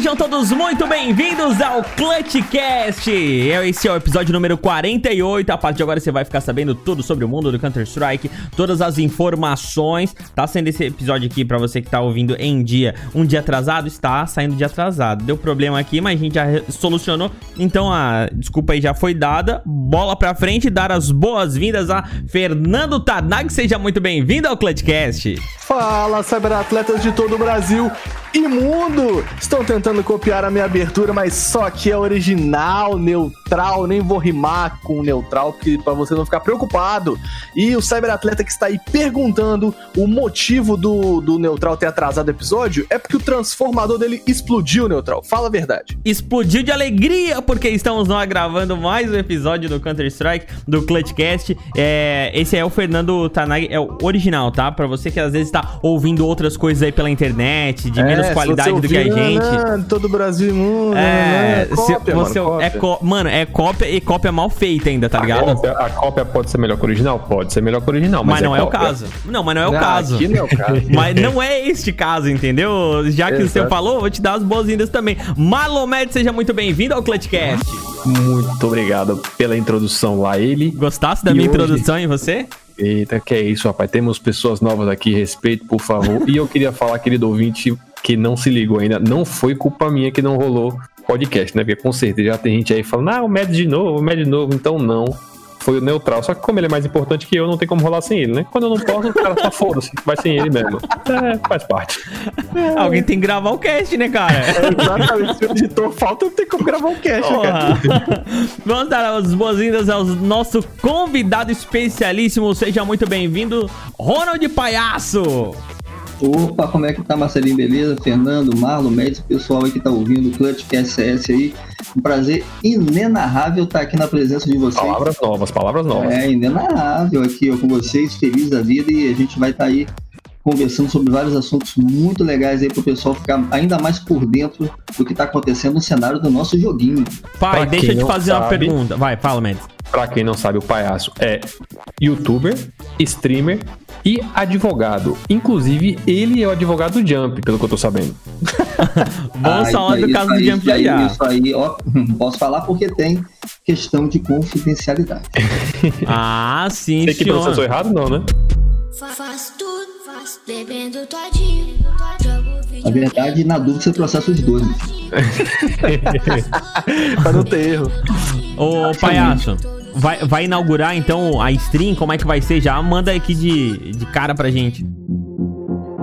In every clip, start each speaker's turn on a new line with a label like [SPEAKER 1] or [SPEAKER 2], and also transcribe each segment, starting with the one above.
[SPEAKER 1] Sejam todos muito bem-vindos ao Clutchcast. Esse é o episódio número 48. A partir de agora você vai ficar sabendo tudo sobre o mundo do Counter-Strike, todas as informações. Tá sendo esse episódio aqui para você que tá ouvindo em dia, um dia atrasado, está saindo dia atrasado. Deu problema aqui, mas a gente já solucionou. Então a desculpa aí já foi dada. Bola pra frente, dar as boas-vindas a Fernando Tanag. Seja muito bem-vindo ao Clutchcast.
[SPEAKER 2] Fala, cyberatletas de todo o Brasil imundo! Estão tentando copiar a minha abertura, mas só que é original, neutral, nem vou rimar com neutral, porque para você não ficar preocupado. E o cyberatleta que está aí perguntando o motivo do, do neutral ter atrasado o episódio é porque o transformador dele explodiu, neutral. Fala a verdade.
[SPEAKER 1] Explodiu de alegria, porque estamos nós gravando mais um episódio do Counter-Strike, do Clutchcast. É, esse é o Fernando Tanag, é o original, tá? Para você que às vezes está ouvindo outras coisas aí pela internet, de é, menos qualidade do que a gente.
[SPEAKER 2] Ah, todo o Brasil mundo.
[SPEAKER 1] É, é cópia, você, mano, é cópia. mano, é cópia e cópia mal feita ainda, tá a ligado?
[SPEAKER 3] Cópia, a cópia pode ser melhor que o original? Pode ser melhor que o original, mas,
[SPEAKER 1] mas não é, é, o caso. Não, mas não é o caso.
[SPEAKER 2] Aqui não é o caso.
[SPEAKER 1] mas não é este caso, entendeu? Já que Exato. o seu falou, vou te dar as boas-vindas também. Malomed, seja muito bem-vindo ao Clutchcast.
[SPEAKER 3] Muito obrigado pela introdução lá, ele.
[SPEAKER 1] Gostasse da minha hoje... introdução em você?
[SPEAKER 3] Eita, que é isso, rapaz. Temos pessoas novas aqui, respeito, por favor. e eu queria falar, querido ouvinte, que não se ligou ainda, não foi culpa minha que não rolou podcast, né? Porque com certeza já tem gente aí falando, ah, o Med de novo, o Med de novo. Então não, foi neutral. Só que como ele é mais importante que eu, não tem como rolar sem ele, né? Quando eu não posso, o cara tá foda-se, vai sem ele mesmo. É, faz parte.
[SPEAKER 1] É. Alguém tem que gravar o cast, né, cara? É,
[SPEAKER 2] exatamente. Se o editor falta, não tem como gravar o cast, né, cara.
[SPEAKER 1] Vamos dar as boas-vindas ao nosso convidado especialíssimo. Seja muito bem-vindo, Ronald Palhaço.
[SPEAKER 4] Opa, como é que tá, Marcelinho? Beleza? Fernando, Marlon, Médici, pessoal aí que tá ouvindo o Clutch QSS aí. Um prazer inenarrável estar tá aqui na presença de vocês.
[SPEAKER 3] Palavras novas, palavras novas.
[SPEAKER 4] É, inenarrável aqui ó, com vocês, feliz da vida e a gente vai estar tá aí conversando sobre vários assuntos muito legais aí para o pessoal ficar ainda mais por dentro do que está acontecendo no cenário do nosso joguinho.
[SPEAKER 1] Pai, pra deixa eu te fazer sabe, uma pergunta. Vai, fala, Mendes.
[SPEAKER 3] Pra quem não sabe, o palhaço é youtuber, streamer e advogado. Inclusive, ele é o advogado do Jump, pelo que eu tô sabendo.
[SPEAKER 1] Vamos ah, falar do caso do Jump
[SPEAKER 4] isso aí, isso aí, ó, posso falar porque tem questão de confidencialidade.
[SPEAKER 1] ah, sim,
[SPEAKER 3] Sei que processou errado, não, né? Faz tudo,
[SPEAKER 4] bebendo todinho. Na verdade, na dúvida, você processa os dois.
[SPEAKER 2] pra não ter erro.
[SPEAKER 1] Ô, palhaço. Vai, vai inaugurar então a stream? Como é que vai ser? Já manda aqui de, de cara pra gente.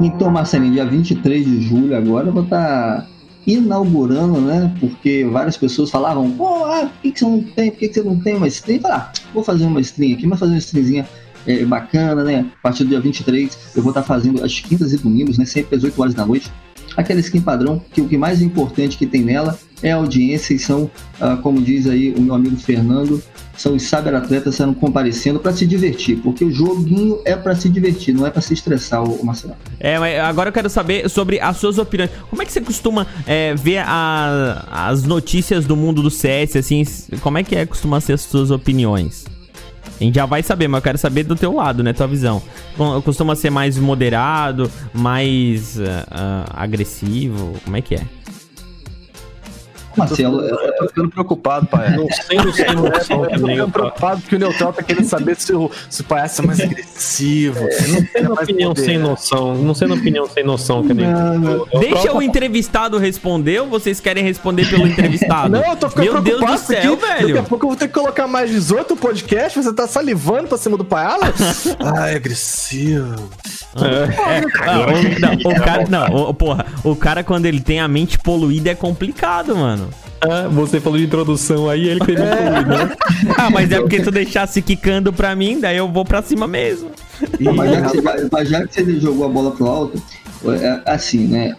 [SPEAKER 4] Então, Marcelinho, dia 23 de julho agora eu vou estar tá inaugurando, né? Porque várias pessoas falavam, pô, ah, por que, que você não tem? Por que, que você não tem uma stream? Ah, vou fazer uma stream aqui, mas fazer uma streamzinha é, bacana, né? A partir do dia 23 eu vou estar fazendo as quintas e domingos, né? Sempre às 8 horas da noite aquela skin padrão, que o que mais importante que tem nela é a audiência e são, ah, como diz aí o meu amigo Fernando, são os cyberatletas sendo comparecendo para se divertir, porque o joguinho é para se divertir, não é para se estressar, o Marcelo.
[SPEAKER 1] É, agora eu quero saber sobre as suas opiniões. Como é que você costuma é, ver a, as notícias do mundo do CS, assim, como é que é costuma ser as suas opiniões? A gente já vai saber, mas eu quero saber do teu lado, né? Tua visão. Costuma ser mais moderado, mais uh, agressivo? Como é que é?
[SPEAKER 2] Marcelo, eu tô ficando preocupado, pai. Não sei, não sei, não sei. Eu tô ficando preocupado porque o Neutral tá querendo saber se o, se o palhaço é mais agressivo. É,
[SPEAKER 3] não sendo opinião poder. sem noção. Não sendo opinião sem noção, que nem.
[SPEAKER 1] Deixa o entrevistado responder ou vocês querem responder pelo entrevistado?
[SPEAKER 2] Não, eu tô ficando Meu preocupado. Deus do céu, velho. Daqui a pouco eu vou ter que colocar mais 18 podcast. Você tá salivando pra cima do palhaço? Ai, agressivo.
[SPEAKER 1] É. É, não, o cara, não, porra, o cara quando ele tem a mente poluída é complicado, mano.
[SPEAKER 3] Ah, você falou de introdução aí, ele teve é. poluído, né?
[SPEAKER 1] Ah, mas é porque tu deixasse quicando pra mim, daí eu vou pra cima mesmo.
[SPEAKER 4] mas, já que você, mas já que você jogou a bola pro alto, é, assim, né?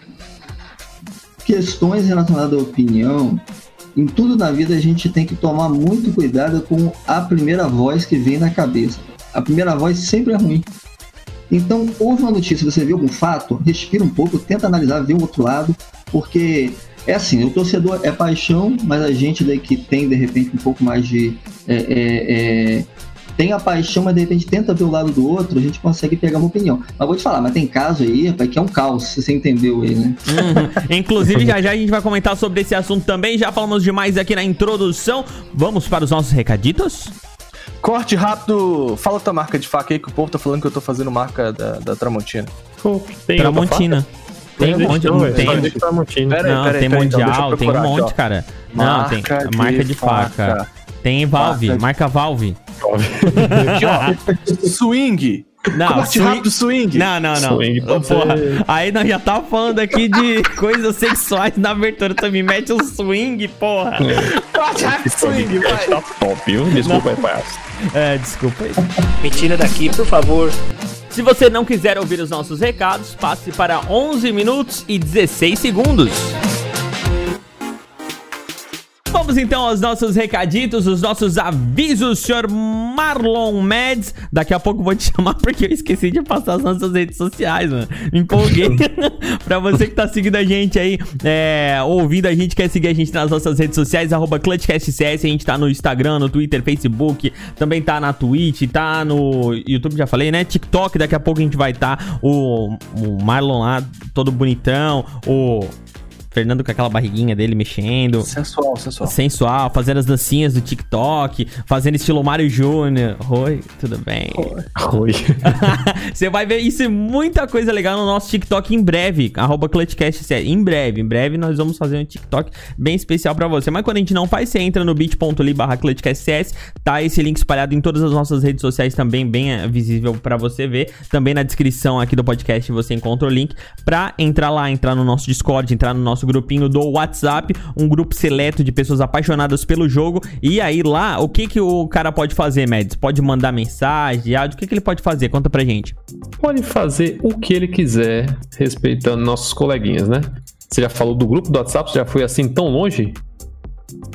[SPEAKER 4] Questões relacionadas à opinião, em tudo na vida a gente tem que tomar muito cuidado com a primeira voz que vem na cabeça. A primeira voz sempre é ruim. Então, houve uma notícia, você viu algum fato, respira um pouco, tenta analisar, ver o outro lado, porque É assim, o torcedor é paixão, mas a gente daí que tem, de repente, um pouco mais de. É, é, é, tem a paixão, mas de repente tenta ver o lado do outro, a gente consegue pegar uma opinião. Mas vou te falar, mas tem caso aí, rapaz, que é um caos, se você entendeu aí, né?
[SPEAKER 1] Uhum. Inclusive, já já a gente vai comentar sobre esse assunto também. Já falamos demais aqui na introdução. Vamos para os nossos recaditos?
[SPEAKER 2] Corte rápido. Fala tua marca de faca aí, que o povo tá falando que eu tô fazendo marca da, da Tramontina.
[SPEAKER 3] Pô, tem
[SPEAKER 1] Tramontina. Tem um monte,
[SPEAKER 3] Não,
[SPEAKER 1] tem, não, tem
[SPEAKER 2] então,
[SPEAKER 1] mundial, tem um
[SPEAKER 2] aqui,
[SPEAKER 1] monte, cara. Não, tem
[SPEAKER 2] Marca
[SPEAKER 1] marca
[SPEAKER 2] de
[SPEAKER 1] faca.
[SPEAKER 2] faca.
[SPEAKER 1] Tem Valve,
[SPEAKER 2] Marca
[SPEAKER 1] marca Valve.
[SPEAKER 2] Aqui, ó. Swing.
[SPEAKER 1] Não,
[SPEAKER 2] Corte
[SPEAKER 1] swing-
[SPEAKER 2] rápido, swing.
[SPEAKER 1] Não, não, não.
[SPEAKER 3] Swing pode
[SPEAKER 1] Porra, aí nós já tá falando aqui de coisas sexuais na abertura. Tu me mete um swing, porra.
[SPEAKER 2] Corte rápido, swing, vai.
[SPEAKER 3] Tá top, viu? Desculpa aí, palhaço.
[SPEAKER 1] É, desculpa aí.
[SPEAKER 5] Me tira daqui, por favor.
[SPEAKER 1] Se você não quiser ouvir os nossos recados, passe para 11 minutos e 16 segundos. Vamos então aos nossos recaditos, os nossos avisos, senhor Marlon Mads. Daqui a pouco vou te chamar porque eu esqueci de passar as nossas redes sociais, mano. Me empolguei. pra você que tá seguindo a gente aí, é, ouvindo a gente, quer seguir a gente nas nossas redes sociais, arroba ClutchCastCS. A gente tá no Instagram, no Twitter, Facebook, também tá na Twitch, tá no YouTube, já falei, né? TikTok, daqui a pouco a gente vai estar. Tá, o, o Marlon lá, todo bonitão, o. Fernando com aquela barriguinha dele mexendo.
[SPEAKER 2] Sensual, sensual.
[SPEAKER 1] Sensual, fazendo as dancinhas do TikTok, fazendo estilo Mário Júnior. Oi, tudo bem?
[SPEAKER 3] Oi.
[SPEAKER 1] Você vai ver isso e muita coisa legal no nosso TikTok em breve, arroba ClutchCast. Em breve, em breve nós vamos fazer um TikTok bem especial pra você. Mas quando a gente não faz, você entra no bit.ly barra ClutchCastCS, tá esse link espalhado em todas as nossas redes sociais também, bem eh, visível pra você ver. Também na descrição aqui do podcast você encontra o link pra entrar lá, entrar no nosso Discord, entrar no nosso grupinho do WhatsApp, um grupo seleto de pessoas apaixonadas pelo jogo. E aí lá, o que que o cara pode fazer, Mads? Pode mandar mensagem, áudio, o que que ele pode fazer? Conta pra gente.
[SPEAKER 3] Pode fazer o que ele quiser, respeitando nossos coleguinhas, né? Você já falou do grupo do WhatsApp? Você já foi assim tão longe?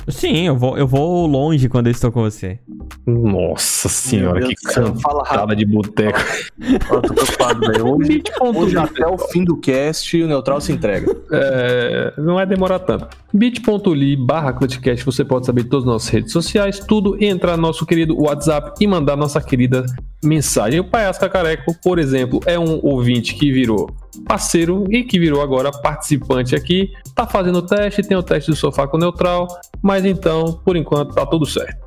[SPEAKER 1] Sim, eu vou, eu vou longe quando eu estou com você.
[SPEAKER 3] Nossa senhora, que cantada de boteco.
[SPEAKER 2] Eu tô preocupado, velho. Hoje, hoje até o fim do cast, o Neutral se entrega.
[SPEAKER 3] É, não vai demorar tanto. bit.ly barra Clutchcast, você pode saber todas as nossas redes sociais, tudo, e entrar no nosso querido WhatsApp e mandar nossa querida mensagem. O Palhaço Cacareco, por exemplo, é um ouvinte que virou parceiro e que virou agora participante aqui. Tá fazendo o teste, tem o teste do sofá com neutral, mas então, por enquanto, tá tudo certo.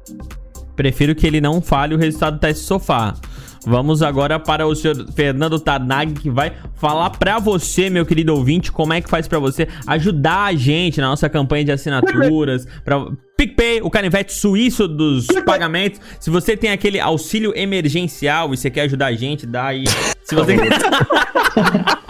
[SPEAKER 1] Prefiro que ele não fale o resultado do teste sofá. Vamos agora para o senhor Fernando Tanag, que vai falar pra você, meu querido ouvinte, como é que faz pra você ajudar a gente na nossa campanha de assinaturas, para PicPay, o canivete suíço dos pagamentos. Se você tem aquele auxílio emergencial e você quer ajudar a gente, dá aí. Se você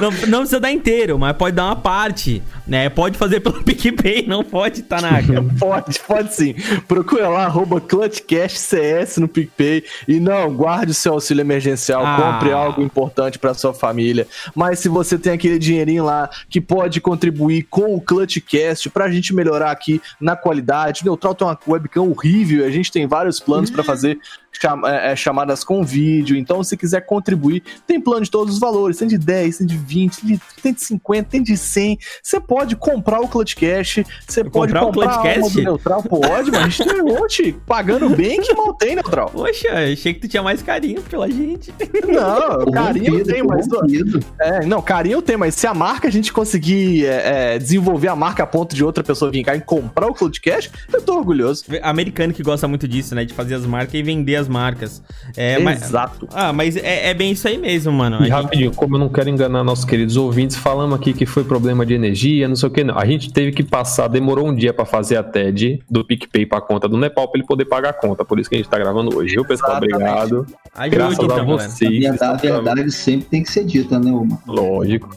[SPEAKER 1] não, não precisa dar inteiro, mas pode dar uma parte, né? Pode fazer pelo PicPay, não pode, Tanaka.
[SPEAKER 2] Pode, pode sim. Procura lá, arroba ClutchCastCS no PicPay. E não, guarde o seu auxílio emergencial,
[SPEAKER 1] Ah.
[SPEAKER 2] compre algo importante pra sua família. Mas se você tem aquele dinheirinho lá que pode contribuir com o ClutchCast pra gente melhorar aqui na qualidade. O Neutral tem uma webcam horrível, a gente tem vários planos pra fazer cham- é, é, chamadas com vídeo. Então, se quiser contribuir, tem plano de todos os valores. Tem de 10, tem de 20, tem de, tem de 50, tem de 100. Você pode comprar o Clutchcast, você pode
[SPEAKER 1] Comprar o
[SPEAKER 2] comprar alma
[SPEAKER 1] Clutchcast?
[SPEAKER 2] Neutral, pode, mas a gente tem um monte pagando bem que mal tem, Neutral.
[SPEAKER 1] Poxa, achei que tu tinha mais carinho pela gente.
[SPEAKER 2] Não, carinho eu tenho, mas... É, não, carinho eu tenho, mas se a marca a gente conseguir é, é, desenvolver a marca a ponto de outra pessoa vir cá e comprar o Clutchcast, eu tô orgulhoso.
[SPEAKER 1] Americano que gosta muito disso, né? De fazer as marcas e vender as marcas. É, mas,
[SPEAKER 2] Exato.
[SPEAKER 1] ah, mas é, é bem isso aí mesmo, mano. A
[SPEAKER 3] E
[SPEAKER 1] gente-
[SPEAKER 3] rapidinho, como eu não quero enganar nossos queridos ouvintes, falamos aqui que foi problema de energia, não sei o que, não. A gente teve que passar, demorou um dia pra fazer a TED do PicPay pra conta do Nepal pra ele poder pagar a conta. Por isso que a gente tá gravando hoje, viu, pessoal?
[SPEAKER 2] Exatamente.
[SPEAKER 3] Obrigado.
[SPEAKER 1] Ajude,
[SPEAKER 3] Graças a
[SPEAKER 1] então.
[SPEAKER 4] A
[SPEAKER 3] vocês.
[SPEAKER 4] verdade, a verdade sempre tem que ser dita, né, Uma?
[SPEAKER 3] Lógico.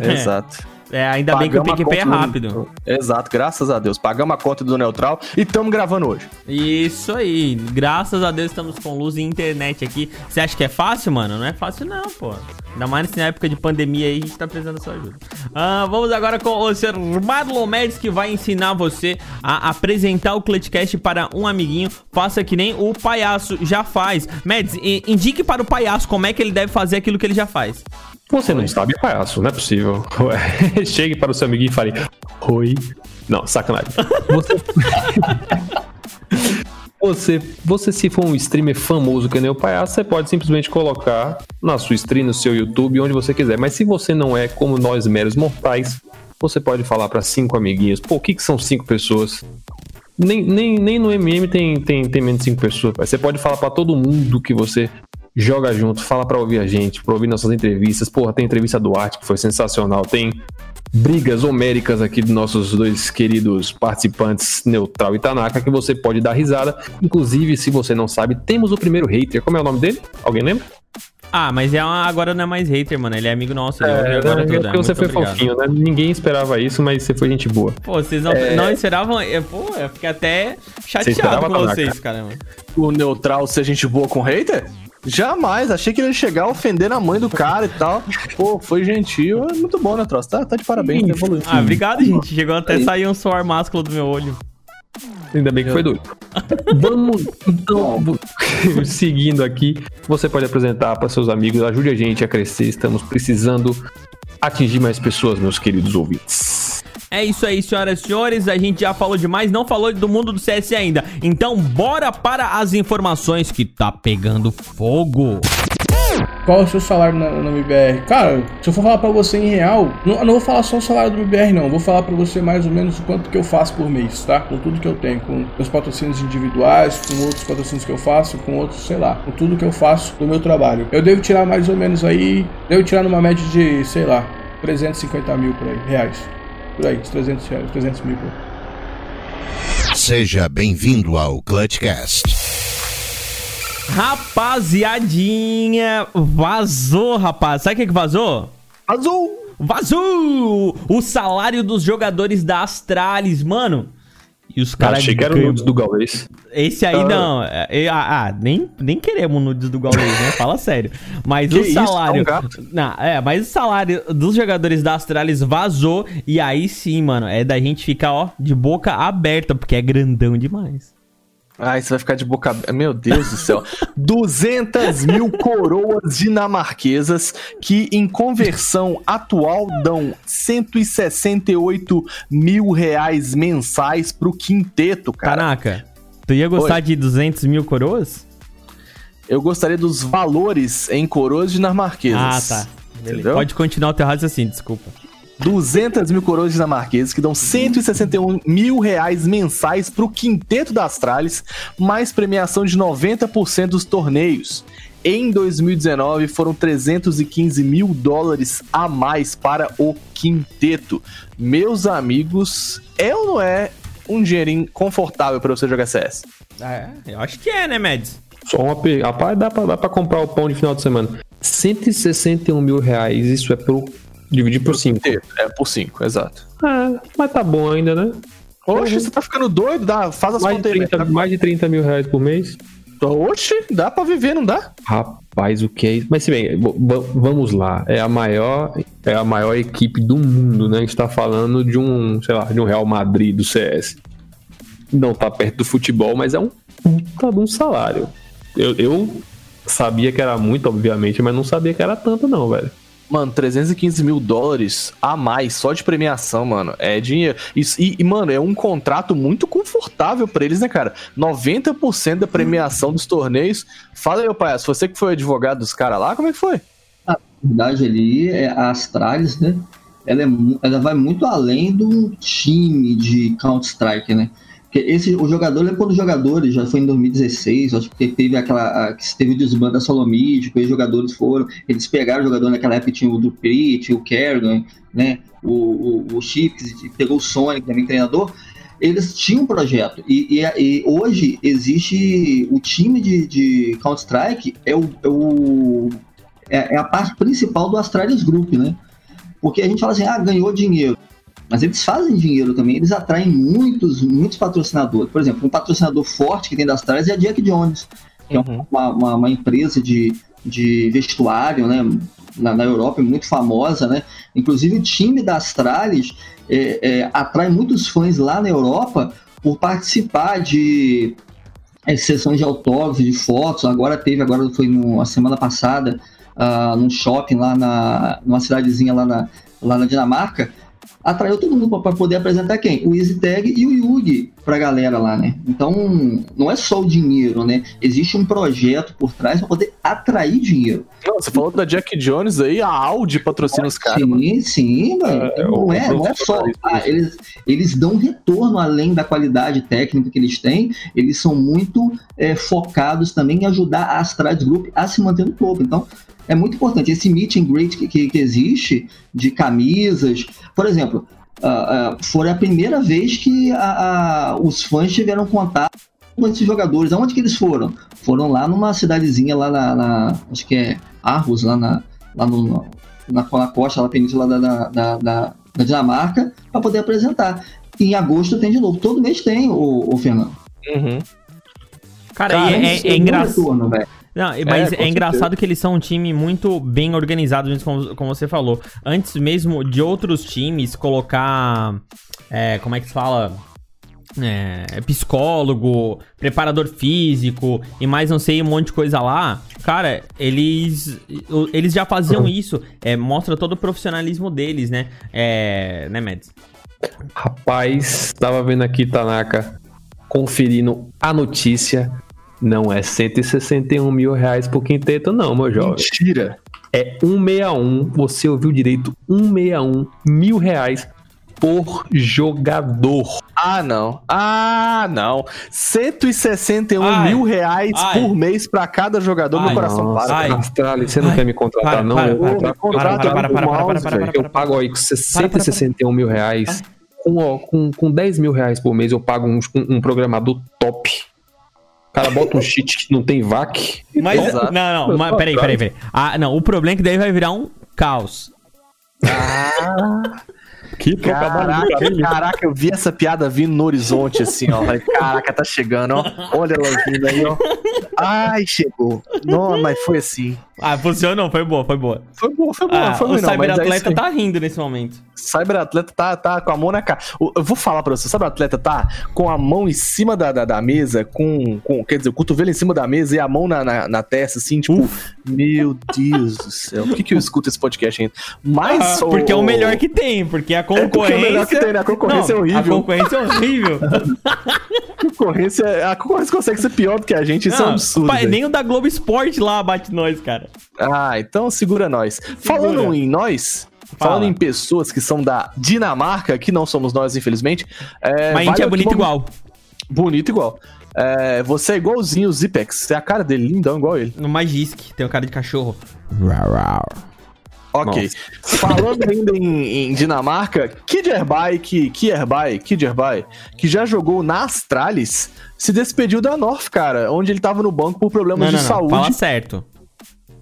[SPEAKER 2] Exato.
[SPEAKER 1] É, ainda bem que o
[SPEAKER 2] Pagamos
[SPEAKER 1] PicPay é
[SPEAKER 2] conta do-
[SPEAKER 1] rápido.
[SPEAKER 2] Exato, graças a Deus. Pagamos a conta do Neutral e estamos gravando hoje.
[SPEAKER 1] Isso aí. Graças a Deus estamos com luz e internet aqui. Você acha que é fácil, mano? Não é fácil não, pô. Ainda mais nessa época de pandemia aí, a gente tá precisando da sua ajuda. Ah, vamos agora com o senhor Marlon Mendes, que vai ensinar você a apresentar o Clutchcast para um amiguinho. Faça que nem o palhaço já faz. I- indique para o palhaço como é que ele deve fazer aquilo que ele já faz.
[SPEAKER 3] Você não sabe, palhaço, não é possível. Chegue para o seu amiguinho e fale: Oi. Não, sacanagem. Você. Você, você, se for um streamer famoso que nem o palhaço, você pode simplesmente colocar na sua stream, no seu YouTube, onde você quiser. Mas se você não é como nós, meros mortais, você pode falar para cinco amiguinhos. Pô, o que, que são cinco pessoas? Nem, nem, nem no MM tem, tem, tem menos de cinco pessoas. Você pode falar para todo mundo que você joga junto, fala pra ouvir a gente, pra ouvir nossas entrevistas. Porra, tem entrevista do Arte que foi sensacional. Tem brigas homéricas aqui dos nossos dois queridos participantes, Neutral e Tanaka, que você pode dar risada. Inclusive, se você não sabe, temos o primeiro hater. Como é o nome dele? Alguém lembra?
[SPEAKER 1] Ah, mas é uma- agora não é mais hater, mano. Ele é amigo nosso. Ele ouve
[SPEAKER 3] É,
[SPEAKER 1] agora
[SPEAKER 3] não,
[SPEAKER 1] tudo.
[SPEAKER 3] porque
[SPEAKER 1] é,
[SPEAKER 3] você
[SPEAKER 1] muito
[SPEAKER 3] foi
[SPEAKER 1] obrigado.
[SPEAKER 3] fofinho, né? Ninguém esperava isso, mas você foi gente boa.
[SPEAKER 1] Pô, vocês não, não esperavam. é, Pô, eu fiquei até chateado
[SPEAKER 3] esperava,
[SPEAKER 1] com vocês, caramba.
[SPEAKER 2] O neutral ser gente boa com hater? Jamais, achei que ele ia chegar ofendendo a mãe do cara e tal. Pô, foi gentil. É muito bom, neutral. Você tá, tá de parabéns, tá evoluindo.
[SPEAKER 1] Ah, obrigado, gente. Chegou até a sair um suor másculo do meu olho.
[SPEAKER 3] Ainda bem que foi doido. Vamos, então, seguindo aqui, você pode apresentar para seus amigos, ajude a gente a crescer. Estamos precisando atingir mais pessoas, meus queridos ouvintes.
[SPEAKER 1] É isso aí, senhoras e senhores. A gente já falou demais, não falou do mundo do CS ainda. Então, bora para as informações que tá pegando fogo.
[SPEAKER 6] Qual é o seu salário na, na MBR? Cara, se eu for falar pra você em real, não, não vou falar só o salário do MBR, não. Vou falar pra você mais ou menos o quanto que eu faço por mês, tá? Com tudo que eu tenho, com meus patrocínios individuais, com outros patrocínios que eu faço, com outros, sei lá, com tudo que eu faço do meu trabalho. Eu devo tirar mais ou menos aí, devo tirar numa média de, sei lá, 350 mil por aí, reais. Por aí, uns 300 reais, 300 mil.
[SPEAKER 7] Seja bem-vindo ao Clutchcast.
[SPEAKER 1] Rapaziadinha, vazou, rapaz. Sabe o que, que vazou?
[SPEAKER 2] Azul!
[SPEAKER 1] Vazou! O salário dos jogadores da Astralis, mano. E os
[SPEAKER 3] Cara,
[SPEAKER 1] caras.
[SPEAKER 3] achei que era o nudes do Gaules.
[SPEAKER 1] Esse aí não. é, é, ah, ah, nem, nem queremos nudes do Gaules, né? Fala sério. Mas
[SPEAKER 2] Que
[SPEAKER 1] o
[SPEAKER 2] isso,
[SPEAKER 1] salário.
[SPEAKER 2] gato.
[SPEAKER 1] não, é, mas o salário dos jogadores da Astralis vazou. E aí sim, mano, é da gente ficar, ó, de boca aberta, porque é grandão demais.
[SPEAKER 2] Ai, você vai ficar de boca aberta. Meu Deus do céu. 200 mil coroas dinamarquesas que, em conversão atual, dão 168 mil reais mensais pro quinteto, cara.
[SPEAKER 1] Caraca, tu ia gostar
[SPEAKER 2] Oi.
[SPEAKER 1] de 200 mil coroas?
[SPEAKER 2] Eu gostaria dos valores em coroas dinamarquesas.
[SPEAKER 1] Ah, tá.
[SPEAKER 2] Entendeu?
[SPEAKER 1] Pode continuar o teu raciocínio, desculpa.
[SPEAKER 2] 200 mil coroas dinamarquesas, que dão 161 mil reais mensais pro quinteto da Astralis, mais premiação de 90% dos torneios. Em 2019, foram 315 mil dólares a mais para o quinteto. Meus amigos, é ou não é um dinheirinho confortável para você jogar CS?
[SPEAKER 1] É, eu acho que é, né, Mads?
[SPEAKER 3] Só uma pergunta. Rapaz, dá pra, dá pra comprar o pão de final de semana. 161 mil reais, isso é pro. Dividir por 5.
[SPEAKER 2] Quinteto, É, por 5, exato.
[SPEAKER 3] Ah, mas tá bom ainda, né?
[SPEAKER 2] Oxe, você tá ficando doido? Dá, faz as
[SPEAKER 3] Mais de,
[SPEAKER 2] contas aí,
[SPEAKER 3] 30, mais de 30 mil reais por mês.
[SPEAKER 2] Oxe, dá pra viver, não dá?
[SPEAKER 3] Rapaz, o que é isso? Mas se bem, vamos lá. É a maior, é a maior equipe do mundo, né? A gente tá falando de um, sei lá, de um Real Madrid do CS. Não tá perto do futebol, mas é um puta de um salário. Eu, eu sabia que era muito, obviamente, mas não sabia que era tanto, não, velho.
[SPEAKER 2] Mano, 315 mil dólares a mais só de premiação, mano. É dinheiro. Isso, e, e, mano, é um contrato muito confortável pra eles, né, cara? 90% da premiação dos torneios. Fala aí, meu pai, você que foi advogado dos caras lá, como é que foi?
[SPEAKER 4] Na verdade, ali, é a Astralis, né? Ela, é, ela vai muito além do time de Counter-Strike, né? Esse, o jogador, é quando os jogadores, já foi em 2016, acho que teve aquela. a- que teve o desbando da Solomid, que os jogadores foram. Eles pegaram o jogador naquela época, tinha o Dupri, tinha o Kerrigan, né? O, o, o Chips, pegou o Sonic também, treinador. Eles tinham um projeto. E, e- e hoje existe o time de, de Counter-Strike, é o, é o é, é a parte principal do Astralis Group, né? Porque a gente fala assim, ah, ganhou dinheiro. Mas eles fazem dinheiro também, eles atraem muitos, muitos patrocinadores. Por exemplo, um patrocinador forte que tem da Astralis é a Jack Jones, que é uma, uma, uma empresa de, de vestuário, né? Na, na Europa, muito famosa, né? Inclusive o time da Astralis é, é, atrai muitos fãs lá na Europa por participar de é, sessões de autógrafos, de fotos. Agora teve, agora foi no, a semana passada, ah, num shopping lá na numa cidadezinha lá na, lá na Dinamarca, atraiu todo mundo para poder apresentar quem? O EasyTag e o Yugi pra galera lá, né? Então, não é só o dinheiro, né? Existe um projeto por trás para poder atrair dinheiro.
[SPEAKER 2] Não, você falou da Jack Jones aí, a Audi patrocina os caras. mano.
[SPEAKER 4] Sim, sim, mano.
[SPEAKER 3] É,
[SPEAKER 4] não,
[SPEAKER 3] o
[SPEAKER 4] é, não é só. ah, eles, eles dão retorno além da qualidade técnica que eles têm, eles são muito é, focados também em ajudar a Astrades Group a se manter no topo. Então, é muito importante. Esse meet and greet que, que, que existe de camisas, por exemplo, ah, ah, foi a primeira vez que a- a- os fãs tiveram contato com esses jogadores. Aonde que eles foram? Foram lá numa cidadezinha lá na, na- acho que é Arros, lá na, lá no, na, na costa, na península da, da, da, da- da Dinamarca, para poder apresentar. E em agosto tem de novo. Todo mês tem, o, o Fernando.
[SPEAKER 2] Uhum.
[SPEAKER 1] Cara,
[SPEAKER 4] Cara,
[SPEAKER 1] é, é
[SPEAKER 4] um
[SPEAKER 1] engraçado. Não, mas
[SPEAKER 2] com
[SPEAKER 1] é, engraçado que eles são um time muito bem organizado, como, como você falou. Antes mesmo de outros times colocar. é, como é que se fala? É, psicólogo, preparador físico e mais não sei, um monte de coisa lá. Cara, eles eles já faziam isso. É, mostra todo o profissionalismo deles, né? É, né, Mads?
[SPEAKER 3] Rapaz, tava vendo aqui, Tanaka, conferindo a notícia. Não é 161 mil reais por quinteto, não, meu jovem.
[SPEAKER 2] Mentira.
[SPEAKER 3] É 161, você ouviu direito, 161 mil reais por jogador.
[SPEAKER 2] Ah, não. Ah, não. 161
[SPEAKER 1] Ai.
[SPEAKER 2] mil reais
[SPEAKER 1] Ai.
[SPEAKER 2] por mês pra cada jogador.
[SPEAKER 1] Ai.
[SPEAKER 2] Meu coração
[SPEAKER 3] Nossa,
[SPEAKER 2] para.
[SPEAKER 1] Ai.
[SPEAKER 3] Astralis, você não
[SPEAKER 1] Ai.
[SPEAKER 3] quer me contratar,
[SPEAKER 1] Para,
[SPEAKER 3] não?
[SPEAKER 1] para,
[SPEAKER 3] Eu
[SPEAKER 1] para,
[SPEAKER 3] vou
[SPEAKER 2] para,
[SPEAKER 3] contratar
[SPEAKER 2] para, para,
[SPEAKER 3] o
[SPEAKER 2] para,
[SPEAKER 3] mouse,
[SPEAKER 1] para, para,
[SPEAKER 3] velho.
[SPEAKER 1] para,
[SPEAKER 3] Eu pago aí com
[SPEAKER 1] para, para.
[SPEAKER 3] 161 mil reais. Com, ó, com, com 10 mil reais por mês, eu pago um, um, um programador top. O cara bota um cheat que não tem VAC.
[SPEAKER 1] Mas,
[SPEAKER 2] Exato.
[SPEAKER 1] não, não, mas, peraí, peraí, peraí. Ah, não, o problema é que daí vai virar um caos.
[SPEAKER 3] Que
[SPEAKER 2] Caraca, caraca, eu vi essa piada vindo no horizonte, assim, ó. Falei, caraca, tá chegando, ó. Olha ela vindo aí, ó. Ai, chegou. Não, mas foi assim.
[SPEAKER 1] Ah, funcionou, foi boa, foi boa.
[SPEAKER 2] Foi bom, foi bom,
[SPEAKER 1] Ah,
[SPEAKER 2] foi
[SPEAKER 1] o
[SPEAKER 2] não. É
[SPEAKER 1] cyberatleta
[SPEAKER 2] aí.
[SPEAKER 1] tá rindo nesse momento.
[SPEAKER 2] Cyberatleta tá, tá com a mão na cara. Eu vou falar pra você, o cyberatleta tá com a mão em cima da, da, da mesa, com, com. Quer dizer, o cotovelo em cima da mesa e a mão na, na, na testa, assim, tipo, meu Deus do céu. Por que, que eu escuto esse podcast ainda? Mas.
[SPEAKER 1] Ah, porque é o melhor que tem, porque a concorrência.
[SPEAKER 2] é o melhor que tem, né? A concorrência
[SPEAKER 1] Não,
[SPEAKER 2] é horrível.
[SPEAKER 1] A concorrência é horrível.
[SPEAKER 2] A concorrência, a concorrência consegue ser pior do que a gente, isso é um
[SPEAKER 1] Não,
[SPEAKER 2] absurdo.
[SPEAKER 1] pai, nem o da Globo Esporte lá bate nós, cara.
[SPEAKER 2] Ah, então segura nós. Falando em nós,
[SPEAKER 1] Fala.
[SPEAKER 2] falando em pessoas que são da Dinamarca, que não somos nós, infelizmente. É,
[SPEAKER 1] Mas a gente é bonito
[SPEAKER 2] uma-
[SPEAKER 1] igual.
[SPEAKER 2] Bonito igual. É, você é igualzinho o Zipex. Você é a cara dele, lindão, igual ele.
[SPEAKER 1] No Magisk, tem o cara de cachorro.
[SPEAKER 2] Ok. Falando ainda em, em Dinamarca, Kidjerby, que, Kierby, Kidjerby, que já jogou na Astralis, se despediu da North, cara, onde ele tava no banco por
[SPEAKER 1] Não,
[SPEAKER 2] problemas
[SPEAKER 1] não,
[SPEAKER 2] de
[SPEAKER 1] não.
[SPEAKER 2] saúde.
[SPEAKER 1] Fala certo.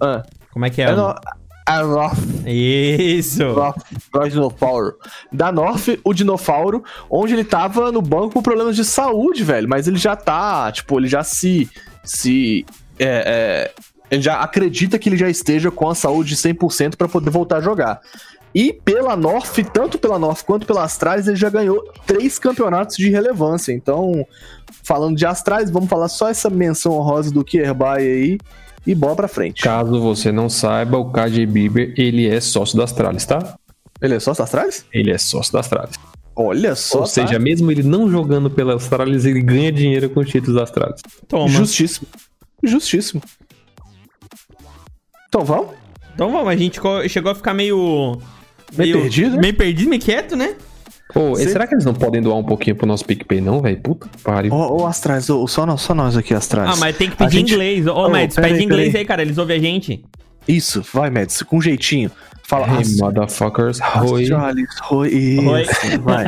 [SPEAKER 2] Ah,
[SPEAKER 1] Como é que é?
[SPEAKER 2] é no- a North.
[SPEAKER 1] Isso.
[SPEAKER 2] North Dinofauro. Da North, o Dinofauro, onde ele tava no banco por problemas de saúde, velho. Mas ele já tá, tipo, ele já se. se é, é, ele já acredita que ele já esteja com a saúde 100% pra poder voltar a jogar. E pela North, tanto pela North quanto pela Astralis, ele já ganhou três campeonatos de relevância. Então, falando de Astralis, vamos falar só essa menção honrosa do Kierby aí e bola pra frente.
[SPEAKER 3] Caso você não saiba, o KJ Bieber, ele é sócio da Astralis, tá?
[SPEAKER 2] Ele é só Astralis?
[SPEAKER 3] Ele é sócio da Astralis.
[SPEAKER 2] Olha só.
[SPEAKER 3] Ou
[SPEAKER 2] tá?
[SPEAKER 3] seja, mesmo ele não jogando pela Astralis, ele ganha dinheiro com os títulos da Astralis.
[SPEAKER 1] Toma.
[SPEAKER 2] Justíssimo. Justíssimo. Então vamos?
[SPEAKER 1] Então vamos, a gente chegou a ficar meio.
[SPEAKER 2] Meio perdido, né?
[SPEAKER 1] Meio perdido, meio quieto, né?
[SPEAKER 3] Pô, será que eles não podem doar um pouquinho pro nosso PicPay, não, velho? Puta que pariu.
[SPEAKER 2] Ô, ô Astrais, ô, só, nós, só nós aqui, Astrais.
[SPEAKER 1] Ah, mas tem que
[SPEAKER 2] A
[SPEAKER 1] pedir
[SPEAKER 2] gente-
[SPEAKER 1] inglês. Ô,
[SPEAKER 2] Ô,
[SPEAKER 1] Mads,
[SPEAKER 2] pera
[SPEAKER 1] pede
[SPEAKER 2] aí,
[SPEAKER 1] inglês aí, cara. Eles ouvem a gente.
[SPEAKER 2] Isso, vai, Mads, com jeitinho. Fala,
[SPEAKER 3] Hey,
[SPEAKER 2] Ast-
[SPEAKER 3] motherfuckers. Oi.
[SPEAKER 2] Astralis, oi. Vai.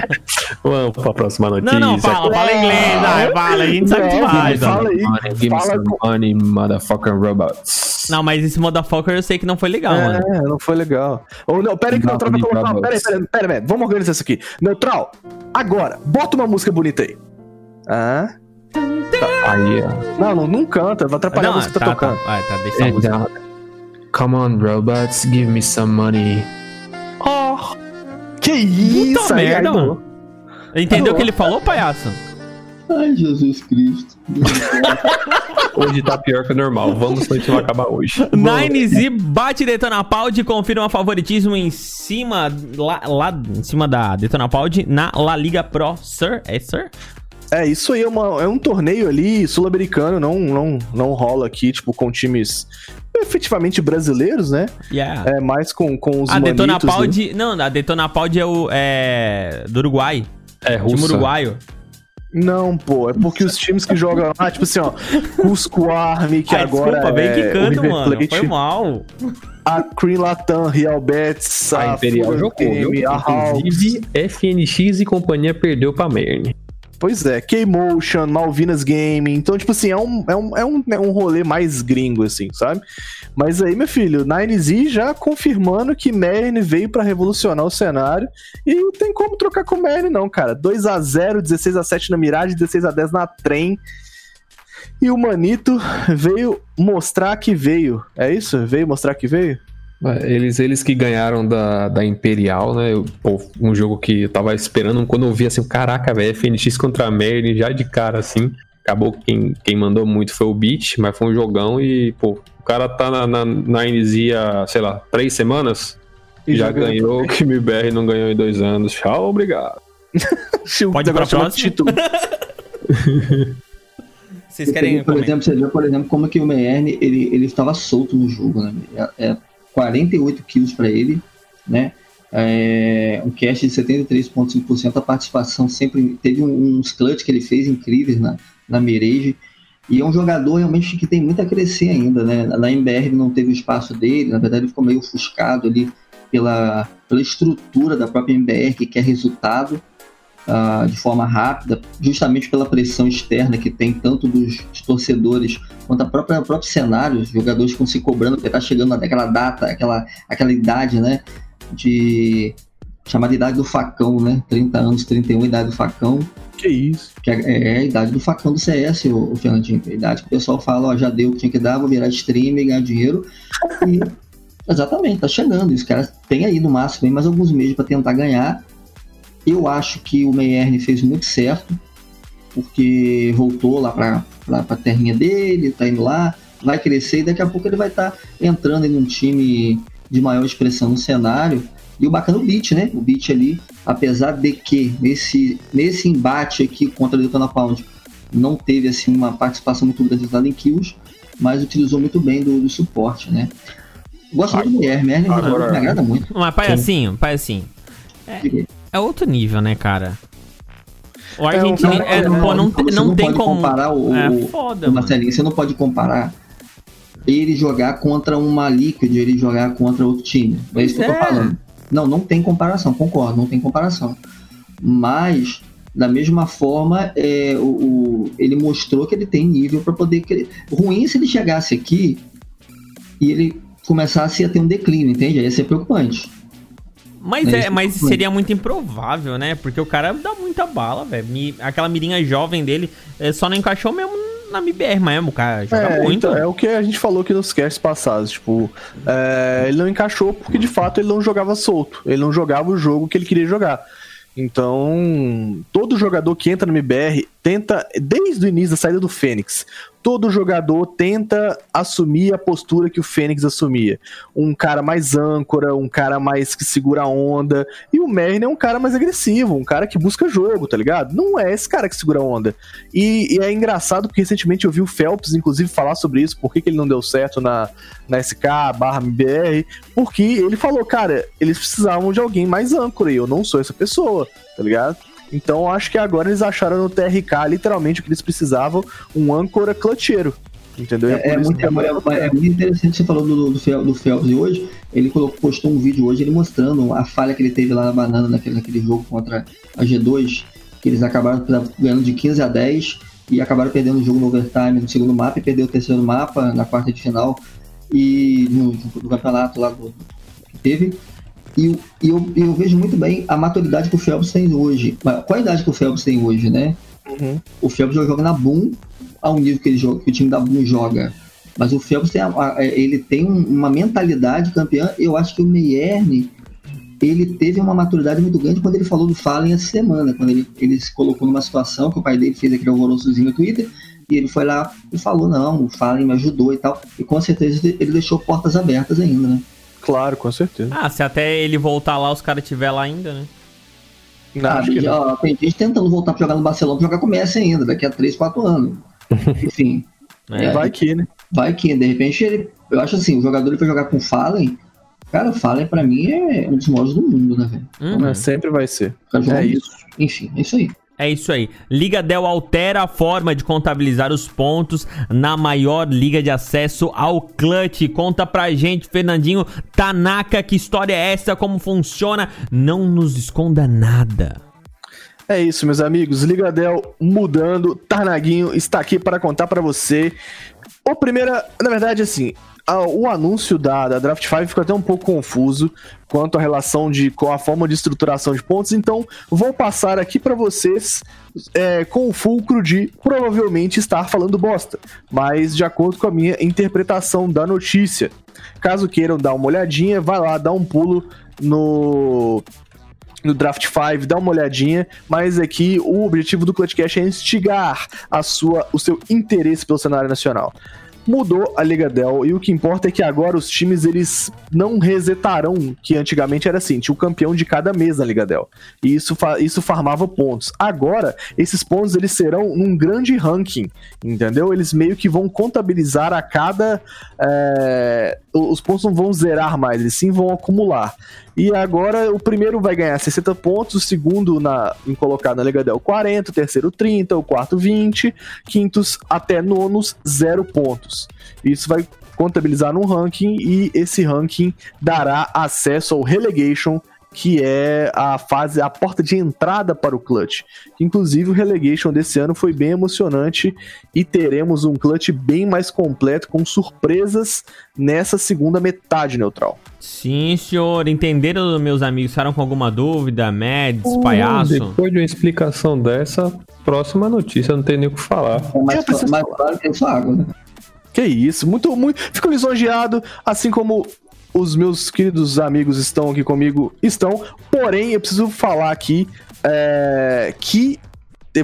[SPEAKER 3] Vamos pra próxima notícia.
[SPEAKER 1] Não, não, fala, fala inglês. Ah, fala, a gente sabe
[SPEAKER 2] Não,
[SPEAKER 1] demais.
[SPEAKER 2] fala aí.
[SPEAKER 3] Money, give me
[SPEAKER 2] Fala
[SPEAKER 3] some
[SPEAKER 2] com-
[SPEAKER 3] money, motherfucking robots.
[SPEAKER 1] Não, mas esse motherfucker eu sei que não foi legal, mano.
[SPEAKER 2] É, não foi legal. Ou não, pera aí que o
[SPEAKER 3] Não,
[SPEAKER 2] Neutral vai
[SPEAKER 3] Nick
[SPEAKER 2] colocar. Pera aí, pera aí, pera aí, vamos organizar isso aqui. Neutral, agora, bota uma música bonita aí. Ah?
[SPEAKER 3] Aí, ó.
[SPEAKER 2] Não, não, não canta, vai atrapalhar a música que tá, tocando.
[SPEAKER 1] Tá, ah, tá, deixa a
[SPEAKER 3] And,
[SPEAKER 1] música.
[SPEAKER 3] Come on, robots, give me some money.
[SPEAKER 2] Que isso, aí,
[SPEAKER 1] merda,
[SPEAKER 2] aí,
[SPEAKER 1] mano. Entendeu o que ele falou, palhaço?
[SPEAKER 4] Ai, Jesus Cristo.
[SPEAKER 3] Hoje tá pior que o normal. Vamos, vai acabar hoje.
[SPEAKER 1] Nines e bate Detona Pound, confirma favoritismo em cima, lá, lá em cima da Detona Pound na La Liga Pro, Sir? É Sir?
[SPEAKER 2] É, isso aí é, uma- é um torneio ali sul-americano, não, não, não rola aqui, tipo, com times efetivamente brasileiros, né?
[SPEAKER 1] Yeah.
[SPEAKER 2] É mais com, com os
[SPEAKER 1] a Detona
[SPEAKER 2] manitos, né?
[SPEAKER 1] Não, a Detona Pound é o, é, do Uruguai,
[SPEAKER 3] É,
[SPEAKER 1] time
[SPEAKER 3] russa.
[SPEAKER 1] uruguaio.
[SPEAKER 2] Não, pô, é porque os times que jogam lá, tipo assim, ó, Cusco Army, que
[SPEAKER 1] Ai,
[SPEAKER 2] agora
[SPEAKER 1] desculpa, bem
[SPEAKER 2] é
[SPEAKER 1] que
[SPEAKER 2] River
[SPEAKER 1] mano,
[SPEAKER 2] Plate,
[SPEAKER 1] foi mal.
[SPEAKER 2] a Cream Latam, Real Betis,
[SPEAKER 3] A Imperial
[SPEAKER 2] Fulham
[SPEAKER 3] jogou,
[SPEAKER 2] Game,
[SPEAKER 3] viu?
[SPEAKER 2] a Hawks.
[SPEAKER 3] Inclusive, FNX e companhia perdeu pra Merne.
[SPEAKER 2] Pois é, K-Motion, Malvinas Gaming. Então, tipo assim, é um, é, um, é, um, é um rolê mais gringo, assim, sabe? Mas aí, meu filho, 9Z já confirmando que Merne veio pra revolucionar o cenário. E não tem como trocar com Merne, não, cara. 2x0, 16x7 na Mirage, 16x10 na Trem. E o Manito veio mostrar que veio. É isso? Veio mostrar que veio?
[SPEAKER 3] É, Eles, eles que ganharam da, da Imperial, né? Eu- pô, um jogo que eu tava esperando. Quando eu vi assim, caraca, velho, FNX contra a Merlin, já de cara assim. Acabou que quem, quem mandou muito foi o Beat, mas foi um jogão e, pô, o cara tá na, na, na NZ há, sei lá, três semanas.
[SPEAKER 2] E
[SPEAKER 3] já
[SPEAKER 2] já ganhou
[SPEAKER 3] o que MBR não ganhou em dois anos. Tchau, obrigado.
[SPEAKER 1] Pode ir pra
[SPEAKER 2] Negócio chama
[SPEAKER 1] próxima?
[SPEAKER 2] título.
[SPEAKER 1] Vocês querem...
[SPEAKER 4] por exemplo, você vê, por exemplo, como que o Meyerne, ele, ele estava solto no jogo, né? É, é 48 kills para ele, né? É, um cash de 73,5%, a participação sempre teve uns clutch que ele fez incríveis na, na Mirage. E é um jogador realmente que tem muito a crescer ainda, né? Na MBR não teve o espaço dele, na verdade ele ficou meio ofuscado ali pela, pela estrutura da própria MBR que quer resultado ah, de forma rápida, justamente pela pressão externa que tem tanto dos, torcedores quanto a própria o próprio cenário, os jogadores ficam se cobrando porque tá chegando naquela data, aquela, aquela idade, né? De chamada idade do facão, né? 30 anos, 31, idade do facão,
[SPEAKER 2] que isso?
[SPEAKER 4] que é, é a idade do facão do CS, o, o Fernandinho. A idade que o pessoal fala, ó, já deu o que tinha que dar, vou virar streamer, ganhar dinheiro. E, exatamente, tá chegando. Os caras têm aí no máximo mais alguns meses para tentar ganhar. Eu acho que o Meyerne fez muito certo, porque voltou lá para a terrinha dele, tá indo lá, vai crescer e daqui a pouco ele vai estar entrando em um time de maior expressão no cenário. E o bacana é o Beat, né? O Beat ali, apesar de que nesse, nesse embate aqui contra o Detona Pound não teve assim uma participação muito grande em kills, mas utilizou muito bem do, do suporte, né? Gosto muito do Guilherme, que me agrada muito.
[SPEAKER 1] Mas, palhacinho, palhacinho. É outro nível, né, cara? O argentino,
[SPEAKER 2] cara,
[SPEAKER 1] é,
[SPEAKER 2] é,
[SPEAKER 1] pô, não,
[SPEAKER 4] você
[SPEAKER 1] não, tem como...
[SPEAKER 4] comparar o,
[SPEAKER 1] É foda,
[SPEAKER 4] o. Marcelinho, você não pode comparar ele jogar contra uma Liquid, ele jogar contra outro time. É isso que eu tô
[SPEAKER 1] é.
[SPEAKER 4] falando. Não, não tem comparação, concordo, não tem comparação. Mas, da mesma forma, é, o, o- ele mostrou que ele tem nível para poder. Ruim se ele chegasse aqui e ele começasse a ter um declínio, entende? Aí ia ser preocupante.
[SPEAKER 1] Mas,
[SPEAKER 4] É
[SPEAKER 1] é, mas seria muito improvável, né? Porque o cara dá muita bala, velho. Aquela mirinha jovem dele é, só não encaixou mesmo na MBR mesmo, o cara joga
[SPEAKER 2] É,
[SPEAKER 1] muito.
[SPEAKER 2] então, é o que a gente falou aqui nos casts passados. Tipo, é, ele não encaixou porque de fato ele não jogava solto. Ele não jogava o jogo que ele queria jogar. Então, todo jogador que entra no MBR tenta, desde o início da saída do Fênix, todo jogador tenta assumir a postura que o Fênix assumia. Um cara mais âncora, um cara mais que segura a onda. E o Merne é um cara mais agressivo, um cara que busca jogo, tá ligado? Não é esse cara que segura a onda. E, e é engraçado porque recentemente eu vi o Phelps, inclusive, falar sobre isso, por que, que ele não deu certo na, na SK barra MBR, porque ele falou, cara, eles precisavam de alguém mais âncora, e eu não sou essa pessoa, tá ligado? Então eu acho que agora eles acharam no TRK literalmente o que eles precisavam, um âncora clutcheiro. Entendeu? E
[SPEAKER 4] É, é muito, é, é muito interessante você falou do, do, do Phelps de hoje. Ele colocou, postou um vídeo hoje ele mostrando a falha que ele teve lá na banana naquele, naquele jogo contra a G2, que eles acabaram ganhando de 15 a 10 e acabaram perdendo o jogo no overtime no segundo mapa e perdeu o terceiro mapa na quarta de final e no, no campeonato lá do, que teve. E, eu- e eu, eu vejo muito bem a maturidade que o Phelps tem hoje. Qual a idade que o Phelps tem hoje, né?
[SPEAKER 2] Uhum.
[SPEAKER 4] O Phelps já joga na Boom ao nível que, ele joga, que o time da Boom joga. Mas o Phelps tem, a- a- ele tem um- uma mentalidade campeã. Eu acho que o Meyerne ele teve uma maturidade muito grande quando ele falou do Fallen essa semana, quando ele, ele se colocou numa situação que o pai dele fez aquele alvoroçozinho no Twitter, e ele foi lá e falou, não, o Fallen me ajudou e tal. E com certeza ele deixou portas abertas ainda, né?
[SPEAKER 2] Claro, com certeza.
[SPEAKER 1] Ah, se até ele voltar lá, os caras estiver lá ainda, né?
[SPEAKER 2] Não,
[SPEAKER 4] Ah,
[SPEAKER 2] acho que
[SPEAKER 4] tem,
[SPEAKER 2] não.
[SPEAKER 4] tem gente tentando voltar pra jogar no Barcelona pra jogar com o Messi ainda, daqui a 3, 4 anos. Enfim,
[SPEAKER 1] É.
[SPEAKER 2] Vai que, né?
[SPEAKER 4] vai que de repente ele. Eu acho assim, o jogador ele foi jogar com o Fallen. Cara, o Fallen pra mim é um dos maiores do mundo, né, velho?
[SPEAKER 1] Uhum.
[SPEAKER 2] É, sempre vai ser.
[SPEAKER 4] Cara, jogar
[SPEAKER 2] É isso.
[SPEAKER 4] Enfim, é isso aí.
[SPEAKER 1] É isso aí. Liga Del altera a forma de contabilizar os pontos na maior liga de acesso ao clutch. Conta pra gente, Fernandinho Tanaka, que história é essa? Como funciona? Não nos esconda nada.
[SPEAKER 2] É isso, meus amigos. Ligadel mudando. Tarnaguinho está aqui para contar para você. O primeira, na verdade, assim, a- o anúncio da, da Draft 5 ficou até um pouco confuso quanto à relação de com a forma de estruturação de pontos. Então, vou passar aqui para vocês é, com o fulcro de provavelmente estar falando bosta, mas de acordo com a minha interpretação da notícia. Caso queiram dar uma olhadinha, vai lá, dá um pulo no no Draft 5, dá uma olhadinha, mas aqui o objetivo do Clutchcast é instigar a sua, o seu interesse pelo cenário nacional. Mudou a Liga Dell e o que importa é que agora os times eles não resetarão, que antigamente era assim, tinha o campeão de cada mês na Liga Dell. E isso, isso farmava pontos. Agora, esses pontos eles serão num grande ranking, entendeu? Eles meio que vão contabilizar a cada. é, os pontos não vão zerar mais, eles sim vão acumular. E agora o primeiro vai ganhar 60 pontos, o segundo na, em colocar na Liga Del 40, o terceiro 30, o quarto 20, quintos até nonos 0 pontos. Isso vai contabilizar num ranking e esse ranking dará acesso ao relegation, que é a fase, a porta de entrada para o clutch. Inclusive o relegation desse ano foi bem emocionante e teremos um clutch bem mais completo com surpresas nessa segunda metade neutral.
[SPEAKER 1] Sim, senhor. Entenderam, meus amigos? Ficaram com alguma dúvida? Mads, palhaço?
[SPEAKER 3] Depois de uma explicação dessa, próxima notícia, não tem nem o que falar.
[SPEAKER 4] É mais, mais claro que água, né?
[SPEAKER 2] Que isso, muito, muito. Fico lisonjeado, assim como os meus queridos amigos estão aqui comigo, estão. Porém, eu preciso falar aqui é, que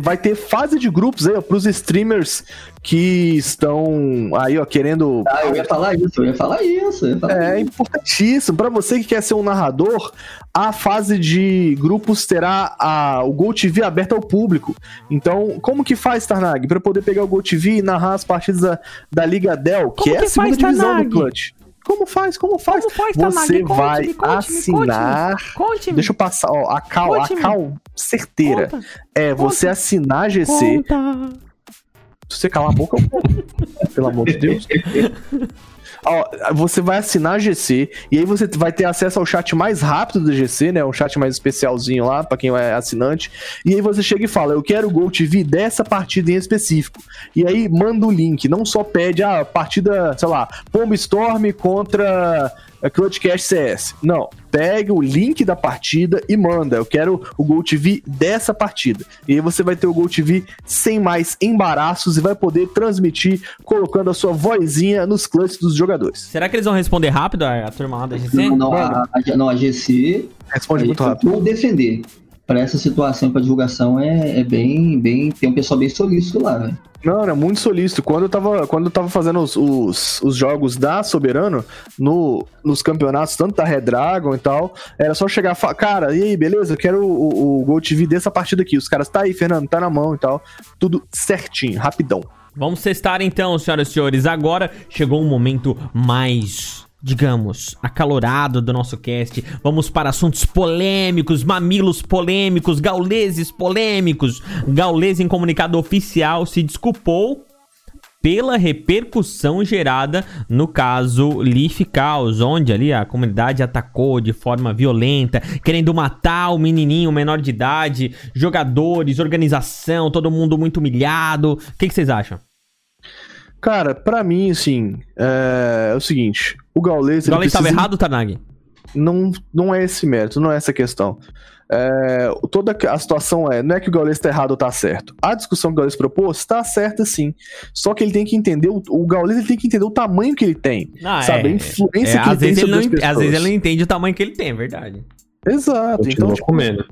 [SPEAKER 2] vai ter fase de grupos aí, ó, pros streamers que estão aí, ó, querendo.
[SPEAKER 4] Ah, eu ia falar isso, eu ia falar isso. Ia falar
[SPEAKER 2] É
[SPEAKER 4] isso.
[SPEAKER 2] importantíssimo. Pra você que quer ser um narrador, a fase de grupos terá a, o Gol TV aberto ao público. Então, como que faz, Tarnag? Pra poder pegar o Gol TV e narrar as partidas da, da Liga Dell, que
[SPEAKER 1] Como
[SPEAKER 2] é
[SPEAKER 1] que
[SPEAKER 2] a segunda
[SPEAKER 1] faz,
[SPEAKER 2] divisão
[SPEAKER 1] Tarnag?
[SPEAKER 2] do Clutch. Como faz? Como faz?
[SPEAKER 1] Como faz,
[SPEAKER 2] Você vai
[SPEAKER 1] Conte-me, conte-me,
[SPEAKER 2] assinar.
[SPEAKER 1] Conte-me.
[SPEAKER 2] Deixa eu passar, ó, a cal, a cal certeira.
[SPEAKER 1] Conta,
[SPEAKER 2] É você assinar a GC.
[SPEAKER 1] conta.
[SPEAKER 2] Se você calar a boca, eu. Pelo amor de Deus. Ó, você vai assinar a GC e aí você vai ter acesso ao chat mais rápido do GC, né? Um chat mais especialzinho lá pra quem é assinante. E aí você chega e fala: "Eu quero o Gol TV dessa partida em específico". E aí manda o link, não só pede a partida, sei lá, Pombo Storm contra a Clutchcast CS. Não, pega o link da partida e manda. Eu quero o Gol TV dessa partida. E aí você vai ter o Gol TV sem mais embaraços e vai poder transmitir colocando a sua vozinha nos clutches dos jogadores.
[SPEAKER 1] Será que eles vão responder rápido a, a turma lá da GC?
[SPEAKER 4] Não, não, a, a- não, a GC.
[SPEAKER 2] Responde muito
[SPEAKER 4] eu
[SPEAKER 2] rápido.
[SPEAKER 4] Vou defender. Pra essa situação, pra divulgação, é, é bem, bem. Tem um pessoal bem solícito lá, velho.
[SPEAKER 2] Não, era muito solícito. Quando eu tava, quando eu tava fazendo os, os, os jogos da Soberano, no, nos campeonatos, tanto da Red Dragon e tal, era só chegar e falar, cara, e aí, beleza? Eu quero o, o, o Gol TV dessa partida aqui. Os caras, tá aí, Fernando, tá na mão e tal. Tudo certinho, rapidão.
[SPEAKER 1] Vamos testar então, senhoras e senhores. Agora chegou um momento mais, digamos, acalorado do nosso cast. Vamos para assuntos polêmicos, mamilos polêmicos, gauleses polêmicos. Gaules em comunicado oficial se desculpou pela repercussão gerada no caso Leaf Chaos, onde ali a comunidade atacou de forma violenta, querendo matar o menininho menor de idade, jogadores, organização, todo mundo muito humilhado. O que, que vocês acham?
[SPEAKER 2] Cara, pra mim, assim, é, é o seguinte: o Gaules.
[SPEAKER 1] O Gaules estava
[SPEAKER 2] precisa-
[SPEAKER 1] errado, Tanag?
[SPEAKER 2] Não, não é esse mérito, não é essa questão. É, toda a situação é, não é que o Gaules tá errado ou tá certo. A discussão que o Gaules propôs tá certa sim. Só que ele tem que entender, o, o Gaules ele tem que entender o tamanho que ele tem.
[SPEAKER 1] Ah,
[SPEAKER 2] sabe? A
[SPEAKER 1] é.
[SPEAKER 2] influência
[SPEAKER 1] É,
[SPEAKER 2] que ele
[SPEAKER 1] às,
[SPEAKER 2] tem
[SPEAKER 1] vezes ele
[SPEAKER 2] sobre
[SPEAKER 1] não,
[SPEAKER 2] as
[SPEAKER 1] ent- às
[SPEAKER 2] pessoas.
[SPEAKER 1] vezes ele não entende o tamanho que ele tem, é verdade.
[SPEAKER 2] Exato.
[SPEAKER 3] Continua
[SPEAKER 2] Então, tipo,
[SPEAKER 3] comendo.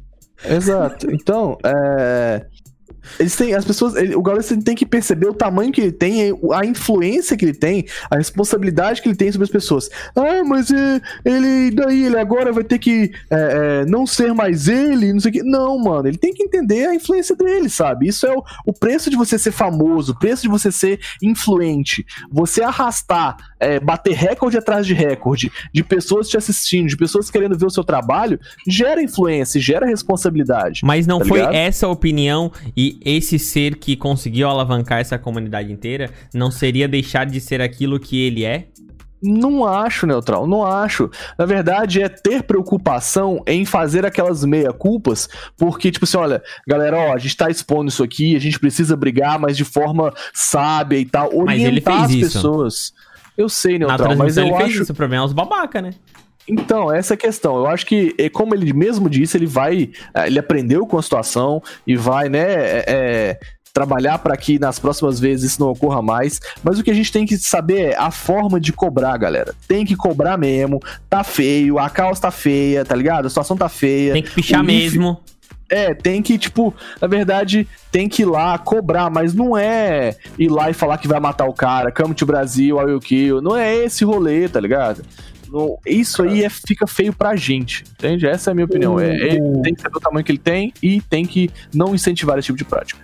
[SPEAKER 2] Exato. Então, é. Eles têm, as pessoas, ele- o Gaules tem que perceber o tamanho que ele tem, a influência que ele tem, a responsabilidade que ele tem sobre as pessoas. Ah, mas é, ele, daí ele agora vai ter que é, é, não ser mais ele, não sei o que. Não, mano, ele tem que entender a influência dele, sabe? Isso é o, o preço de você ser famoso, o preço de você ser influente. Você arrastar, é, bater recorde atrás de recorde, de pessoas te assistindo, de pessoas querendo ver o seu trabalho, gera influência, gera responsabilidade.
[SPEAKER 1] Mas não
[SPEAKER 2] Tá
[SPEAKER 1] foi
[SPEAKER 2] ligado?
[SPEAKER 1] essa opinião e esse ser que conseguiu alavancar essa comunidade inteira não seria deixar de ser aquilo que ele é?
[SPEAKER 2] Não acho, Neutral, não acho. Na verdade, é ter preocupação em fazer aquelas meia-culpas, porque, tipo assim, olha, galera, ó, a gente tá expondo isso aqui, a gente precisa brigar, mas de forma sábia e tal,
[SPEAKER 1] Mas ele
[SPEAKER 2] orientar
[SPEAKER 1] fez
[SPEAKER 2] as
[SPEAKER 1] isso.
[SPEAKER 2] pessoas. Eu sei,
[SPEAKER 1] Na
[SPEAKER 2] Neutral, mas
[SPEAKER 1] transmissão
[SPEAKER 2] eu
[SPEAKER 1] ele fez
[SPEAKER 2] acho...
[SPEAKER 1] isso, o problema é os babaca, né?
[SPEAKER 2] Então, essa é a questão. Eu acho que, eh, como ele mesmo disse, ele vai. eh, Ele aprendeu com a situação e vai, né, eh, eh, trabalhar para que nas próximas vezes isso não ocorra mais. Mas o que a gente tem que saber é a forma de cobrar, galera. Tem que cobrar mesmo. Tá feio, a causa tá feia, tá ligado? A situação tá feia.
[SPEAKER 1] Tem que pichar
[SPEAKER 2] O IF
[SPEAKER 1] mesmo.
[SPEAKER 2] É, tem que, tipo, na verdade, tem que ir lá cobrar, mas não é ir lá e falar que vai matar o cara, come to Brasil, I will kill. Não é esse rolê, tá ligado? Não- isso aí é- fica feio pra gente, entende? Essa é a minha opinião. É, ele tem que saber o tamanho que ele tem e tem que não incentivar esse tipo de prática.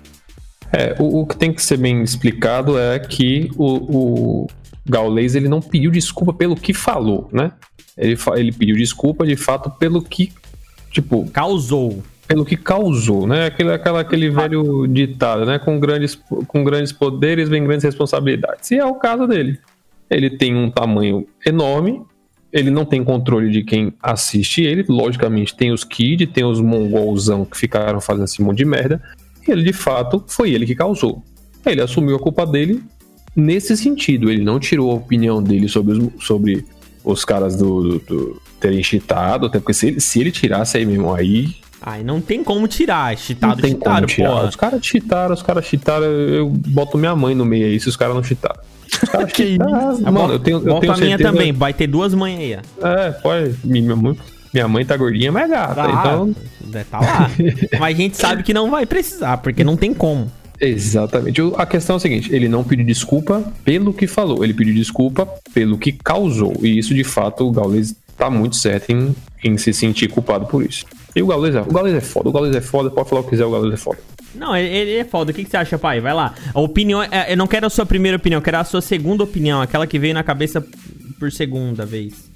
[SPEAKER 3] É, o, o que tem que ser bem explicado é que o, o Gaules ele não pediu desculpa pelo que falou, né? Ele, ele pediu desculpa de fato pelo que, tipo,
[SPEAKER 1] Causou.
[SPEAKER 3] Pelo que causou, né? Aquele, aquela, aquele velho ditado, né? Com grandes, com grandes poderes vem grandes responsabilidades. E é o caso dele. Ele tem um tamanho enorme, ele não tem controle de quem assiste ele. Logicamente, tem os kids, tem os mongolzão que ficaram fazendo esse monte de merda. E ele, de fato, foi ele que causou. Ele assumiu a culpa dele nesse sentido. Ele não tirou a opinião dele sobre os, sobre os caras do, do- do terem cheatado, até porque se ele, se ele tirasse aí mesmo, aí
[SPEAKER 1] Ai, não tem como tirar.
[SPEAKER 3] não
[SPEAKER 1] Cheatado,
[SPEAKER 3] tem
[SPEAKER 1] cheataram,
[SPEAKER 3] como tirar.
[SPEAKER 1] porra.
[SPEAKER 3] Os caras cheataram, os caras cheataram, eu boto minha mãe no meio aí se os caras não cheataram. Os caras cheataram.
[SPEAKER 1] Ah,
[SPEAKER 3] Mano, eu tenho, eu
[SPEAKER 1] Bota
[SPEAKER 3] tenho
[SPEAKER 1] a minha também, vai ter duas mães aí. ó.
[SPEAKER 3] É, pode. Minha mãe, minha mãe tá gordinha, mas é gata.
[SPEAKER 1] Tá,
[SPEAKER 3] Então,
[SPEAKER 1] tá lá. Mas a gente sabe que não vai precisar, porque não tem como.
[SPEAKER 3] exatamente. A questão é a seguinte, ele não pediu desculpa pelo que falou, ele pediu desculpa pelo que causou. E isso, de fato, o Gaules tá muito certo em, em se sentir culpado por isso. E o Gaules é, o Gaules é foda, o Gaules é foda, pode falar o que quiser, o Gaules é foda.
[SPEAKER 1] Não, ele, é foda. O que, que você acha, pai? Vai lá. A opinião. é, Eu não quero a sua primeira opinião, eu quero a sua segunda opinião, aquela que veio na cabeça por segunda vez.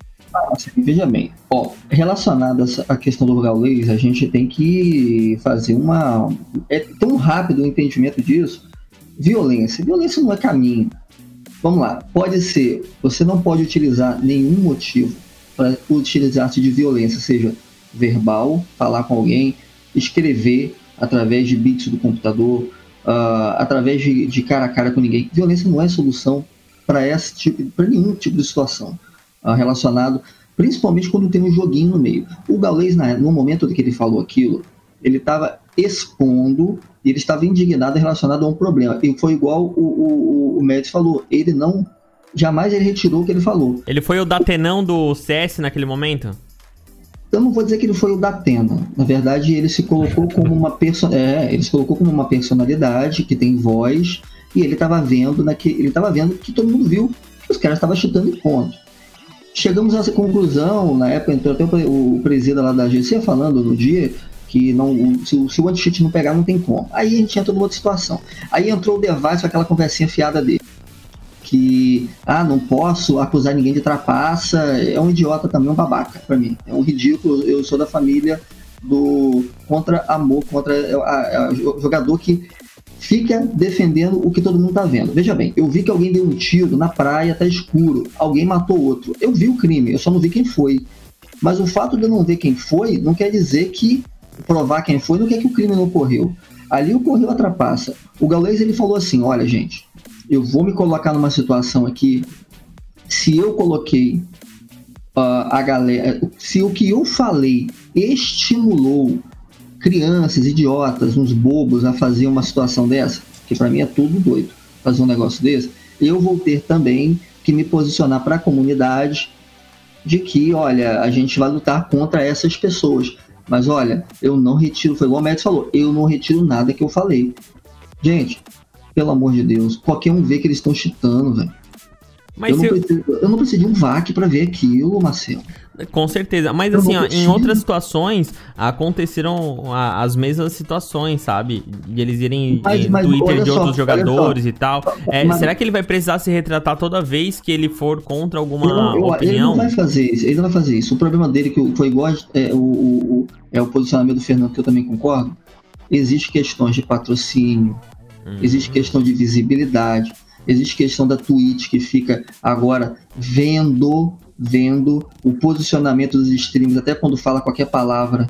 [SPEAKER 4] Assim, veja bem, ó, relacionado a essa- à questão do Gaules, a gente tem que fazer uma. É tão rápido o entendimento disso. Violência. Violência não é caminho. Vamos lá, pode ser. Você não pode utilizar nenhum motivo para utilizar-se de violência, seja verbal, falar com alguém, escrever através de bits do computador, ah, através de, de cara a cara com ninguém. Violência não é solução para esse tipo, para nenhum tipo de situação ah, relacionado, principalmente quando tem um joguinho no meio. O Gaules, no momento que ele falou aquilo, ele estava expondo ele estava indignado relacionado a um problema. E foi igual o, o, o Médici falou, ele não, jamais ele retirou o que ele falou.
[SPEAKER 1] Ele foi o datenão do CS naquele momento?
[SPEAKER 4] Eu não vou dizer que ele foi o da Atena. Na verdade, ele se colocou como uma perso é, ele se colocou como uma personalidade que tem voz e ele estava vendo naque... ele estava vendo que todo mundo viu que os caras estavam chutando em ponto. Chegamos a essa conclusão, na época entrou até o, pre- o presida lá da GC falando no dia que não, se, o- se o anti-cheat não pegar, não tem como. Aí a gente entra numa outra situação. Aí entrou o Device com aquela conversinha fiada dele. Que, ah, não posso acusar ninguém de trapaça, é um idiota também, um babaca pra mim. É um ridículo, eu sou da família do contra amor, contra a, a- a- jogador que fica defendendo o que todo mundo tá vendo. Veja bem, eu vi que alguém deu um tiro na praia, tá escuro, alguém matou outro. Eu vi o crime, eu só não vi quem foi. Mas o fato de eu não ver quem foi não quer dizer que provar quem foi não quer que o crime não ocorreu. Ali ocorreu a trapaça. O Gaules ele falou assim: olha, gente, eu vou me colocar numa situação aqui. Se eu coloquei ah, a galera, se o que eu falei estimulou crianças, idiotas, uns bobos a fazer uma situação dessa, que pra mim é tudo doido fazer um negócio desse, eu vou ter também que me posicionar para a comunidade de que, olha, a gente vai lutar contra essas pessoas. Mas olha, eu não retiro, foi igual o Mads falou, eu não retiro nada que eu falei. Gente, pelo amor de Deus, qualquer um vê que eles estão chitando, velho.
[SPEAKER 1] Mas
[SPEAKER 4] Eu, não preciso- eu não preciso de um VAC pra ver aquilo, Marcelo.
[SPEAKER 1] Com certeza. Mas
[SPEAKER 4] Eu
[SPEAKER 1] assim, ó, em outras situações aconteceram a- as mesmas situações, sabe? De eles irem
[SPEAKER 4] Mas-
[SPEAKER 1] em
[SPEAKER 4] mas
[SPEAKER 1] Twitter de
[SPEAKER 4] só,
[SPEAKER 1] outros jogadores e tal. É,
[SPEAKER 4] Mas-
[SPEAKER 1] será que ele vai precisar se retratar toda vez que ele for contra alguma
[SPEAKER 4] eu- ele
[SPEAKER 1] opinião?
[SPEAKER 4] não vai fazer isso, ele não vai fazer isso. O problema dele, que foi igual é, o, o- é o posicionamento do Fernando, que eu também concordo. Existe questões de patrocínio, Existe questão de visibilidade, existe questão da Twitch que fica agora vendo, vendo o posicionamento dos streams, até quando fala qualquer palavra.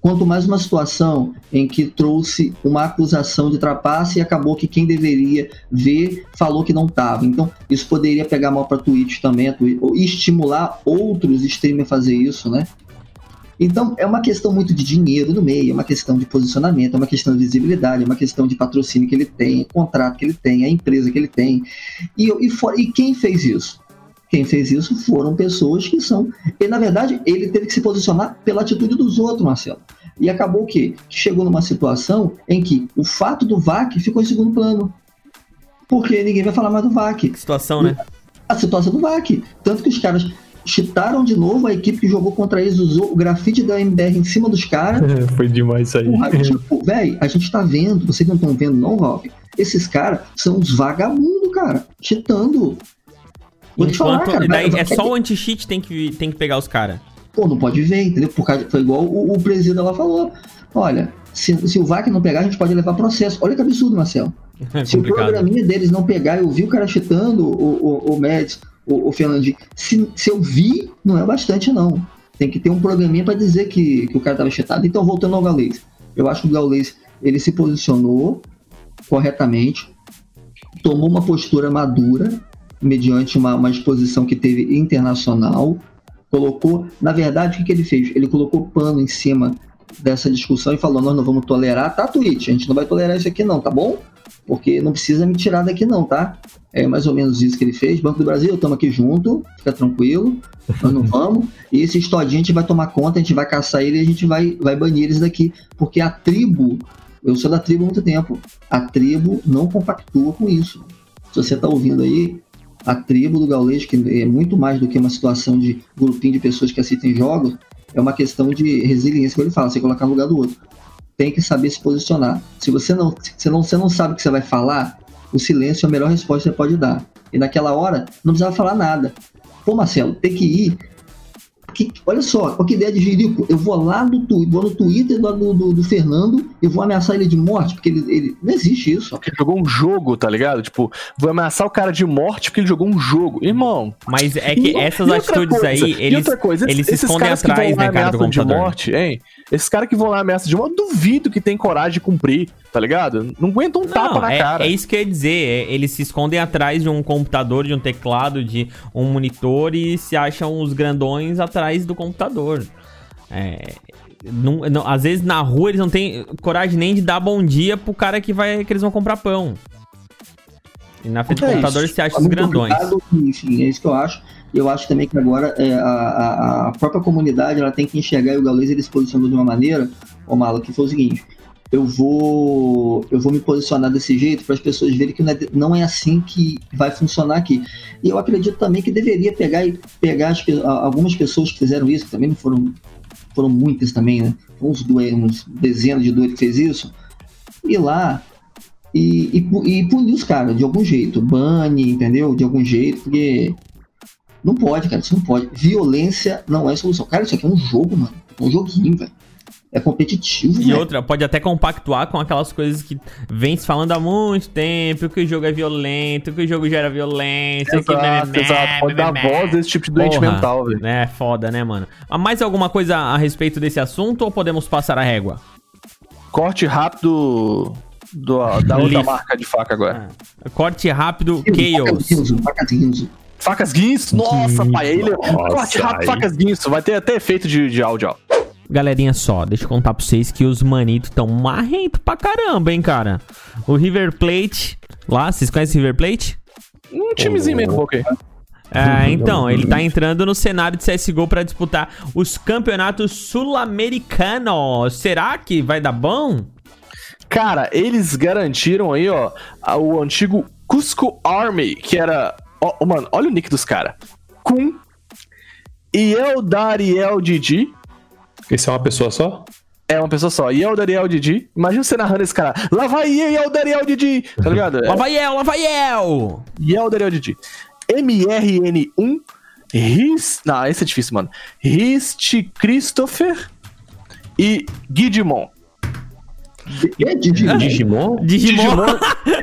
[SPEAKER 4] Quanto mais uma situação em que trouxe uma acusação de trapaça e acabou que quem deveria ver falou que não estava. Então, isso poderia pegar mal para Twitch também, Twitch, ou estimular outros streamers a fazer isso, né? Então, é uma questão muito de dinheiro no meio, é uma questão de posicionamento, é uma questão de visibilidade, é uma questão de patrocínio que ele tem, contrato que ele tem, a empresa que ele tem. E, e, for- e quem fez isso? Quem fez isso foram pessoas que são. E, na verdade, ele teve que se posicionar pela atitude dos outros, Marcelo. E acabou o quê? Que chegou numa situação em que o fato do VAC ficou em segundo plano. Porque ninguém vai falar mais do VAC
[SPEAKER 1] Que situação, né?
[SPEAKER 4] a situação do VAC. Tanto que os caras chitaram de novo a equipe que jogou contra eles, usou o grafite da MBR em cima dos caras.
[SPEAKER 3] Foi demais isso aí.
[SPEAKER 4] Porra, tipo, véi, a gente tá vendo, vocês não estão vendo, não, Ralph? Esses caras são uns vagabundos, cara, chitando. Vou te falar, cara.
[SPEAKER 1] daí é só o anti-cheat tem que, tem que pegar os caras.
[SPEAKER 4] Pô, não pode ver, entendeu? Por causa, foi igual o, o presídio lá falou. Olha, se, se o VAC não pegar, a gente pode levar processo. Olha que absurdo, Marcelo.
[SPEAKER 1] É
[SPEAKER 4] Se o programinha deles não pegar, eu vi o cara chitando o, o, o Mads, o, o Fernandinho. Se, se eu vi, não é bastante, não. Tem que ter um programinha para dizer que, que o cara tava chitado. Então, voltando ao Gaules. Eu acho que o Gaules, ele se posicionou corretamente, tomou uma postura madura, mediante uma, uma exposição que teve internacional, colocou, na verdade, o que, que ele fez? Ele colocou pano em cima dessa discussão e falou, nós não vamos tolerar, tá, Twitch? A gente não vai tolerar isso aqui não, tá bom? Porque não precisa me tirar daqui não, tá? É mais ou menos isso que ele fez. Banco do Brasil, estamos aqui junto, fica tranquilo, nós não vamos. E esse estodinho a gente vai tomar conta, a gente vai caçar ele e a gente vai, vai banir eles daqui. Porque a tribo, eu sou da tribo há muito tempo, a tribo não compactua com isso. Se você tá ouvindo aí, a tribo do Gaulês, que é muito mais do que uma situação de grupinho de pessoas que assistem jogos, é uma questão de resiliência que ele fala, você colocar no lugar do outro. Tem que saber se posicionar. Se você não, se não, você não sabe o que você vai falar, o silêncio é a melhor resposta que você pode dar. E naquela hora, não precisava falar nada. Pô, Marcelo, tem que ir. Que- olha só, olha que ideia de jirico. Eu vou lá no, tu- vou no Twitter do, do, do- do Fernando e vou ameaçar ele de morte, porque ele, ele- não existe isso.
[SPEAKER 2] Porque ele jogou um jogo, tá ligado? Tipo, vou ameaçar o cara de morte porque ele jogou um jogo. Irmão.
[SPEAKER 1] Mas é que essas
[SPEAKER 2] e
[SPEAKER 1] atitudes
[SPEAKER 2] coisa,
[SPEAKER 1] aí, eles,
[SPEAKER 2] outra coisa,
[SPEAKER 1] eles se
[SPEAKER 2] esses
[SPEAKER 1] escondem
[SPEAKER 2] caras que
[SPEAKER 1] atrás,
[SPEAKER 2] vão lá
[SPEAKER 1] né, cara, do
[SPEAKER 2] de morte, hein? Esses caras que vão lá ameaçam de morte, eu duvido que tem coragem de cumprir, tá ligado? Não aguenta um tapa
[SPEAKER 1] Não,
[SPEAKER 2] na
[SPEAKER 1] é,
[SPEAKER 2] cara.
[SPEAKER 1] é isso que eu ia dizer. é, eles se escondem atrás de um computador, de um teclado, de um monitor e se acham os grandões atrás do computador. É, não- não- às vezes na rua eles não têm coragem nem de dar bom dia pro cara que, vai, que eles vão comprar pão. E na frente do
[SPEAKER 2] É
[SPEAKER 1] computador
[SPEAKER 2] isso.
[SPEAKER 1] se acham os grandões.
[SPEAKER 4] cuidado, enfim, é isso que eu acho. E eu acho também que agora é, a, a- a própria comunidade ela tem que enxergar e o Gaules ele se posicionou de uma maneira, ô Malo, que foi o seguinte: eu vou eu vou me posicionar desse jeito para as pessoas verem que não é, não é assim que vai funcionar aqui. E eu acredito também que deveria pegar e pegar as algumas pessoas que fizeram isso, que também não foram foram muitas também, né? Uns, dois, uns dezenas de doidos que fez isso, ir lá e, e, e punir os caras de algum jeito, bane, entendeu? De algum jeito, porque não pode, cara, isso não pode. Violência não é solução. Cara, isso aqui é um jogo, mano. É um joguinho, velho. É competitivo,
[SPEAKER 1] E
[SPEAKER 4] velho.
[SPEAKER 1] outra, pode até compactuar com aquelas coisas que vem se falando há muito tempo, que o jogo é violento, que o jogo gera violência, que...
[SPEAKER 2] Exato, exato. Pode dar voz a esse tipo de doente
[SPEAKER 1] Porra,
[SPEAKER 2] mental, velho.
[SPEAKER 1] É foda, né, mano? Ah, Mais alguma coisa a respeito desse assunto ou podemos passar a régua?
[SPEAKER 2] Corte rápido do, da outra marca de faca agora.
[SPEAKER 1] Corte rápido, Chaos.
[SPEAKER 4] Facas Guinzo.
[SPEAKER 2] Facas guinso, nossa, pai. Ele.
[SPEAKER 3] Nossa,
[SPEAKER 2] Corte rápido, facas guinso. Vai ter até efeito de, de áudio, ó.
[SPEAKER 1] Galerinha só, deixa eu contar pra vocês que os manitos tão marrento pra caramba, hein, cara. O River Plate, lá, vocês conhecem o River Plate?
[SPEAKER 2] Um timezinho meio pouco.
[SPEAKER 1] É, então, ele tá entrando no cenário de CSGO pra disputar os campeonatos sul-americanos. Será que vai dar bom?
[SPEAKER 2] Cara, eles garantiram aí, ó, o antigo Cusco Army, que era. Ó, mano, olha o nick dos caras. Kun Dariel Didi.
[SPEAKER 3] Esse é uma pessoa só?
[SPEAKER 2] É uma pessoa só. Dariel Didi. Imagina você narrando esse cara. Lá vai Dariel Didi. Tá ligado? É,
[SPEAKER 1] Lavaiel, Lavaiel!
[SPEAKER 2] Dariel Didi. MRN1. Ris. Não, esse é difícil, mano. Rist Christopher. E Guidimon.
[SPEAKER 4] É Digimon.
[SPEAKER 3] Digimon?
[SPEAKER 1] Digimon.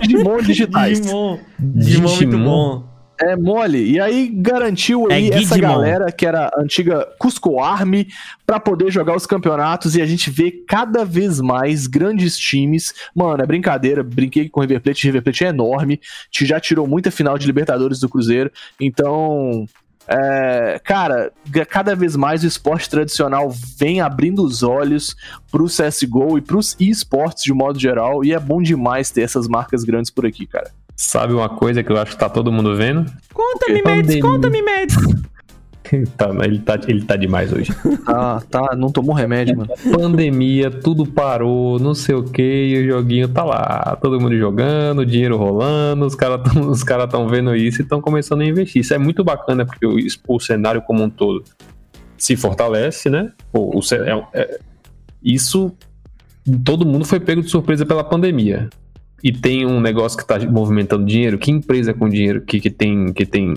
[SPEAKER 2] Digimon digitais.
[SPEAKER 1] Digimon. Digimon muito
[SPEAKER 3] Digimon.
[SPEAKER 1] bom.
[SPEAKER 2] É mole. E aí garantiu
[SPEAKER 1] É
[SPEAKER 2] aí essa
[SPEAKER 1] Guidimon.
[SPEAKER 2] galera que era antiga Cusco Army pra poder jogar os campeonatos e a gente vê cada vez mais grandes times. Mano, é brincadeira. Brinquei com o River Plate. O River Plate é enorme. Já tirou muita final de Libertadores do Cruzeiro. Então, é, cara, cada vez mais o esporte tradicional vem abrindo os olhos pro CSGO e pros esportes de modo geral. E é bom demais ter essas marcas grandes por aqui, cara.
[SPEAKER 3] Sabe uma coisa que eu acho que tá todo mundo vendo?
[SPEAKER 1] Conta-me, Mads, conta-me, Mads.
[SPEAKER 3] Tá, ele, tá, ele tá demais hoje.
[SPEAKER 2] Tá, tá, não tomou remédio, mano.
[SPEAKER 3] Pandemia, tudo parou, não sei o que, e o joguinho tá lá. Todo mundo jogando, dinheiro rolando, os caras tão, os cara tão vendo isso e estão começando a investir. Isso é muito bacana, porque o, o cenário como um todo se fortalece, né? O, o é- é- isso, todo mundo foi pego de surpresa pela pandemia. E tem um negócio que tá movimentando dinheiro. Que empresa com dinheiro que, que tem que tem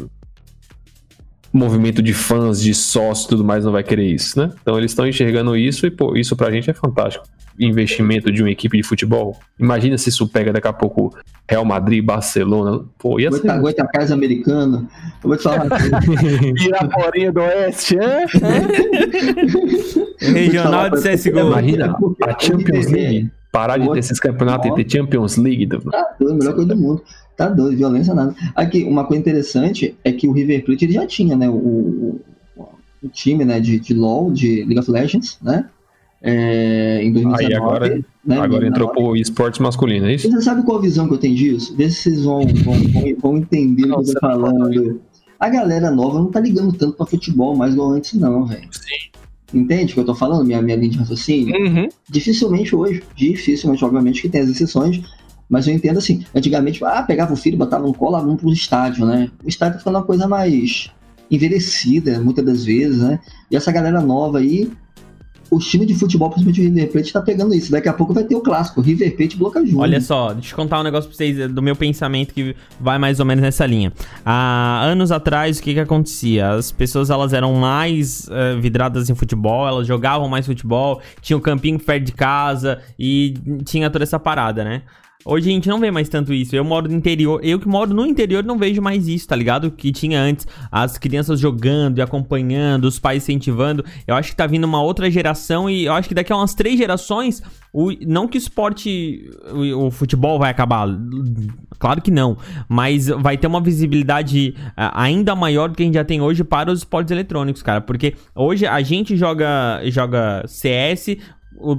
[SPEAKER 3] movimento de fãs, de sócios e tudo mais não vai querer isso, né? Então eles estão enxergando isso e, pô, isso pra gente é fantástico. Investimento de uma equipe de futebol. Imagina se isso pega daqui a pouco Real Madrid, Barcelona. Pô, ia ser.
[SPEAKER 4] Aguenta, a casa americana. Eu vou te falar.
[SPEAKER 2] Piraporinha do Oeste, é?
[SPEAKER 1] Regional de CSGO.
[SPEAKER 3] Imagina a Champions
[SPEAKER 4] IBV
[SPEAKER 3] League. Parar de ter esses campeonatos e ter Champions League.
[SPEAKER 4] Tá doido, a melhor coisa do mundo. Tá doido, violência nada. Aqui, uma coisa interessante é que o River Plate ele já tinha, né? O, o, time né, de, de LoL, de League of Legends, né? É, em 2019.
[SPEAKER 3] Aí agora-
[SPEAKER 4] né,
[SPEAKER 3] Agora
[SPEAKER 4] 2019.
[SPEAKER 3] entrou pro esportes masculino, é isso?
[SPEAKER 4] Você sabe qual a visão que eu tenho disso? Vê se vocês vão, vão, vão, vão entender o que eu tô falando. A galera nova não tá ligando tanto pra futebol mais igual antes, não, velho. Entende o que eu tô falando? Minha, minha linha de raciocínio?
[SPEAKER 2] Uhum.
[SPEAKER 4] Dificilmente hoje, dificilmente, obviamente que tem as exceções, mas eu entendo assim, antigamente, ah, pegava o filho, botava no colo, vamos pro estádio, né? O estádio tá ficando uma coisa mais envelhecida, muitas das vezes, né? E essa galera nova aí, os times de futebol, principalmente o River Plate, tá pegando isso. Daqui a pouco vai ter o clássico, River Plate Boca Juniors.
[SPEAKER 1] Olha só, deixa eu contar um negócio pra vocês do meu pensamento que vai mais ou menos nessa linha. Há anos atrás, o que que acontecia? As pessoas, elas eram mais eh, vidradas em futebol, elas jogavam mais futebol, tinha um campinho perto de casa e tinha toda essa parada, né? Hoje a gente não vê mais tanto isso. Eu moro no interior. Eu que moro no interior não vejo mais isso, tá ligado? Que tinha antes as crianças jogando e acompanhando, os pais incentivando. Eu acho que tá vindo uma outra geração e eu acho que daqui a umas três gerações, o, não que o esporte, o, o futebol vai acabar. Claro que não. Mas vai ter uma visibilidade ah, ainda maior do que a gente já tem hoje para os esportes eletrônicos, cara. Porque hoje a gente joga, joga CS,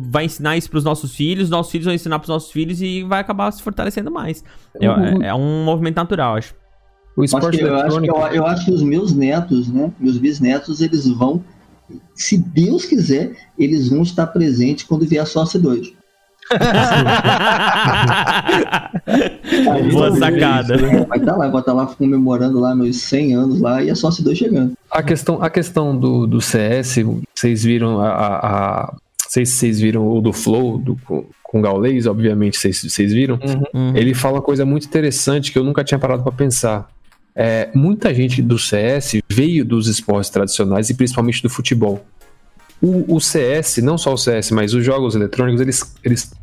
[SPEAKER 1] vai ensinar isso pros nossos filhos, nossos filhos vão ensinar pros nossos filhos e vai acabar se fortalecendo mais. É,
[SPEAKER 3] Uhum.
[SPEAKER 1] é um movimento natural, acho.
[SPEAKER 3] O
[SPEAKER 4] Acho
[SPEAKER 3] esporte
[SPEAKER 4] que, eu, acho que, eu, eu acho que os meus netos, né? Meus bisnetos, eles vão, se Deus quiser, eles vão estar presentes quando vier a sócia 2.
[SPEAKER 1] Boa sacada.
[SPEAKER 4] Vai estar lá, vai estar lá comemorando lá meus 100 anos lá e a sócia 2 chegando.
[SPEAKER 3] A questão, a questão do, do CS, vocês viram a. a, sei se vocês viram o do Flow, do, com, com Gaules, obviamente vocês, vocês viram.
[SPEAKER 1] Uhum.
[SPEAKER 3] Ele fala uma coisa muito interessante que eu nunca tinha parado para pensar. É, muita gente do CS veio dos esportes tradicionais e principalmente do futebol. O, o CS, não só o CS, mas os jogos eletrônicos, eles, eles,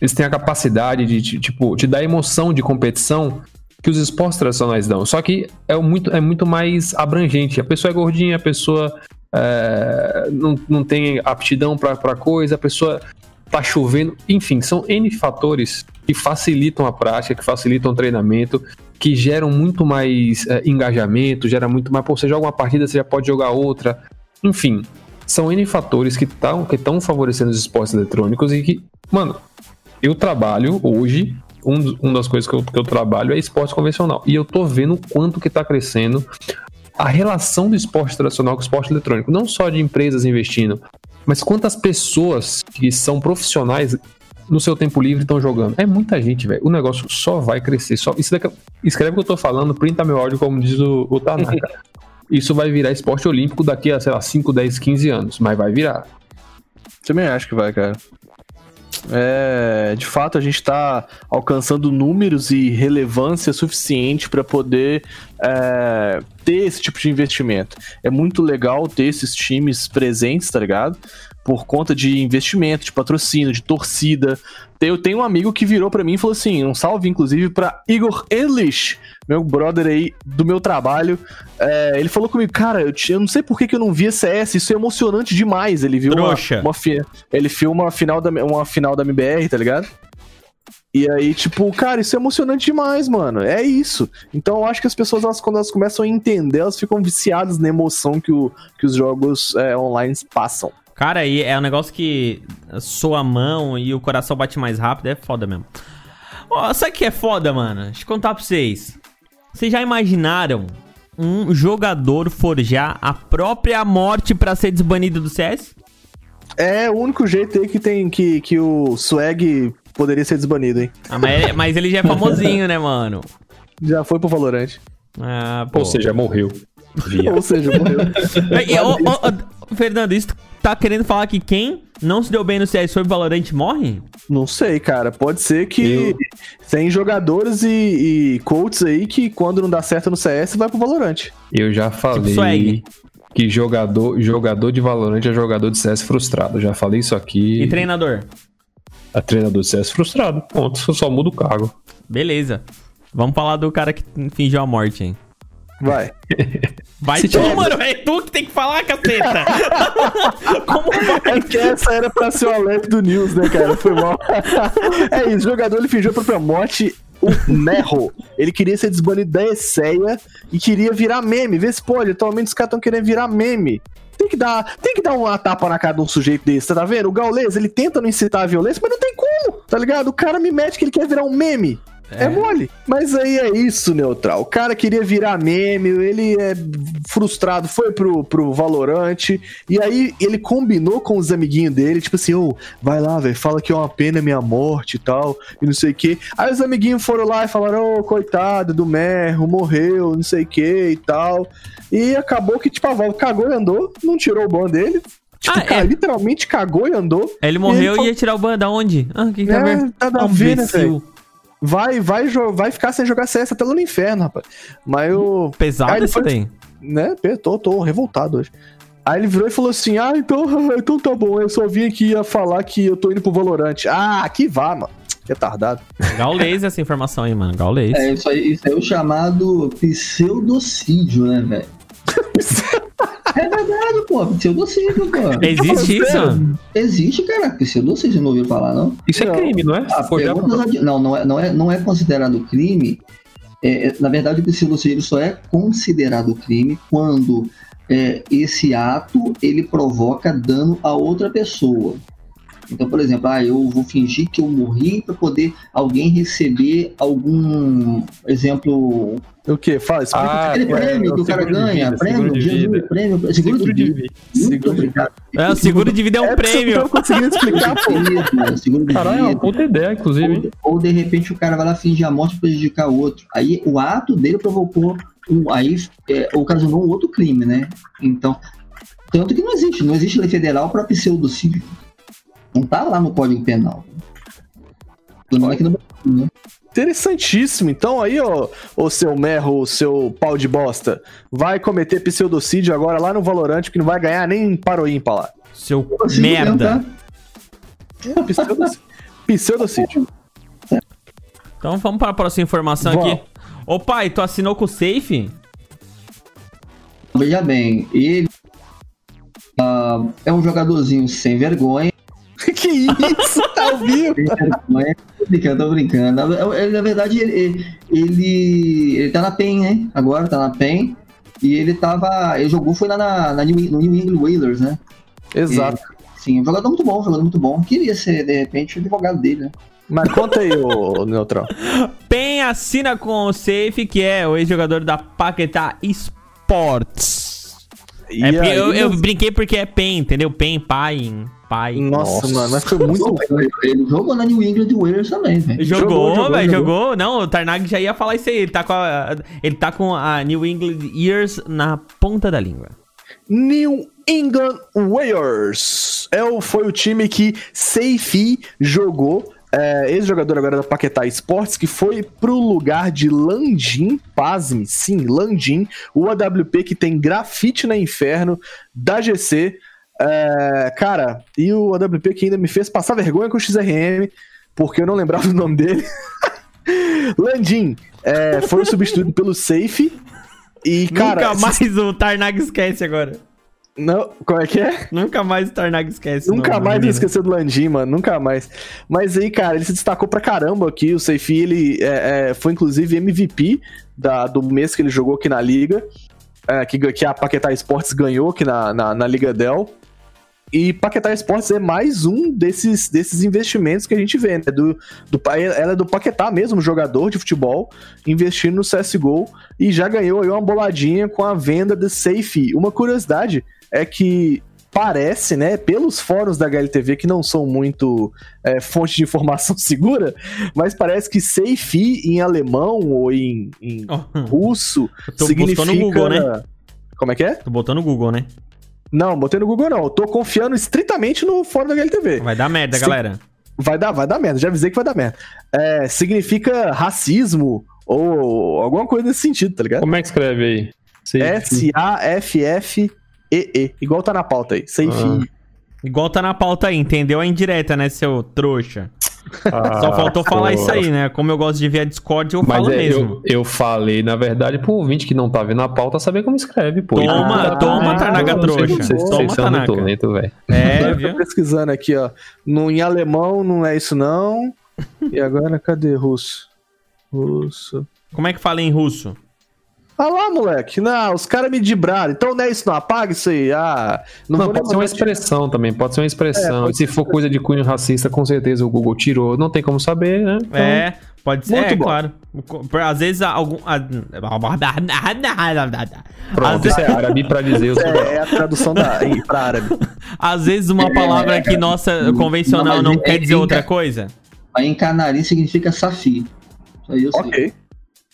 [SPEAKER 3] eles têm a capacidade de, de, tipo, te dar emoção de competição que os esportes tradicionais dão. Só que é muito, é muito mais abrangente. A pessoa é gordinha, a pessoa é, não, não tem aptidão para coisa, a pessoa tá chovendo. Enfim, são N fatores que facilitam a prática, que facilitam o treinamento, que geram muito mais é, engajamento, gera muito mais. Pô, você joga uma partida, você já pode jogar outra. Enfim, são N fatores que estão que tão favorecendo os esportes eletrônicos e que, mano, eu trabalho hoje um, dos- um das coisas que eu, que eu trabalho é esporte convencional. E eu tô vendo o quanto que tá crescendo a relação do esporte tradicional com o esporte eletrônico. Não só de empresas investindo, mas quantas pessoas que são profissionais no seu tempo livre estão jogando. É muita gente, velho. O negócio só vai crescer. Só... Isso daqui... Escreve o que eu tô falando, printa meu áudio, como diz o, o Tanaka. Isso vai virar esporte olímpico daqui a, sei lá, 5, 10, 15 anos. Mas vai virar.
[SPEAKER 2] Também acho que vai, cara. É, de fato, a gente tá alcançando números e relevância suficiente para poder é, ter esse tipo de investimento. É muito legal ter esses times presentes, tá ligado? Por conta de investimento, de patrocínio, de torcida. Eu tenho um amigo que virou para mim e falou assim: um salve, inclusive, para Igor Elish, meu brother aí do meu trabalho. É, ele falou comigo, cara, eu, te- eu não sei por que, que eu não via CS, isso é emocionante demais. Ele viu uma, uma ele filma uma final da uma final da MBR, tá ligado? E aí, tipo, cara, isso é emocionante demais, mano. É isso. Então eu acho que as pessoas, elas, quando elas começam a entender, elas ficam viciadas na emoção que, o, que os jogos é, online passam.
[SPEAKER 1] Cara, e é um negócio que soa a mão e o coração bate mais rápido, é foda mesmo. Ó, sabe o que é foda, mano? Deixa eu contar pra vocês. Vocês já imaginaram um jogador forjar a própria morte pra ser desbanido do CS?
[SPEAKER 2] É o único jeito aí que tem que, que o swag poderia ser desbanido, hein?
[SPEAKER 1] Ah, mas, ele- mas ele já é famosinho, né, mano?
[SPEAKER 2] Já foi pro Valorante.
[SPEAKER 1] Ah, pô.
[SPEAKER 3] Ou seja, morreu.
[SPEAKER 2] Ou seja, morreu.
[SPEAKER 1] E, Fernando, isso tá querendo falar que quem não se deu bem no CS foi o Valorant morre?
[SPEAKER 2] Não sei, cara. Pode ser que
[SPEAKER 3] Eu-
[SPEAKER 2] tem jogadores e, e coaches aí que quando não dá certo no CS vai pro Valorante.
[SPEAKER 3] Eu já falei
[SPEAKER 1] swag.
[SPEAKER 3] que jogador, jogador de Valorant é jogador de CS frustrado. Eu já falei isso aqui.
[SPEAKER 1] E treinador?
[SPEAKER 3] É treinador de CS frustrado. Ponto. Só- Só muda o cargo.
[SPEAKER 1] Beleza. Vamos falar do cara que fingiu a morte, hein?
[SPEAKER 2] Vai.
[SPEAKER 1] Vai
[SPEAKER 3] Se
[SPEAKER 1] tu,
[SPEAKER 3] tiver-
[SPEAKER 1] mano. É tu que tem que falar, caceta. Como vai?
[SPEAKER 2] É que essa era pra ser o alerta do News, né, cara? Foi mal. é isso, o jogador ele fingiu a própria morte. O Merro, ele queria ser desbanido da Esseia e queria virar meme. Vê se pode, atualmente os caras estão querendo virar meme. Tem que, dar, tem que dar uma tapa na cara de um sujeito desse, tá vendo? O Gaules, ele tenta não incitar a violência, mas não tem como, tá ligado? O cara me mete que ele quer virar um meme. É. mole. Mas aí é isso, Neutral. O cara queria virar meme, ele é frustrado, foi pro, pro Valorante, e aí ele combinou com os amiguinhos dele, tipo assim, ô, vai lá, velho, fala que é uma pena minha morte e tal, e não sei o quê. Aí os amiguinhos foram lá e falaram, ô, coitado do Merro, morreu, não sei o que e tal. E acabou que, tipo, a Valve cagou e andou, não tirou o ban dele. Tipo,
[SPEAKER 1] Ah,
[SPEAKER 2] cara,
[SPEAKER 1] é.
[SPEAKER 2] literalmente cagou e andou.
[SPEAKER 1] Ele morreu
[SPEAKER 2] ele
[SPEAKER 1] e ia tirar o ban da onde? Ah, quem tá
[SPEAKER 2] É,
[SPEAKER 1] vendo?
[SPEAKER 2] nada a
[SPEAKER 1] Ah, um
[SPEAKER 2] né, velho? Vai, vai, vai ficar sem jogar CS até lá no inferno, rapaz. Mas eu.
[SPEAKER 1] Pesado
[SPEAKER 2] Aí
[SPEAKER 1] tem.
[SPEAKER 2] Né, tô, tô revoltado hoje. Aí ele virou e falou assim: Ah, então, então tá bom, eu só vim aqui a falar que eu tô indo pro Valorante. Ah, que vá, mano. Retardado.
[SPEAKER 1] Gaulês essa informação aí, mano. Gaulês.
[SPEAKER 4] É, isso aí, isso aí é o chamado pseudocídio, né, velho? é verdade, pô, pseudocídio, pô.
[SPEAKER 1] Existe isso?
[SPEAKER 4] Existe, cara, pseudocídio, não ouviu falar, não?
[SPEAKER 3] Isso
[SPEAKER 2] Não.
[SPEAKER 3] é crime, não é?
[SPEAKER 4] Ah, adi- não, não é, não, é, não é considerado crime. É, é, na verdade, o pseudocídio só é considerado crime quando é, esse ato ele provoca dano a outra pessoa. Então, por exemplo, ah, eu vou fingir que eu morri para poder alguém receber algum exemplo,
[SPEAKER 2] O quê? Fala, explica.
[SPEAKER 3] Ah,
[SPEAKER 4] aquele
[SPEAKER 3] é,
[SPEAKER 4] prêmio
[SPEAKER 3] é
[SPEAKER 4] que
[SPEAKER 3] o
[SPEAKER 4] cara
[SPEAKER 3] seguro
[SPEAKER 4] ganha,
[SPEAKER 3] vida,
[SPEAKER 4] prêmio,
[SPEAKER 3] seguro de
[SPEAKER 4] Jesus,
[SPEAKER 3] vida.
[SPEAKER 4] prêmio, seguro, de vida. Muito
[SPEAKER 2] Seguro de
[SPEAKER 4] obrigado.
[SPEAKER 1] É, o seguro de vida é um
[SPEAKER 2] É
[SPEAKER 1] prêmio.
[SPEAKER 2] não tá conseguindo explicar, pô.
[SPEAKER 4] Isso, seguro de
[SPEAKER 3] Caralho, é uma
[SPEAKER 4] vida.
[SPEAKER 3] puta ideia, inclusive.
[SPEAKER 4] Ou, ou de repente o cara vai lá fingir a morte pra prejudicar o outro. Aí o ato dele provocou um, aí é, ocasionou um outro crime, né? Então, tanto que não existe, não existe lei federal para pseudocídio. Não tá lá no Código Penal. Pelo menos aqui no Brasil, né?
[SPEAKER 2] Interessantíssimo. Então aí, ó, o seu merro, o seu pau de bosta, vai cometer pseudocídio agora lá no Valorante, que não vai ganhar nem para o ímpar lá.
[SPEAKER 1] Seu merda.
[SPEAKER 4] tá?
[SPEAKER 2] Pseudocídio. Pseudocídio.
[SPEAKER 1] Então vamos para a próxima informação
[SPEAKER 2] Vamos.
[SPEAKER 1] aqui. Ô pai, tu assinou com o Safe?
[SPEAKER 4] Veja bem, ele ah, é um jogadorzinho sem vergonha.
[SPEAKER 2] que isso? Tá ao vivo?
[SPEAKER 4] Sem vergonha. Tô brincando, tô brincando. Ele, na verdade, ele, ele, ele tá na PEN, né? Agora tá na PEN. E ele tava. Ele jogou, foi lá na, na New, no New England Whalers, né?
[SPEAKER 2] Exato.
[SPEAKER 4] Sim, um jogador muito bom, um jogador muito bom. Queria ser, de repente, o advogado dele, né?
[SPEAKER 2] Mas conta aí, ô Neutral.
[SPEAKER 1] PEN assina com o Safe, que é o ex-jogador da Paquetá Sports.
[SPEAKER 2] E
[SPEAKER 1] é porque
[SPEAKER 2] aí,
[SPEAKER 1] eu, eu brinquei porque é PEN, entendeu? PEN, pai, pai.
[SPEAKER 2] Nossa, mano, mas foi muito
[SPEAKER 4] Ele, ele jogou na New England Warriors também, velho.
[SPEAKER 1] Jogou,
[SPEAKER 2] Jogou,
[SPEAKER 1] velho,
[SPEAKER 2] jogou,
[SPEAKER 1] jogou, Não, o Tarnag já ia falar isso aí. Ele tá com a, ele tá com a New England Years na ponta da língua.
[SPEAKER 2] New England Warriors. É o, foi o time que Seifi jogou. É, ex-jogador agora da Paquetá Esportes, que foi pro lugar de Landim, pasme, sim, Landim, o AWP que tem grafite na inferno da GC. É, cara, e o AWP que ainda me fez passar vergonha com o XRM, porque eu não lembrava o nome dele. Landim é, foi substituído pelo Safe. E, cara,
[SPEAKER 1] Nunca mais o Tarnag esquece agora.
[SPEAKER 2] Não, como é que é?
[SPEAKER 1] Nunca mais o Tarnag esquece.
[SPEAKER 2] Nunca mais
[SPEAKER 1] dele.
[SPEAKER 2] ia esquecer do Landim, mano. Nunca mais. Mas aí, cara, ele se destacou pra caramba aqui. O Seifi, ele é, é, foi inclusive MVP da, do mês que ele jogou aqui na Liga. é, que, que a Paquetá Esportes ganhou aqui na, na, na Liga Dell. E Paquetá Esportes é mais um desses, desses investimentos que a gente vê, né? Do, do, ela é do Paquetá mesmo, jogador de futebol, investindo no CSGO e já ganhou aí uma boladinha com a venda do Safe. Uma curiosidade é que parece, né, pelos fóruns da HLTV, que não são muito é, fonte de informação segura, mas parece que Safe em alemão ou em, em russo significa...
[SPEAKER 1] Google, né?
[SPEAKER 2] Como é que é?
[SPEAKER 1] Tu botou no Google, né?
[SPEAKER 2] Não, botei no Google não. Eu tô confiando estritamente no fórum da HLTV.
[SPEAKER 1] Vai dar merda,
[SPEAKER 2] Sim.
[SPEAKER 1] galera.
[SPEAKER 2] Vai dar, vai dar merda. Já avisei que vai dar merda. É, significa racismo ou alguma coisa nesse sentido, tá ligado?
[SPEAKER 3] Como é que escreve aí?
[SPEAKER 2] S-A-F-F-E-E. Igual tá na pauta aí. Safe.
[SPEAKER 3] Ah.
[SPEAKER 1] Igual tá na pauta aí, entendeu a indireta, né, seu trouxa?
[SPEAKER 3] Ah,
[SPEAKER 1] Só faltou falar
[SPEAKER 3] pô.
[SPEAKER 1] isso aí, né? Como eu gosto de ver a Discord, eu
[SPEAKER 3] Mas
[SPEAKER 1] falo
[SPEAKER 3] é,
[SPEAKER 1] mesmo.
[SPEAKER 3] eu, eu falei, na verdade, pro ouvinte que não tá vendo a pauta saber como escreve, pô.
[SPEAKER 1] Toma,
[SPEAKER 3] Ah,
[SPEAKER 1] toma,
[SPEAKER 3] ah,
[SPEAKER 1] Tarnaga
[SPEAKER 3] vocês-
[SPEAKER 1] trouxa.
[SPEAKER 3] Vocês
[SPEAKER 1] Toma,
[SPEAKER 3] vocês são muito
[SPEAKER 1] Tanaka.
[SPEAKER 3] lento, velho.
[SPEAKER 1] É, viu?
[SPEAKER 2] tô pesquisando aqui, ó. No, em alemão não é isso, não. E agora, cadê russo? Russo.
[SPEAKER 1] Como é que fala em russo?
[SPEAKER 2] Ah lá, moleque. Não, os caras me dibraram. Então não é isso, não. Apaga isso aí. Ah, não,
[SPEAKER 3] Não, pode ser uma
[SPEAKER 2] lembrar de-
[SPEAKER 3] expressão também, pode ser uma expressão.
[SPEAKER 2] É,
[SPEAKER 3] e se for coisa de cunho racista, com certeza o Google tirou. Não tem como saber, né? Então,
[SPEAKER 1] É, pode ser,
[SPEAKER 2] Muito
[SPEAKER 1] é,
[SPEAKER 2] bom.
[SPEAKER 1] claro. Às vezes algum. a- Às
[SPEAKER 3] Pronto,
[SPEAKER 1] vezes,
[SPEAKER 3] isso é árabe pra dizer,
[SPEAKER 2] É, é a tradução da, em- pra árabe.
[SPEAKER 1] às vezes uma palavra que nossa convencional
[SPEAKER 4] Não,
[SPEAKER 1] não
[SPEAKER 4] mas
[SPEAKER 1] quer
[SPEAKER 4] é-
[SPEAKER 1] dizer
[SPEAKER 4] é-
[SPEAKER 1] outra coisa.
[SPEAKER 4] Aí em canarim significa safi. Isso aí eu sei.
[SPEAKER 2] Ok.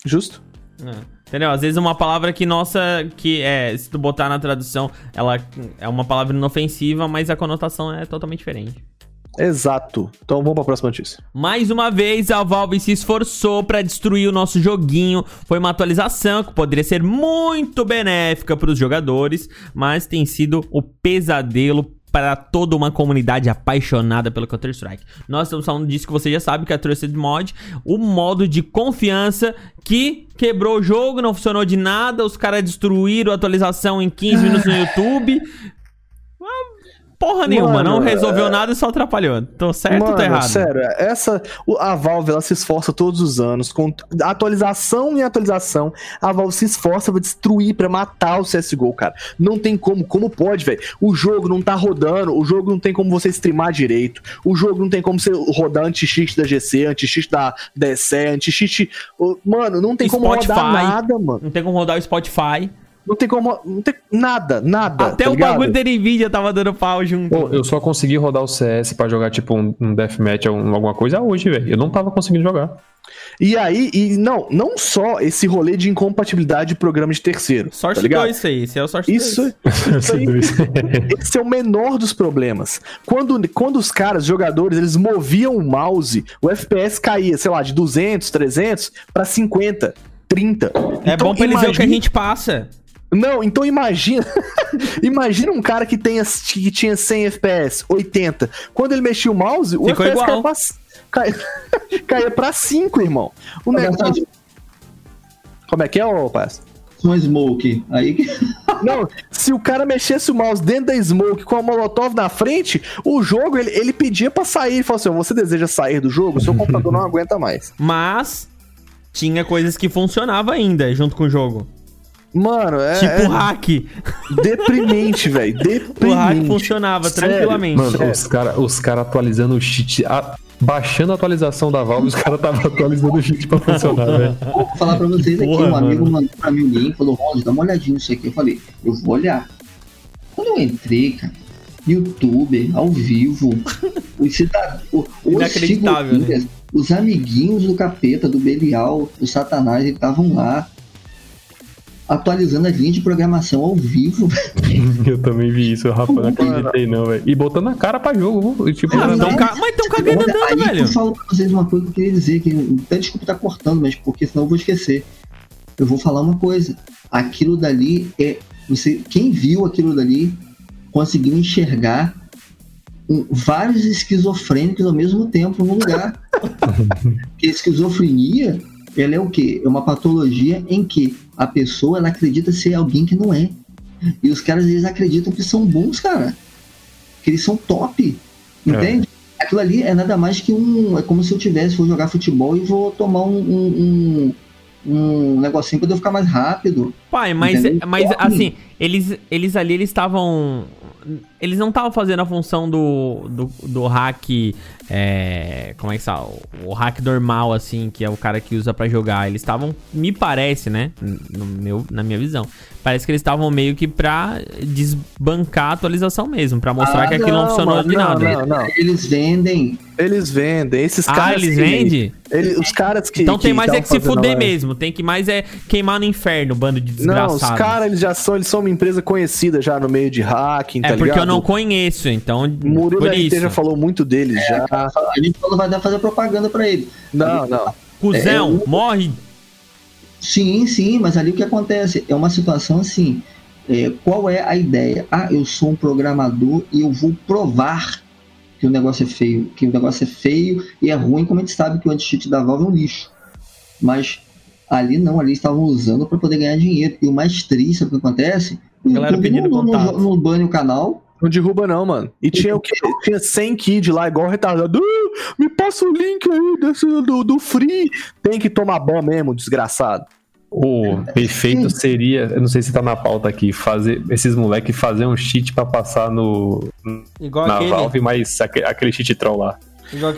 [SPEAKER 2] Justo.
[SPEAKER 1] É. Entendeu? Às vezes uma palavra que nossa, que é, se tu botar na tradução, ela é uma palavra inofensiva, mas a conotação é totalmente diferente.
[SPEAKER 2] Exato. Então vamos pra próxima notícia.
[SPEAKER 1] Mais uma vez, a Valve se esforçou pra destruir o nosso joguinho. Foi uma atualização que poderia ser muito benéfica para os jogadores, mas tem sido o pesadelo para toda uma comunidade apaixonada pelo Counter-Strike. Nós estamos falando disso que você já sabe, que é a Trusted Mod, o modo de confiança que quebrou o jogo, não funcionou de nada, os caras destruíram a atualização em 15 minutos no YouTube. Porra nenhuma,
[SPEAKER 2] Mano,
[SPEAKER 1] não resolveu nada e só atrapalhou. Tô certo ou tô
[SPEAKER 2] Mano,
[SPEAKER 1] errado?
[SPEAKER 2] sério, essa, o- a Valve ela se esforça todos os anos, com atualização em atualização, a Valve se esforça pra destruir, pra matar o CSGO, cara. Não tem como, como pode, velho? O jogo não tá rodando, o jogo não tem como você streamar direito, o jogo não tem como você rodar anti-cheat da GC, anti-cheat da DSE, anti-cheat... Mano, não tem como
[SPEAKER 1] Spotify.
[SPEAKER 2] rodar nada, mano.
[SPEAKER 1] Não tem como rodar o Spotify.
[SPEAKER 2] Não tem como... Não tem nada, nada,
[SPEAKER 1] Até
[SPEAKER 2] tá
[SPEAKER 1] o
[SPEAKER 2] ligado?
[SPEAKER 1] bagulho da Nvidia tava dando pau junto.
[SPEAKER 3] Pô, eu só consegui rodar o CS pra jogar tipo um, um deathmatch ou um- alguma coisa hoje, velho. Eu não tava conseguindo jogar.
[SPEAKER 2] E aí, e não, não só esse rolê de incompatibilidade de programa de terceiro,
[SPEAKER 1] Sorte
[SPEAKER 2] tá ligado?
[SPEAKER 1] 2 isso aí. Esse é o sorte
[SPEAKER 2] Isso,
[SPEAKER 1] 2.
[SPEAKER 2] isso aí, esse é o menor dos problemas. Quando, quando os caras, jogadores, eles moviam o mouse, o FPS caía, sei lá, de 200, 300 pra 50, 30.
[SPEAKER 1] É
[SPEAKER 2] Então,
[SPEAKER 1] bom pra eles verem o que a gente passa.
[SPEAKER 2] Não, então imagina. imagina um cara que, tenha, que tinha 100 FPS, 80. Quando ele mexia o mouse, o
[SPEAKER 1] Ficou
[SPEAKER 2] FPS
[SPEAKER 1] igual.
[SPEAKER 2] caía pra, caía, caía pra 5, irmão. O negócio. Como é que é, ô Paz?
[SPEAKER 4] Com smoke. Aí.
[SPEAKER 2] Não, se o cara mexesse o mouse dentro da smoke com a molotov na frente, o jogo ele, ele pedia pra sair. Ele falou assim: você deseja sair do jogo? Seu computador não aguenta mais.
[SPEAKER 1] Mas tinha coisas que funcionavam ainda junto com o jogo.
[SPEAKER 2] Mano, é,
[SPEAKER 1] tipo
[SPEAKER 2] é
[SPEAKER 1] hack.
[SPEAKER 2] deprimente, velho. Deprimente.
[SPEAKER 1] O hack funcionava
[SPEAKER 2] Sério,
[SPEAKER 1] tranquilamente.
[SPEAKER 3] Mano, os caras os cara atualizando o cheat. a- baixando a atualização da Valve, os caras estavam atualizando o cheat pra funcionar, velho.
[SPEAKER 4] Vou falar pra vocês aqui,
[SPEAKER 1] Porra,
[SPEAKER 4] um amigo
[SPEAKER 1] mano.
[SPEAKER 4] mandou pra mim o link, falou, Ronald, dá uma olhadinha nisso aqui. Eu falei, eu vou olhar. Quando eu entrei, cara, YouTube, ao vivo, os cida- o-
[SPEAKER 1] Inacreditável, né?
[SPEAKER 4] os amiguinhos do capeta, do Belial, do Satanás, eles estavam lá atualizando as linhas de programação ao vivo.
[SPEAKER 3] Eu também vi isso, rapaz, não acreditei não, velho. E botando a cara pra jogo, viu? Tipo,
[SPEAKER 1] Ah,
[SPEAKER 3] não-
[SPEAKER 1] tão ca- Mas tão cagando
[SPEAKER 4] Olha,
[SPEAKER 1] andando,
[SPEAKER 4] aí
[SPEAKER 1] velho.
[SPEAKER 4] eu falo pra vocês uma coisa que eu queria dizer, que até desculpa estar cortando, mas porque senão eu vou esquecer. Eu vou falar uma coisa. Aquilo dali é. Você, quem viu aquilo dali conseguiu enxergar um- vários esquizofrênicos ao mesmo tempo no lugar. Porque a esquizofrenia, ela é o quê? É uma patologia em que a pessoa ela acredita ser alguém que não é. E os caras eles acreditam que são bons, cara. Que eles são top. Entende? Aquilo ali é nada mais que um. É como se eu tivesse, vou jogar futebol e vou tomar um, um, um, um negocinho pra eu ficar mais rápido.
[SPEAKER 1] Pai, mas,
[SPEAKER 4] Entendeu?
[SPEAKER 1] mas
[SPEAKER 4] Corre.
[SPEAKER 1] assim, eles, eles ali, eles estavam. Eles não estavam fazendo a função do, do, do hack. É, como é que está? O, hack normal, assim, que é o cara que usa pra jogar. Eles estavam, me parece, né? No meu, na minha visão. Parece que eles estavam meio que pra desbancar a atualização mesmo. Pra mostrar
[SPEAKER 4] Ah,
[SPEAKER 1] que aquilo não,
[SPEAKER 2] não,
[SPEAKER 1] funcionou
[SPEAKER 2] mano,
[SPEAKER 1] de
[SPEAKER 2] não,
[SPEAKER 1] nada.
[SPEAKER 2] não, não.
[SPEAKER 4] Eles vendem.
[SPEAKER 2] Eles vendem. Esses
[SPEAKER 1] Ah,
[SPEAKER 2] caras.
[SPEAKER 1] eles
[SPEAKER 2] que-
[SPEAKER 1] vendem?
[SPEAKER 2] ele- os caras que.
[SPEAKER 1] Então tem
[SPEAKER 2] que
[SPEAKER 1] mais é que se fuder mesmo. Tem que mais é queimar no inferno, bando de
[SPEAKER 2] Não,
[SPEAKER 1] desgraçados.
[SPEAKER 2] os caras eles já são, eles são uma empresa conhecida já no meio de hacking,
[SPEAKER 1] É
[SPEAKER 2] tá
[SPEAKER 1] porque eu
[SPEAKER 2] ligado?
[SPEAKER 1] Não conheço, então.
[SPEAKER 2] O Murilo
[SPEAKER 1] por
[SPEAKER 2] RT
[SPEAKER 1] isso.
[SPEAKER 2] já falou muito deles já.
[SPEAKER 4] A gente não vai dar fazer propaganda pra ele.
[SPEAKER 2] Não, não.
[SPEAKER 1] Cusão,
[SPEAKER 4] É,
[SPEAKER 1] morre.
[SPEAKER 4] Sim, sim, mas ali o que acontece? É uma situação assim. é, qual é a ideia? Ah, eu sou um programador e eu vou provar que o negócio é feio. Que o negócio é feio e é ruim, como a gente sabe que o anti-cheat da Valve é um lixo. Mas ali não, ali estavam usando para poder ganhar dinheiro. E o mais triste, sabe o que acontece?
[SPEAKER 1] Galera
[SPEAKER 4] YouTube
[SPEAKER 1] pedindo
[SPEAKER 4] não, não,
[SPEAKER 1] contato.
[SPEAKER 4] não, não bane o canal.
[SPEAKER 2] Não derruba não, mano. E tinha o quê? Tinha 100 kid lá, igual retardado. "Ah, me passa o link aí desse, do, do free. Tem que tomar ban mesmo, desgraçado.
[SPEAKER 3] O perfeito seria, eu não sei se tá na pauta aqui, fazer esses moleques fazer um cheat pra passar no
[SPEAKER 1] Igual
[SPEAKER 3] na
[SPEAKER 1] aquele.
[SPEAKER 3] Valve, mas aque- aquele cheat troll lá.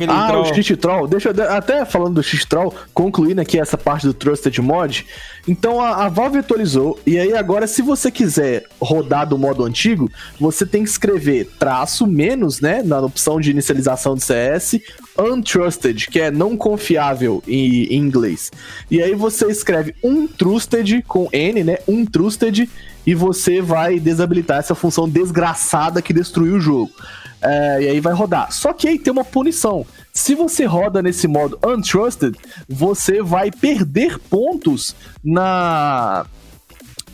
[SPEAKER 2] Ah,
[SPEAKER 1] troll.
[SPEAKER 2] o cheat troll. Deixa eu até falando do cheat troll, concluindo aqui essa parte do Trusted Mod. Então a, a Valve atualizou e aí agora se você quiser rodar do modo antigo, você tem que escrever traço menos, né, na opção de inicialização do CS, untrusted, que é não confiável em, em inglês. E aí você escreve untrusted com N, né, untrusted e você vai desabilitar essa função desgraçada que destruiu o jogo. É, e aí vai rodar. Só que aí tem uma punição. Se você roda nesse modo Untrusted, você vai perder pontos na.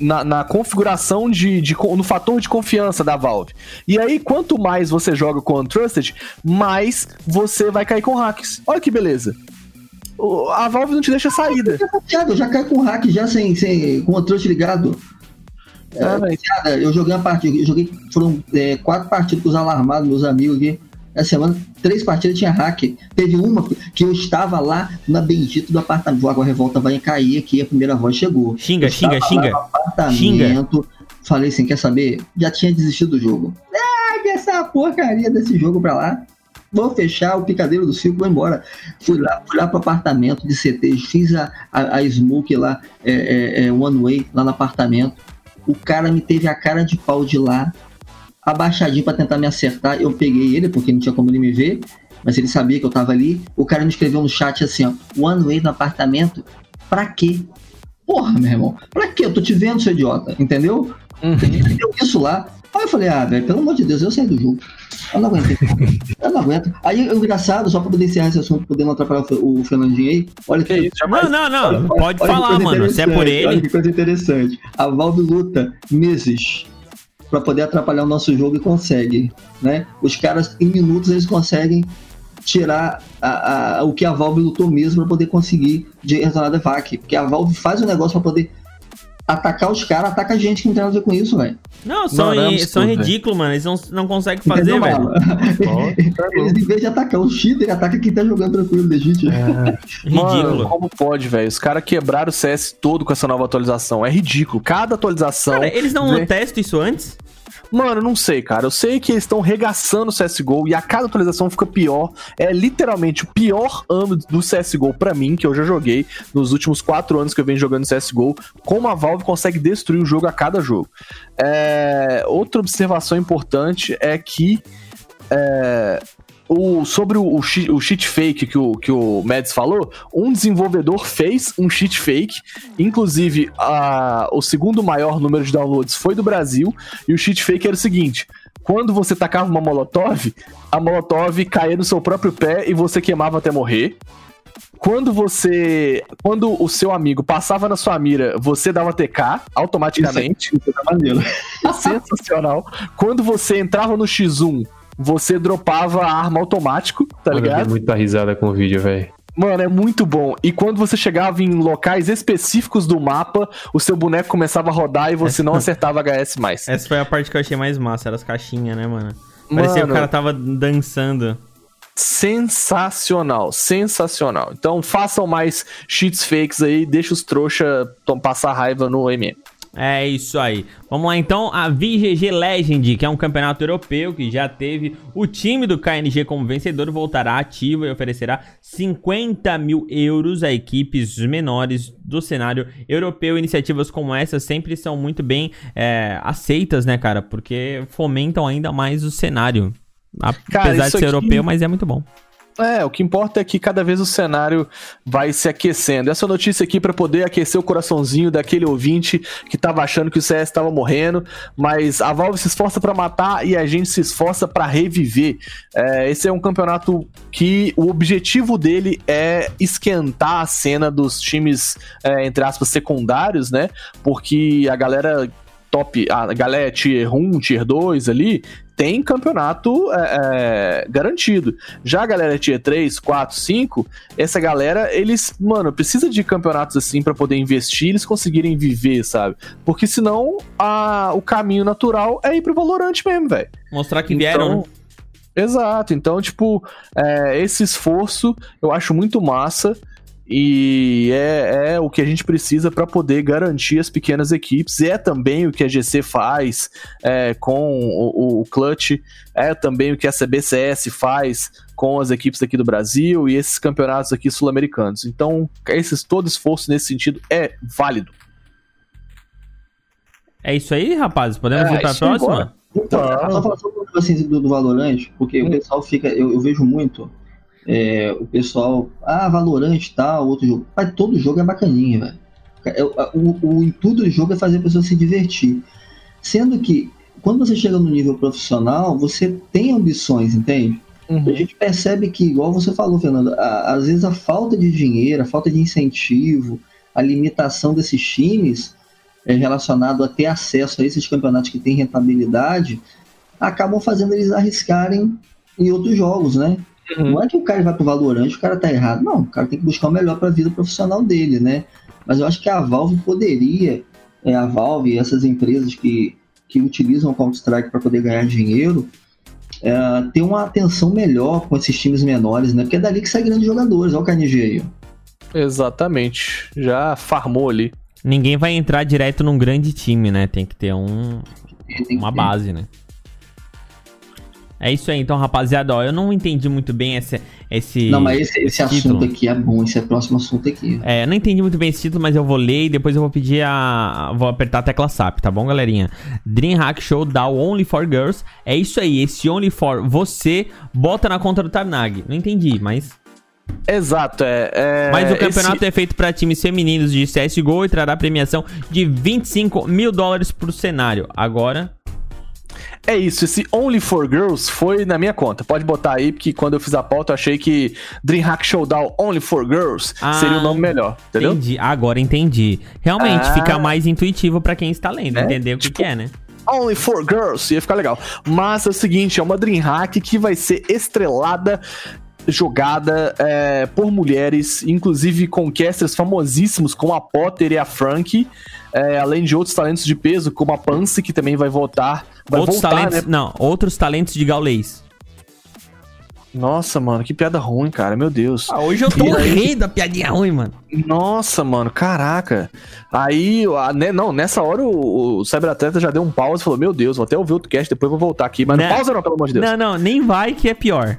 [SPEAKER 2] Na, na configuração de, de. no fator de confiança da Valve. E aí, quanto mais você joga com Untrusted, mais você vai cair com hacks. Olha que beleza. A Valve não te deixa saída.
[SPEAKER 4] Eu já caio com hack já sem, sem com o trouxa ligado.
[SPEAKER 2] Ah, mas-
[SPEAKER 4] Cara, eu joguei uma partida, eu joguei, foram é, quatro partidas com os alarmados, meus amigos aqui. Essa semana, três partidas tinha hack. Teve uma que eu estava lá na bendito do apartamento. Agora a revolta vai cair aqui, a primeira voz chegou.
[SPEAKER 1] Xinga,
[SPEAKER 4] Eu
[SPEAKER 1] xinga, xinga.
[SPEAKER 4] no apartamento. Falei assim, quer saber? Já tinha desistido do jogo. Ah, que essa porcaria desse jogo pra lá. Vou fechar o picadeiro do circo, vou embora. Fui lá, fui lá pro apartamento de CT, fiz a, a, a smoke lá, é, é, é, one way, lá no apartamento. O cara me teve a cara de pau de lá, abaixadinho pra tentar me acertar. Eu peguei ele, porque não tinha como ele me ver, mas ele sabia que eu tava ali. O cara me escreveu no chat assim, ó, one way no apartamento, pra quê? Porra, meu irmão, pra quê? Eu tô te vendo, seu idiota, entendeu? Entendeu isso lá? Aí eu falei, ah, velho, pelo amor de Deus, eu saí do jogo. Eu não aguentei. eu não aguento. Aí, o engraçado, só pra poder encerrar esse assunto, poder não atrapalhar o Fe- o Fernandinho aí, olha que,
[SPEAKER 1] Não, não, não.
[SPEAKER 4] Olha-
[SPEAKER 1] Pode
[SPEAKER 4] olha
[SPEAKER 1] falar,
[SPEAKER 4] coisa
[SPEAKER 1] mano. Se é por
[SPEAKER 4] interessante, Olha
[SPEAKER 1] ele.
[SPEAKER 4] que coisa interessante. A Valve luta meses pra poder atrapalhar o nosso jogo e consegue, né? Os caras, em minutos, eles conseguem tirar a- a- o que a Valve lutou mesmo pra poder conseguir de retornar de VAC. Porque a Valve faz o negócio pra poder atacar os caras, ataca a gente que não tem nada a ver com isso, velho.
[SPEAKER 1] Não, são,
[SPEAKER 2] Não, é
[SPEAKER 1] são
[SPEAKER 2] absurdo,
[SPEAKER 1] ridículos, mano. Eles não, não conseguem fazer, velho.
[SPEAKER 4] mano? Eles, em vez de atacar o cheater, ataca quem tá jogando tranquilo, legítimo.
[SPEAKER 2] Mano,
[SPEAKER 1] Ridículo.
[SPEAKER 2] como pode, velho? Os caras quebraram o CS todo com essa nova atualização. É ridículo. Cada atualização.
[SPEAKER 1] Cara, eles não
[SPEAKER 2] vem-
[SPEAKER 1] testam isso antes?
[SPEAKER 2] Mano, não sei, cara. Eu sei que eles estão regaçando o CSGO e a cada atualização fica pior. É literalmente o pior ano do CSGO pra mim, que eu já joguei nos últimos quatro anos que eu venho jogando CSGO. Como a Valve consegue destruir o jogo a cada jogo. É, Outra observação importante é que. é, o, sobre o, o, cheat, o cheat fake que o, que o Mads falou, um desenvolvedor fez um cheat fake. Inclusive, a, o segundo maior número de downloads foi do Brasil. E o cheat fake era o seguinte: quando você tacava uma molotov, a molotov caía no seu próprio pé e você queimava até morrer. Quando você. Quando o seu amigo passava na sua mira, você dava TK automaticamente.
[SPEAKER 4] Isso tá maneiro.
[SPEAKER 2] Sensacional. Quando você entrava no X1, você dropava a arma automático, tá
[SPEAKER 3] Mano, eu dei
[SPEAKER 2] ligado?
[SPEAKER 3] muita risada com o vídeo, velho.
[SPEAKER 2] Mano, é muito bom. E quando você chegava em locais específicos do mapa, o seu boneco começava a rodar e você não acertava HS mais.
[SPEAKER 1] Essa foi a parte que eu achei mais massa, eram as caixinhas, né, mano? Parecia que
[SPEAKER 2] Mano.
[SPEAKER 1] o cara tava dançando.
[SPEAKER 2] Sensacional, sensacional. Então façam mais cheats fakes aí, deixa os trouxa passar raiva no MM.
[SPEAKER 1] É isso aí. Vamos lá então, a VGG Legend, que é um campeonato europeu que já teve o time do KNG como vencedor, voltará ativo e oferecerá 50 mil euros a equipes menores do cenário europeu. Iniciativas como essa sempre são muito bem é, aceitas, né, cara? Porque fomentam ainda mais o cenário. Apesar de
[SPEAKER 2] isso
[SPEAKER 1] ser
[SPEAKER 2] aqui-
[SPEAKER 1] europeu, mas é muito bom.
[SPEAKER 2] É, o que importa é que cada vez o cenário vai se aquecendo. Essa notícia aqui para poder aquecer o coraçãozinho daquele ouvinte que tava achando que o CS estava morrendo, mas a Valve se esforça para matar e a gente se esforça para reviver. É, esse é um campeonato que o objetivo dele é esquentar a cena dos times, é, entre aspas, secundários, né? Porque a galera top, a galera tier 1, tier 2 ali, tem campeonato é, é, garantido. Já a galera tier 3, 4, 5, essa galera, eles, mano, precisa de campeonatos assim pra poder investir e eles conseguirem viver, sabe? Porque senão a, o caminho natural é ir pro Valorante mesmo, velho.
[SPEAKER 1] Mostrar que vieram, né?
[SPEAKER 2] Exato, então, tipo, é, esse esforço eu acho muito massa e é, é o que a gente precisa para poder garantir as pequenas equipes. E é também o que a GC faz é, com o, o Clutch, é também o que a CBCS faz com as equipes aqui do Brasil e esses campeonatos aqui sul-americanos. Então, esses, todo esforço nesse sentido é válido.
[SPEAKER 1] É isso aí, rapazes? Podemos
[SPEAKER 2] É,
[SPEAKER 1] ir
[SPEAKER 2] isso aí,
[SPEAKER 1] próxima?
[SPEAKER 4] Então,
[SPEAKER 2] Tá.
[SPEAKER 4] só falar sobre o assim, do, do Valorant, porque
[SPEAKER 2] Hum.
[SPEAKER 4] o pessoal fica. Eu, eu vejo muito é, o pessoal. Ah, Valorant tal, outro jogo. Mas todo jogo é bacaninha, velho. É, O, o, o intuito do jogo é fazer a pessoa se divertir. Sendo que, quando você chega no nível profissional, você tem ambições, entende?
[SPEAKER 2] Uhum.
[SPEAKER 4] A gente percebe que, igual você falou, Fernando, a- às vezes a falta de dinheiro, a falta de incentivo, a limitação desses times é, relacionado a ter acesso a esses campeonatos que têm rentabilidade, acabam fazendo eles arriscarem em outros jogos, né?
[SPEAKER 2] Uhum.
[SPEAKER 4] Não é que o cara vai pro Valorant, o cara tá errado. Não, o cara tem que buscar o melhor para a vida profissional dele, né? Mas eu acho que a Valve poderia, é, a Valve e essas empresas que, que utilizam o Counter-Strike para poder ganhar dinheiro, é, ter uma atenção melhor com esses times menores, né? Porque é dali que sai grandes jogadores. Olha o KNG aí.
[SPEAKER 2] Exatamente. Já farmou ali.
[SPEAKER 1] Ninguém vai entrar direto num grande time, né? Tem que ter um,
[SPEAKER 4] Tem que
[SPEAKER 1] uma
[SPEAKER 4] ter.
[SPEAKER 1] base, né? É isso aí, então, rapaziada. Ó, eu não entendi muito bem esse. esse
[SPEAKER 4] Não, mas esse, esse assunto aqui é bom, esse é o próximo assunto aqui.
[SPEAKER 1] É, não entendi muito bem esse título, mas eu vou ler e depois eu vou pedir a. Vou apertar a tecla SAP, tá bom, galerinha? Dreamhack Show da Only for Girls. É isso aí, esse Only for você bota na conta do Tarnag. Não entendi, mas.
[SPEAKER 2] Exato, é. é
[SPEAKER 1] Mas o
[SPEAKER 2] esse-
[SPEAKER 1] campeonato é feito para times femininos de CSGO e trará premiação de 25 mil dólares pro cenário. Agora.
[SPEAKER 2] É isso, esse Only for Girls foi na minha conta. Pode botar aí, porque quando eu fiz a pauta eu achei que Dreamhack Showdown Only for Girls
[SPEAKER 1] Ah,
[SPEAKER 2] seria o nome melhor, entendeu?
[SPEAKER 1] Entendi. Agora entendi. Realmente,
[SPEAKER 2] Ah.
[SPEAKER 1] fica mais intuitivo pra quem está lendo,
[SPEAKER 2] É,
[SPEAKER 1] entender o que,
[SPEAKER 2] tipo,
[SPEAKER 1] que é, né?
[SPEAKER 2] Only for Girls, ia ficar legal. Mas é o seguinte, é uma Dreamhack que vai ser estrelada jogada é, por mulheres, inclusive com casters famosíssimos como a Potter e a Frank, é, além de outros talentos de peso como a Pance, que também vai voltar. Vai
[SPEAKER 1] outros
[SPEAKER 2] voltar,
[SPEAKER 1] talentos.
[SPEAKER 2] né?
[SPEAKER 1] Não, outros talentos de gaulês.
[SPEAKER 2] Nossa, mano, que piada ruim, cara, meu Deus.
[SPEAKER 1] Ah, hoje eu tô
[SPEAKER 2] E aí?
[SPEAKER 1] rei da piadinha ruim, mano.
[SPEAKER 2] Nossa, mano, caraca. Aí, a- né, não, nessa hora o, o Cyberatleta já deu um pause e falou: Meu Deus, vou até ouvir outro cast, depois vou voltar aqui. Mas não,
[SPEAKER 1] Né?
[SPEAKER 2] pausa, não, pelo amor de Deus.
[SPEAKER 1] Não, não, nem vai que é pior.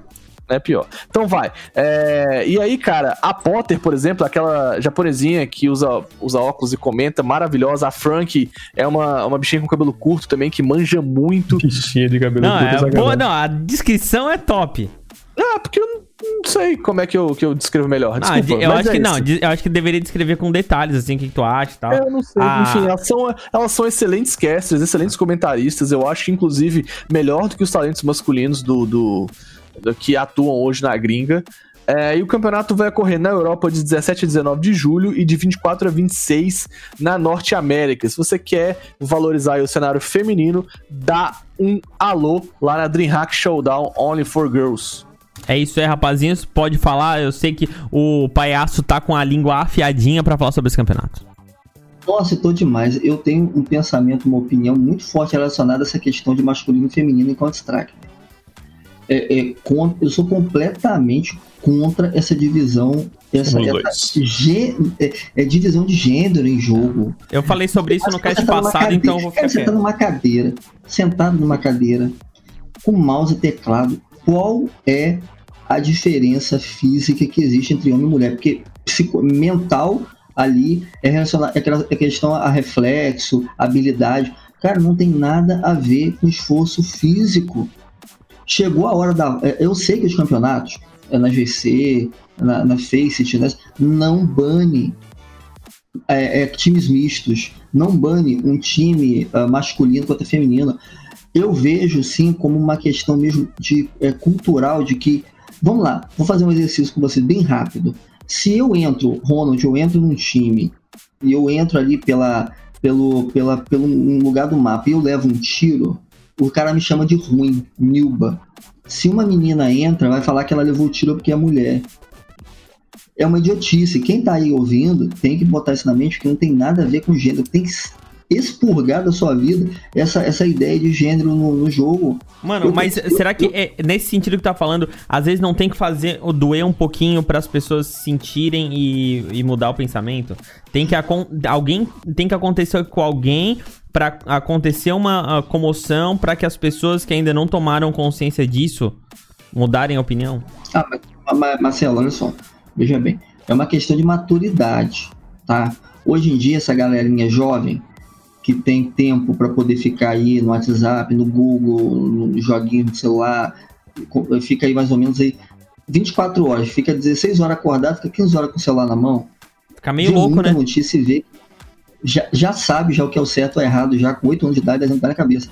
[SPEAKER 2] É pior. Então vai. É, E aí, cara, a Potter, por exemplo, aquela japonesinha que usa, usa óculos e comenta, maravilhosa. A Frank é uma, uma bichinha com cabelo curto também, que manja muito.
[SPEAKER 3] Bichinha de cabelo
[SPEAKER 1] Não,
[SPEAKER 3] curto,
[SPEAKER 1] é boa, não, a descrição é top.
[SPEAKER 2] Ah, porque eu não, não sei como é que eu, que eu descrevo melhor.
[SPEAKER 1] Ah,
[SPEAKER 2] Desculpa,
[SPEAKER 1] de- eu
[SPEAKER 2] mas
[SPEAKER 1] acho
[SPEAKER 2] é
[SPEAKER 1] que
[SPEAKER 2] isso.
[SPEAKER 1] não, de- eu acho que deveria descrever com detalhes, assim, o que, que tu acha e tal.
[SPEAKER 2] É, Eu não sei.
[SPEAKER 1] Ah.
[SPEAKER 2] Enfim, elas são, elas são excelentes casters, excelentes comentaristas. Eu acho, inclusive, melhor do que os talentos masculinos do, do- que atuam hoje na gringa. É, e o campeonato vai ocorrer na Europa de 17 a 19 de julho e de 24 a 26 na Norte América. Se você quer valorizar aí o cenário feminino, dá um alô lá na DreamHack Showdown Only for Girls.
[SPEAKER 1] É isso aí, rapazinhos. Pode falar. Eu sei que o palhaço tá com a língua afiadinha pra falar sobre esse campeonato.
[SPEAKER 4] Nossa, eu tô demais. Eu tenho um pensamento, uma opinião muito forte relacionada a essa questão de masculino e feminino em Counter-Strike. É, é, con- eu sou completamente contra essa divisão, essa, essa gê- é, é divisão de gênero em jogo.
[SPEAKER 1] Eu falei sobre isso no cast
[SPEAKER 4] tá
[SPEAKER 1] passado,
[SPEAKER 4] cadeira-
[SPEAKER 1] então vou
[SPEAKER 4] Cara,
[SPEAKER 1] ficar
[SPEAKER 4] você tá numa cadeira, sentado numa cadeira, com mouse e teclado. Qual é a diferença física que existe entre homem e mulher? Porque psico- mental ali é relacionado é é questão a reflexo, habilidade. Cara, não tem nada a ver com esforço físico. Chegou a hora da. é, Eu sei que os campeonatos, é, na GC, na, na Faceit, não bane é, é, times mistos, não bane um time ah, masculino contra feminino. Eu vejo sim como uma questão mesmo de é, cultural de que, vamos lá, vou fazer um exercício com você bem rápido. Se eu entro, Ronald, eu entro num time e eu entro ali pela, pelo, pela, pelo um lugar do mapa e eu levo um tiro, o cara me chama de ruim, Nilba. Se uma menina entra, vai falar que ela levou o tiro porque é mulher é uma idiotice. Quem tá aí ouvindo tem que botar isso na mente que não tem nada a ver com gênero. Tem que expurgar da sua vida essa, essa ideia de gênero no, no jogo.
[SPEAKER 1] Mano,
[SPEAKER 4] Eu-
[SPEAKER 1] mas
[SPEAKER 4] eu-
[SPEAKER 1] será que é nesse sentido que tá falando, às vezes não tem que fazer o doer um pouquinho para as pessoas sentirem e, e mudar o pensamento? Tem que alguém tem que acontecer com alguém pra acontecer uma comoção pra que as pessoas que ainda não tomaram consciência disso mudarem a opinião?
[SPEAKER 4] Ah, mas, Marcelo, olha só. Veja bem. É uma questão de maturidade, tá? Hoje em dia, essa galerinha jovem que tem tempo para poder ficar aí no WhatsApp, no Google, no joguinho no celular, fica aí mais ou menos aí 24 horas, fica 16 horas acordado, fica 15 horas com o celular na mão.
[SPEAKER 1] Fica meio
[SPEAKER 4] vê
[SPEAKER 1] louco,
[SPEAKER 4] muita
[SPEAKER 1] né?
[SPEAKER 4] notícia e vê. Já, já sabe já o que é o certo ou errado, já com 8 anos de idade, 10 anos de idade na cabeça.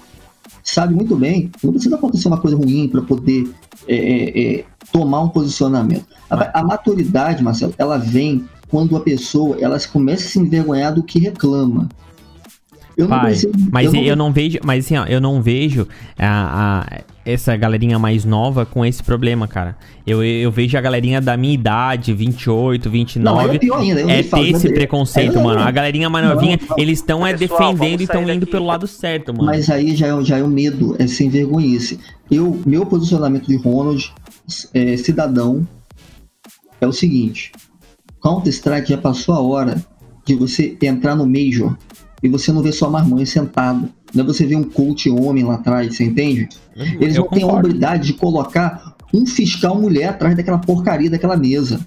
[SPEAKER 4] Sabe muito bem, não precisa acontecer uma coisa ruim para poder é, é, é, tomar um posicionamento. A, a maturidade, Marcelo, ela vem quando a pessoa ela começa a se envergonhar do que reclama. Eu
[SPEAKER 1] Pai,
[SPEAKER 4] preciso-
[SPEAKER 1] mas eu
[SPEAKER 4] eu
[SPEAKER 1] não,
[SPEAKER 4] não-
[SPEAKER 1] vejo, mas assim, ó, eu não vejo a, a- essa galerinha mais nova com esse problema, cara. Eu, eu vejo a galerinha da minha idade, 28, 29,
[SPEAKER 4] Não, é pior ainda, eu
[SPEAKER 1] é
[SPEAKER 4] falo,
[SPEAKER 1] ter esse preconceito,
[SPEAKER 4] é,
[SPEAKER 1] mano. A galerinha mais
[SPEAKER 4] não,
[SPEAKER 1] novinha,
[SPEAKER 4] não.
[SPEAKER 1] eles estão é defendendo e estão indo
[SPEAKER 5] daqui.
[SPEAKER 1] pelo lado certo, mano.
[SPEAKER 4] Mas aí já é, já é o medo, é sem vergonhice. Eu, meu posicionamento de Ronald, é, cidadão, é o seguinte: Counter-Strike já passou a hora de você entrar no Major e você não ver sua marmãe sentado. Não é você ver um coach homem lá atrás, você entende? Eles
[SPEAKER 1] Eu
[SPEAKER 4] não têm a habilidade de colocar um fiscal mulher atrás daquela porcaria daquela mesa.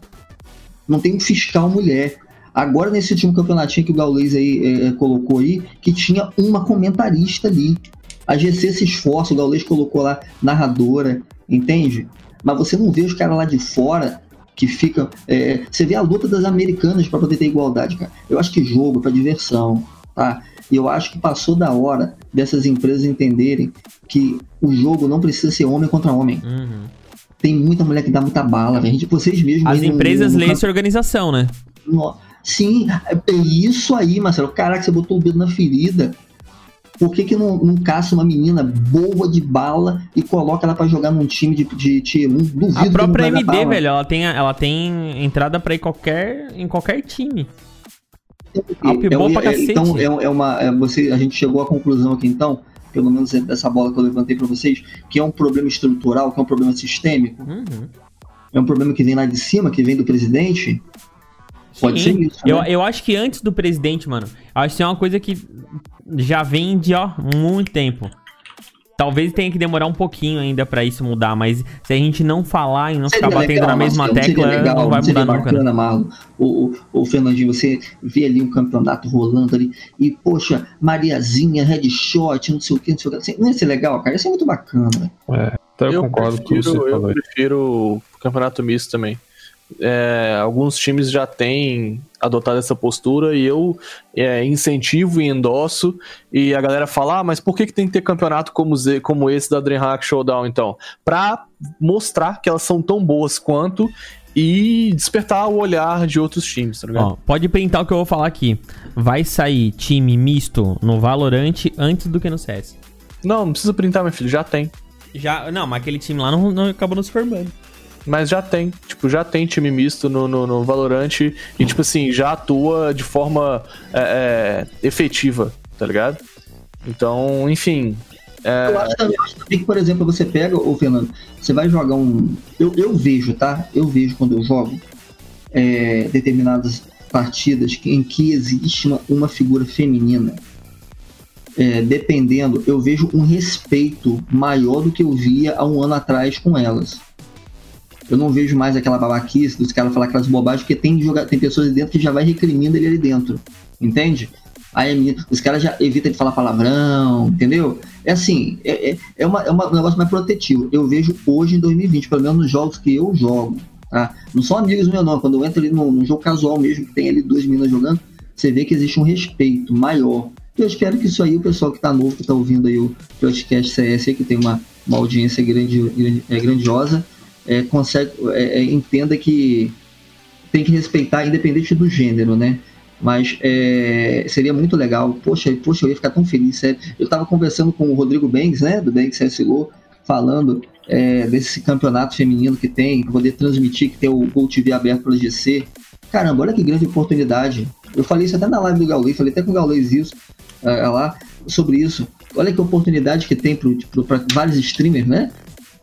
[SPEAKER 4] Não tem um fiscal mulher. Agora, nesse último campeonatinho que o Gaules aí eh, colocou aí, que tinha uma comentarista ali. A GC se esforça, o Gaules colocou lá narradora, entende? Mas você não vê os caras lá de fora que ficam. eh, você vê a luta das americanas para poder ter igualdade, cara. Eu acho que jogo é para diversão, tá? E eu acho que passou da hora dessas empresas entenderem que o jogo não precisa ser homem contra homem.
[SPEAKER 1] Uhum.
[SPEAKER 4] Tem muita mulher que dá muita bala, gente, vocês mesmos.
[SPEAKER 1] As
[SPEAKER 4] no-
[SPEAKER 1] empresas
[SPEAKER 4] no-
[SPEAKER 1] leem essa organização, né?
[SPEAKER 4] no- Sim, é isso aí, Marcelo. Caraca, você botou o dedo na ferida. Por que, que não, não caça uma menina boa de bala e coloca ela pra jogar num time de, de tier 1? Duvido
[SPEAKER 1] A própria MD, velho, ela tem, ela tem entrada pra ir qualquer, em qualquer time.
[SPEAKER 4] É,
[SPEAKER 1] bom pra cacete.
[SPEAKER 4] então, é, é uma, é, você, a gente chegou à conclusão aqui, então, pelo menos dessa bola que eu levantei pra vocês, que é um problema estrutural, que é um problema sistêmico,
[SPEAKER 1] Uhum.
[SPEAKER 4] é um problema que vem lá de cima, que vem do presidente. Pode
[SPEAKER 1] Sim.
[SPEAKER 4] ser isso.
[SPEAKER 1] Eu,
[SPEAKER 4] né?
[SPEAKER 1] eu acho que antes do presidente, mano, acho que é uma coisa que já vem de, ó, muito tempo. Talvez tenha que demorar um pouquinho ainda pra isso mudar, mas se a gente não falar e não ficar
[SPEAKER 4] Seria
[SPEAKER 1] batendo
[SPEAKER 4] legal,
[SPEAKER 1] na mesma
[SPEAKER 4] Marcelo,
[SPEAKER 1] tecla,
[SPEAKER 4] seria legal,
[SPEAKER 1] não vai
[SPEAKER 4] seria
[SPEAKER 1] mudar nunca. né?
[SPEAKER 4] bacana, Marlon. O, o, o Fernandinho, você vê ali um campeonato rolando ali e, poxa, Mariazinha, headshot, não sei o que, não sei o que. Não ia ser legal, cara? Ia ser muito bacana.
[SPEAKER 3] Então eu, concordo com o que você
[SPEAKER 2] prefiro, eu
[SPEAKER 3] falou. aí.
[SPEAKER 2] prefiro o campeonato misto também. É, alguns times já têm adotado essa postura e eu é, incentivo e endosso. E a galera fala: ah, mas por que, que tem que ter campeonato como, Z- como esse da DreamHack Showdown então? Pra mostrar que elas são tão boas quanto e despertar o olhar de outros times, tá ligado?
[SPEAKER 1] Ó, pode printar o que eu vou falar aqui. Vai sair time misto no Valorant antes do que no CS.
[SPEAKER 2] Não, não precisa printar, meu filho, já tem.
[SPEAKER 1] Já, não, mas aquele time lá não, não acabou nos formando.
[SPEAKER 2] Mas já tem, tipo, já tem time misto no, no, no Valorant e, tipo assim, já atua de forma é, é, efetiva, tá ligado? Então, enfim. é,
[SPEAKER 4] Eu acho eu acho também que, por exemplo, você pega, ô Fernando, você vai jogar um. Eu, eu vejo, tá? Eu vejo quando eu jogo é, determinadas partidas em que existe uma, uma figura feminina. É, dependendo, eu vejo um respeito maior do que eu via há um ano atrás com elas. Eu não vejo mais aquela babaquice dos caras falar aquelas bobagens, porque tem, joga- tem pessoas dentro que já vai recriminando ele ali dentro. Entende? Aí os caras já evitam de falar palavrão, entendeu? É assim, é, é, é, uma, é uma- um negócio mais protetivo. Eu vejo hoje em 2020, pelo menos nos jogos que eu jogo, tá? Não são amigos meus, não. Quando eu entro ali no, no jogo casual mesmo, que tem ali duas meninas jogando, você vê que existe um respeito maior. Eu espero que isso aí, o pessoal que tá novo, que tá ouvindo aí o podcast CS, que tem uma, uma audiência grande, grande- é, grandiosa, é, consegue, é, é, entenda que tem que respeitar, independente do gênero, né? Mas é, seria muito legal. Poxa, poxa, eu ia ficar tão feliz, sério. Eu tava conversando com o Rodrigo Banks, né? Do Banks CSGO, falando é, desse campeonato feminino que tem, poder transmitir, que tem o Gol TV aberto pelo GC. Caramba, olha que grande oportunidade. Eu falei isso até na live do Gaulês, falei até com o Gaulês isso, é, lá, sobre isso. Olha que oportunidade que tem para vários streamers, né?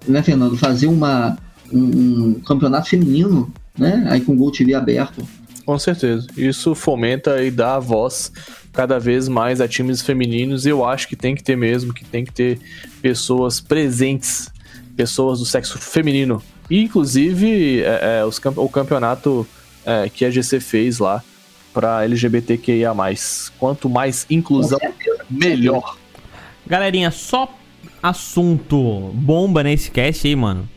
[SPEAKER 4] Né, Fernando? Fazer uma, um, um campeonato feminino, né? Aí com o Gol TV aberto.
[SPEAKER 2] Com certeza. Isso fomenta e dá voz cada vez mais a times femininos. E eu acho que tem que ter mesmo, que tem que ter pessoas presentes, pessoas do sexo feminino. E, inclusive, é, é, os o campeonato é, que a GC fez lá para LGBTQIA. Quanto mais inclusão, melhor.
[SPEAKER 1] Galerinha, só assunto bomba nesse cast aí, mano.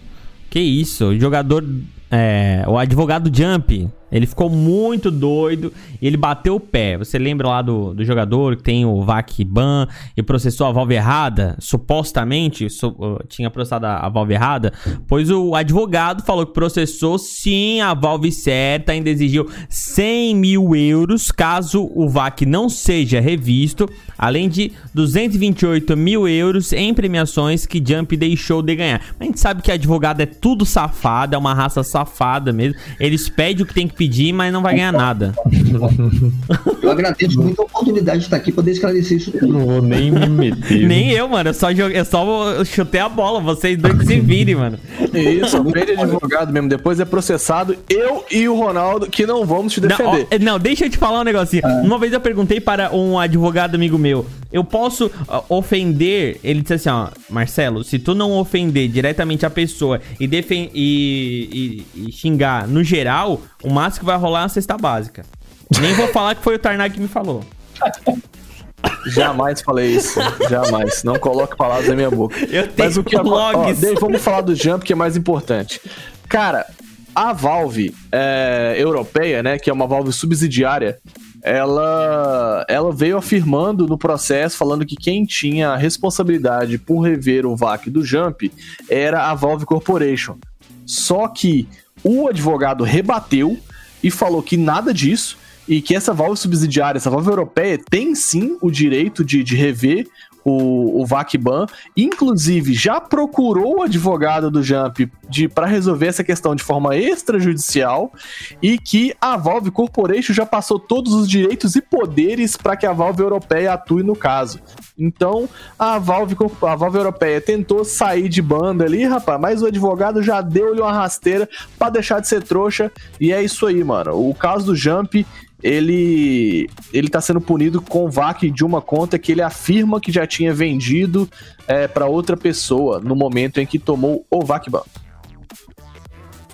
[SPEAKER 1] Que isso, o jogador. É, o advogado Jump, ele ficou muito doido e ele bateu o pé. Você lembra lá do, do jogador que tem o VAC ban e processou a Valve errada? Supostamente su- uh, tinha processado a, a Valve errada. Pois o advogado falou que processou sim a Valve certa, ainda exigiu 100 mil euros caso o VAC não seja revisto, além de 228 mil euros em premiações que Jump deixou de ganhar. A gente sabe que advogado é tudo safado, é uma raça safada mesmo. Eles pedem o que tem que pedir, mas não vai ganhar nada.
[SPEAKER 4] Eu agradeço muito a oportunidade de estar aqui para poder esclarecer isso tudo.
[SPEAKER 3] não vou nem me meter.
[SPEAKER 1] Nem eu, mano. Eu só, joguei, eu só chutei a bola. Vocês dois que se virem, mano.
[SPEAKER 2] Isso, aprende advogado mesmo. Depois é processado. Eu e o Ronaldo, que não vamos te
[SPEAKER 1] Não,
[SPEAKER 2] defender.
[SPEAKER 1] ó, não, deixa eu te falar um negocinho. Uma vez eu perguntei para um advogado amigo meu: eu posso ó, ofender? Ele disse assim: ó, Marcelo, se tu não ofender diretamente a pessoa e, defen e, e- e xingar no geral, o máximo que vai rolar é uma cesta básica. Nem vou falar que foi o Tarnak que me falou.
[SPEAKER 2] Jamais falei isso. Jamais. Não coloque palavras na minha boca.
[SPEAKER 1] Eu
[SPEAKER 2] Mas
[SPEAKER 1] tenho
[SPEAKER 2] o que ó,
[SPEAKER 1] logs.
[SPEAKER 2] Dave, vamos falar do Jump, que é mais importante. Cara, a Valve é, europeia, né, que é uma Valve subsidiária, ela, ela veio afirmando no processo, falando que quem tinha a responsabilidade por rever o VAC do Jump era a Valve Corporation. Só que o advogado rebateu e falou que nada disso, e que essa válvula subsidiária, essa válvula europeia, tem sim o direito de, de rever o, o VACBAN, inclusive já procurou o advogado do Jump para resolver essa questão de forma extrajudicial e que a Valve Corporation já passou todos os direitos e poderes para que a Valve Europeia atue no caso. Então, a Valve, a Valve Europeia tentou sair de banda ali, rapaz, mas o advogado já deu-lhe uma rasteira para deixar de ser trouxa, e é isso aí, mano. O caso do Jump ele ele está sendo punido com o VAC de uma conta que ele afirma que já tinha vendido é, para outra pessoa no momento em que tomou o VAC ban.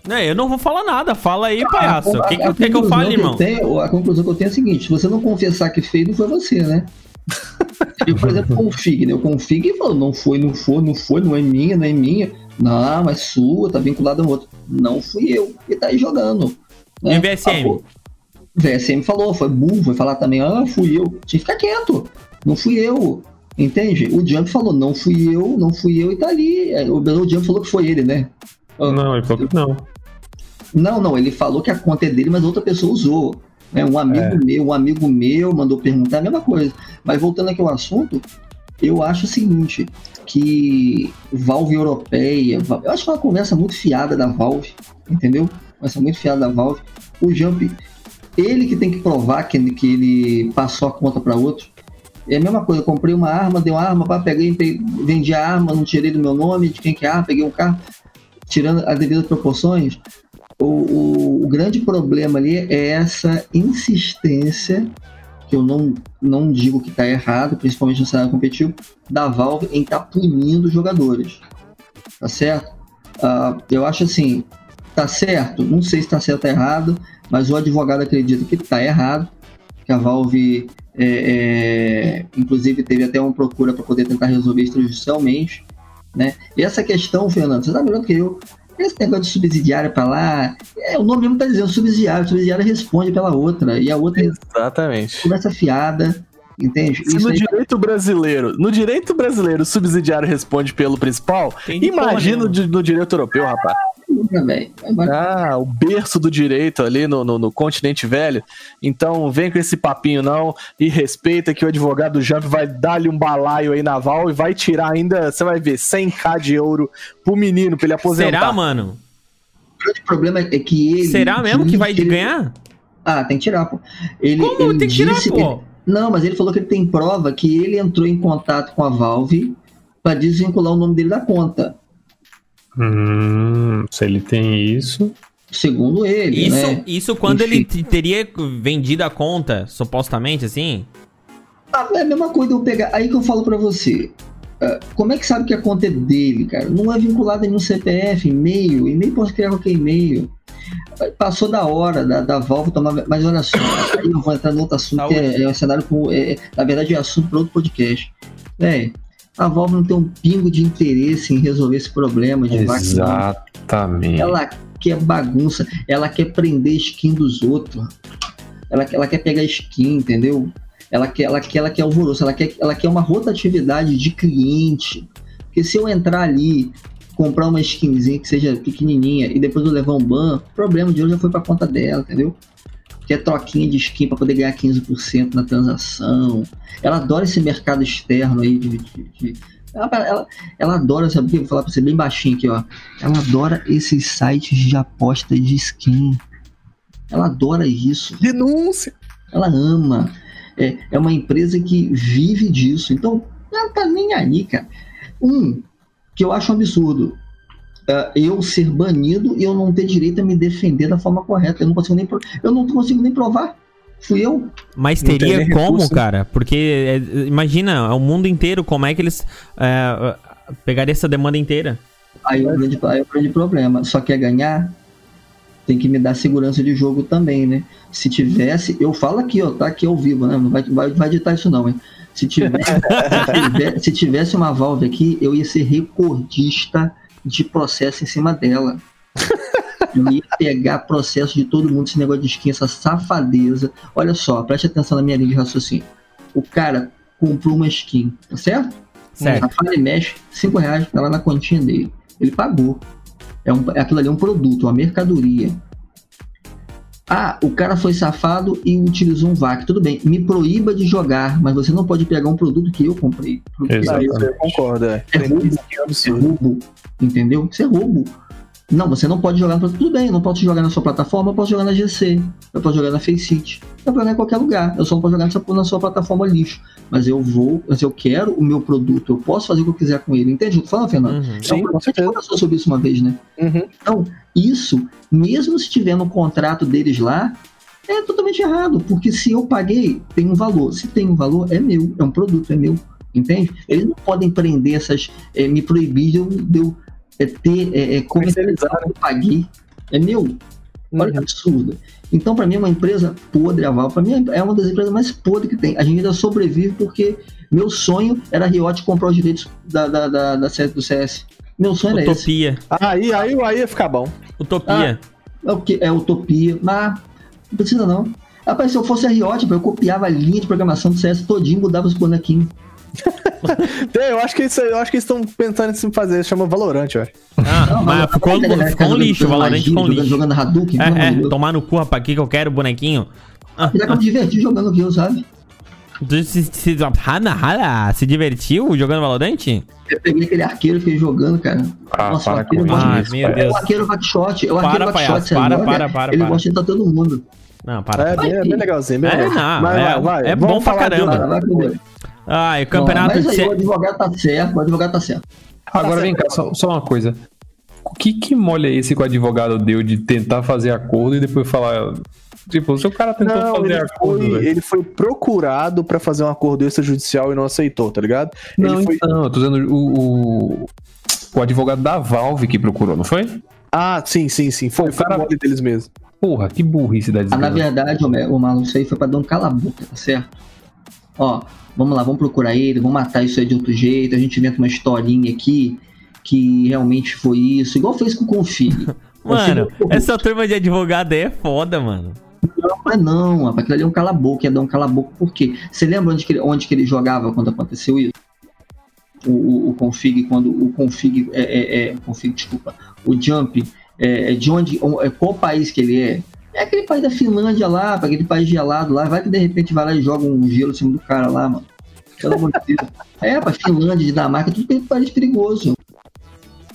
[SPEAKER 1] É, eu não vou falar nada, fala aí, palhaço. O que, que, que, que eu falo, irmão?
[SPEAKER 4] Tenho, a conclusão que eu tenho é a seguinte: se você não confessar que fez, não foi você, né? eu, por exemplo, config, né? O config falou, não foi, não foi, não foi, não é minha, não é minha. Não, mas sua, tá vinculada no outro. Não fui eu que tá aí jogando.
[SPEAKER 1] Né? E o VSM?
[SPEAKER 4] VSM falou, foi burro, foi falar também, ah, fui eu. Tinha que ficar quieto. Não fui eu. Entende? O Jump falou, não fui eu, não fui eu e tá ali. É, o, o Jump falou que foi ele, né?
[SPEAKER 3] Não, ele falou que não.
[SPEAKER 4] Não, não, ele falou que a conta é dele, mas outra pessoa usou. Né? Um amigo é. meu, um amigo meu mandou perguntar a mesma coisa. Mas voltando aqui ao assunto, eu acho o seguinte, que Valve Europeia, eu acho que é uma conversa muito fiada da Valve, entendeu? Conversa muito fiada da Valve. O Jump ele que tem que provar que, que ele passou a conta para outro. É a mesma coisa, eu comprei uma arma, dei uma arma, pá, peguei, peguei, vendi a arma, não tirei do meu nome, de quem que é a peguei um carro, tirando as devidas proporções. O, o, o, grande problema ali é essa insistência, que eu não, não digo que está errado, principalmente no cenário competitivo, da Valve em estar tá punindo os jogadores. Tá certo? Uh, eu acho assim, tá certo, não sei se está certo ou errado, mas o advogado acredita que está errado, que a Valve, é, é, inclusive, teve até uma procura para poder tentar resolver extrajudicialmente. Né? E essa questão, Fernando, você está melhor que eu. Esse negócio de subsidiária para lá, é, o nome mesmo está dizendo subsidiário, subsidiária responde pela outra, e a outra
[SPEAKER 2] Exatamente.
[SPEAKER 4] começa fiada. Entende?
[SPEAKER 2] Se Isso no direito brasileiro, no direito brasileiro, o subsidiário responde pelo principal, imagina no, no direito europeu, rapaz velho. Ah, o berço do direito ali no, no, no, continente velho. Então vem com esse papinho não e respeita que o advogado do Jump vai dar-lhe um balaio aí naval e vai tirar ainda, você vai ver, 100k de ouro pro menino, pra ele aposentar.
[SPEAKER 1] Será, mano?
[SPEAKER 4] O grande problema é que ele...
[SPEAKER 1] Será mesmo que vai ele... ganhar?
[SPEAKER 4] Ah, tem que tirar, pô.
[SPEAKER 1] Ele, Como ele tem que tirar, pô?
[SPEAKER 4] Ele... Não, mas ele falou que ele tem prova que ele entrou em contato com a Valve para desvincular o nome dele da conta.
[SPEAKER 3] Hum, se ele tem isso.
[SPEAKER 4] Segundo ele.
[SPEAKER 1] Isso,
[SPEAKER 4] né?
[SPEAKER 1] isso quando Enfim. ele teria vendido a conta, supostamente, assim?
[SPEAKER 4] Ah, é a mesma coisa eu pegar. Aí que eu falo para você. Uh, como é que sabe que a conta é dele, cara? Não é vinculada em um CPF, e-mail. E-mail pode criar qualquer e-mail. Passou da hora da, da Valve tomar. Mas olha só, aí eu vou entrar no outro assunto, que é, é um cenário com. É, na verdade, é assunto para outro podcast. É, a Valve não tem um pingo de interesse em resolver esse problema de
[SPEAKER 3] Exatamente.
[SPEAKER 4] Ela quer bagunça, ela quer prender skin dos outros. Ela, ela quer pegar skin, entendeu? Ela quer, ela quer, ela quer alvoroço, ela quer, ela quer uma rotatividade de cliente. Porque se eu entrar ali, comprar uma skinzinha que seja pequenininha e depois eu levar um ban, o problema de hoje já foi para conta dela, entendeu? Que é troquinha de skin para poder ganhar 15% na transação. Ela adora esse mercado externo aí de. de, de ela, ela, ela, adora, sabe? Vou falar pra você bem baixinho aqui, ó. Ela adora esses sites de aposta de skin. Ela adora isso.
[SPEAKER 2] Denúncia!
[SPEAKER 4] Ela ama. É, é uma empresa que vive disso. Então, ela tá nem aí, cara. Um, que eu acho um absurdo uh, eu ser banido e eu não ter direito a me defender da forma correta. Eu não consigo nem, eu não consigo nem provar. Fui eu.
[SPEAKER 1] Mas teria como, recurso. cara? Porque é, imagina, é o mundo inteiro, como é que eles é, pegariam essa demanda inteira?
[SPEAKER 4] Aí é o grande, aí é o grande problema. Só quer ganhar, tem que me dar segurança de jogo também, né? Se tivesse, eu falo aqui, ó, tá aqui ao vivo, né? Não vai, vai, vai editar isso não, hein? Se tivesse, se tivesse, se tivesse uma Valve aqui, eu ia ser recordista de processo em cima dela. Eu ia pegar processo de todo mundo, esse negócio de skin, essa safadeza. Olha só, preste atenção na minha linha de raciocínio. O cara comprou uma skin, tá certo?
[SPEAKER 1] Certo.
[SPEAKER 4] A Fire Mesh, 5 reais, tá lá na continha dele. Ele pagou. É um, aquilo ali é um produto, uma mercadoria. Ah, o cara foi safado e utilizou um VAC. Tudo bem, me proíba de jogar, mas você não pode pegar um produto que eu comprei.
[SPEAKER 3] Exato.
[SPEAKER 4] eu-
[SPEAKER 2] concordo, é.
[SPEAKER 4] É roubo.
[SPEAKER 2] Isso é
[SPEAKER 4] é roubo. Entendeu? Isso é roubo. Não, você não pode jogar no Tudo bem, eu não posso jogar na sua plataforma, eu posso jogar na GC, eu posso jogar na Faceit, eu posso jogar em qualquer lugar. Eu só não posso jogar na sua plataforma lixo. Mas eu vou, mas eu quero o meu produto, eu posso fazer o que eu quiser com ele. Entende o que eu tô falando, Fernando?
[SPEAKER 1] Uhum.
[SPEAKER 2] Sim,
[SPEAKER 4] Então, a gente
[SPEAKER 2] certeza.
[SPEAKER 4] conversou sobre isso uma vez, né?
[SPEAKER 2] Uhum.
[SPEAKER 4] Então, isso, mesmo se tiver no contrato deles lá, é totalmente errado, porque se eu paguei, tem um valor. Se tem um valor, é meu, é um produto, é meu. Entende? Eles não podem prender essas. eh, me proibir de eu, de eu, eh, ter é, é, comercializar o eu paguei. É meu. Olha que absurdo. Então, para mim, é uma empresa podre, a Valve. Para mim, é uma das empresas mais podres que tem. A gente ainda sobrevive porque meu sonho era a Riot comprar os direitos da, da, da, da série do CS. Meu sonho era esse.
[SPEAKER 1] Utopia.
[SPEAKER 2] Aí, aí, aí ia ficar bom.
[SPEAKER 1] Utopia.
[SPEAKER 4] É o que? É utopia. Mas não precisa não. Rapaz, se eu fosse a Riot, eu copiava a linha de programação do CS todinho e mudava os bonequinhos.
[SPEAKER 2] Eu acho que isso, eu acho que eles estão pensando em fazer, chama Valorante, eu acho.
[SPEAKER 1] Ah,
[SPEAKER 4] Não,
[SPEAKER 1] mas
[SPEAKER 4] mas-
[SPEAKER 1] ficou,
[SPEAKER 4] mas-
[SPEAKER 1] ficou um lixo, o
[SPEAKER 4] jogando
[SPEAKER 1] Valorant
[SPEAKER 4] magia,
[SPEAKER 1] ficou um lixo.
[SPEAKER 4] Jogando Hadouken,
[SPEAKER 1] É, é, tomar no cu, rapaz, aqui que eu quero, bonequinho. Ah,
[SPEAKER 4] eu me diverti jogando Kill, sabe?
[SPEAKER 1] Tu se, se, rala, rala, se divertiu jogando Valorant?
[SPEAKER 4] Eu peguei aquele arqueiro e fiquei jogando, cara.
[SPEAKER 3] Ah,
[SPEAKER 4] Nossa,
[SPEAKER 3] para
[SPEAKER 4] o arqueiro gosta
[SPEAKER 1] Ah,
[SPEAKER 4] de-
[SPEAKER 1] meu
[SPEAKER 4] É
[SPEAKER 1] Deus.
[SPEAKER 4] o arqueiro backshot. É o
[SPEAKER 1] Para,
[SPEAKER 4] arqueiro backshot. você
[SPEAKER 1] para, para, para,
[SPEAKER 4] Ele
[SPEAKER 1] para.
[SPEAKER 4] gosta de estar todo mundo.
[SPEAKER 1] Não, para.
[SPEAKER 2] É,
[SPEAKER 1] para.
[SPEAKER 2] bem, é bem legalzinho, bem
[SPEAKER 1] É,
[SPEAKER 2] legal.
[SPEAKER 1] não,
[SPEAKER 2] Vai,
[SPEAKER 1] é-
[SPEAKER 2] vai, vai.
[SPEAKER 1] é bom pra caramba. Ah, e o campeonato
[SPEAKER 4] Mas
[SPEAKER 1] de
[SPEAKER 4] aí,
[SPEAKER 1] C-
[SPEAKER 4] o advogado tá certo, o advogado tá certo.
[SPEAKER 3] Agora vem cá, só, só uma coisa. O que, que mole é esse que o advogado deu de tentar fazer acordo e depois falar. Tipo, se o cara tentou
[SPEAKER 2] Não,
[SPEAKER 3] fazer
[SPEAKER 2] ele
[SPEAKER 3] acordo.
[SPEAKER 2] foi, ele foi procurado pra fazer um acordo extrajudicial e não aceitou, tá ligado?
[SPEAKER 3] Não,
[SPEAKER 2] ele foi...
[SPEAKER 3] então, eu tô dizendo o, o, o advogado da Valve que procurou, não foi?
[SPEAKER 2] Ah, sim, sim, sim. Foi,
[SPEAKER 3] O
[SPEAKER 2] foi
[SPEAKER 3] cara-
[SPEAKER 2] mole deles mesmo.
[SPEAKER 3] Porra, que burrice da
[SPEAKER 4] Ah, na verdade, o Marlon, isso aí foi pra dar um cala-boca, tá certo? Ó, vamos lá, vamos procurar ele, vamos matar isso aí de outro jeito, a gente inventa uma historinha aqui que realmente foi isso, igual fez com o Config.
[SPEAKER 1] Mano, essa turma de advogado aí é foda, mano.
[SPEAKER 4] Não, mas não, rapaz, aquilo ali é um cala-boca, ia dar um cala-boca, por quê? Você lembra onde que, ele, onde que ele jogava quando aconteceu isso? O, o, o config, quando o config, é, é, é, config, desculpa, o jump, é, é de onde, é, qual país que ele é? É aquele país da Finlândia lá, pra aquele país gelado lá, vai que de repente vai lá e joga um gelo em cima do cara lá, mano. Pelo amor de Deus. É, pra Finlândia, Dinamarca, tudo tem país perigoso.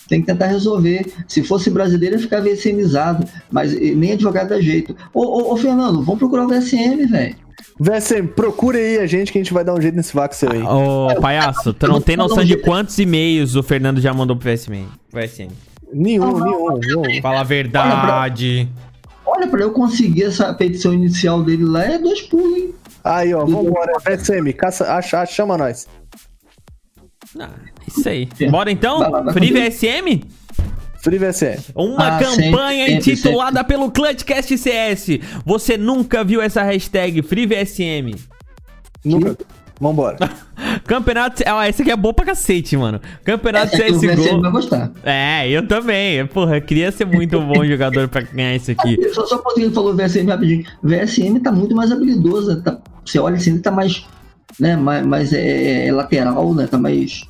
[SPEAKER 4] Tem que tentar resolver. Se fosse brasileiro, ia ficar VSMizado. Mas eh, nem advogado dá jeito. Ô, ô, ô, Fernando, vamos procurar o VSM, velho.
[SPEAKER 2] VSM, procura aí a gente que a gente vai dar um jeito nesse seu aí.
[SPEAKER 1] Ô, palhaço, tu não tem noção de quantos e-mails o Fernando já mandou pro VSM? VSM.
[SPEAKER 2] Nenhum, nenhum, nenhum.
[SPEAKER 1] Fala a verdade.
[SPEAKER 4] Olha, pra eu conseguir essa petição inicial dele lá, é dois pulos, hein?
[SPEAKER 2] Aí, ó, vambora. VSM, caça, acha, acha, chama nós.
[SPEAKER 1] Ah, isso aí. Bora então?
[SPEAKER 4] Vai lá, vai
[SPEAKER 1] Free VSM?
[SPEAKER 2] Free VSM.
[SPEAKER 1] Uma
[SPEAKER 4] Ah,
[SPEAKER 1] campanha
[SPEAKER 4] sempre, sempre,
[SPEAKER 1] intitulada pelo Clutchcast CS. Você nunca viu essa hashtag FreeVSM?
[SPEAKER 2] Nunca. Vambora.
[SPEAKER 1] Campeonato. Ah, essa aqui é boa pra cacete, mano. Campeonato
[SPEAKER 4] Essa aqui o VSM vai
[SPEAKER 1] CSGO.
[SPEAKER 4] gostar.
[SPEAKER 1] É, eu também. Porra, eu queria ser muito bom jogador pra ganhar isso aqui.
[SPEAKER 4] Só, só porque ele falou VSM rapidinho. VSM tá muito mais habilidoso. Tá, você olha assim, ele tá mais. Né, mais, mais é, é lateral, né? Tá mais.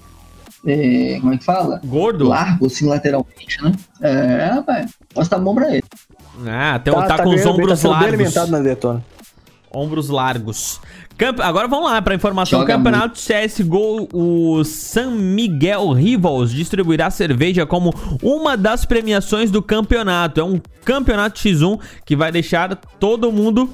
[SPEAKER 4] é, como é que fala?
[SPEAKER 1] Gordo?
[SPEAKER 4] Largo, assim, lateralmente, né? É, rapaz. Mostra a mão pra ele.
[SPEAKER 1] Ah, tem, tá, com os
[SPEAKER 2] ganhando bem,
[SPEAKER 1] ombros
[SPEAKER 2] tá bem
[SPEAKER 1] largos.
[SPEAKER 2] alimentado na Detona.
[SPEAKER 1] Ombros largos. Camp- Agora vamos lá, pra informação.
[SPEAKER 4] Joga
[SPEAKER 1] Campeonato CSGO, o San Miguel Rivals distribuirá cerveja como uma das premiações do campeonato. É um campeonato X1 que vai deixar todo mundo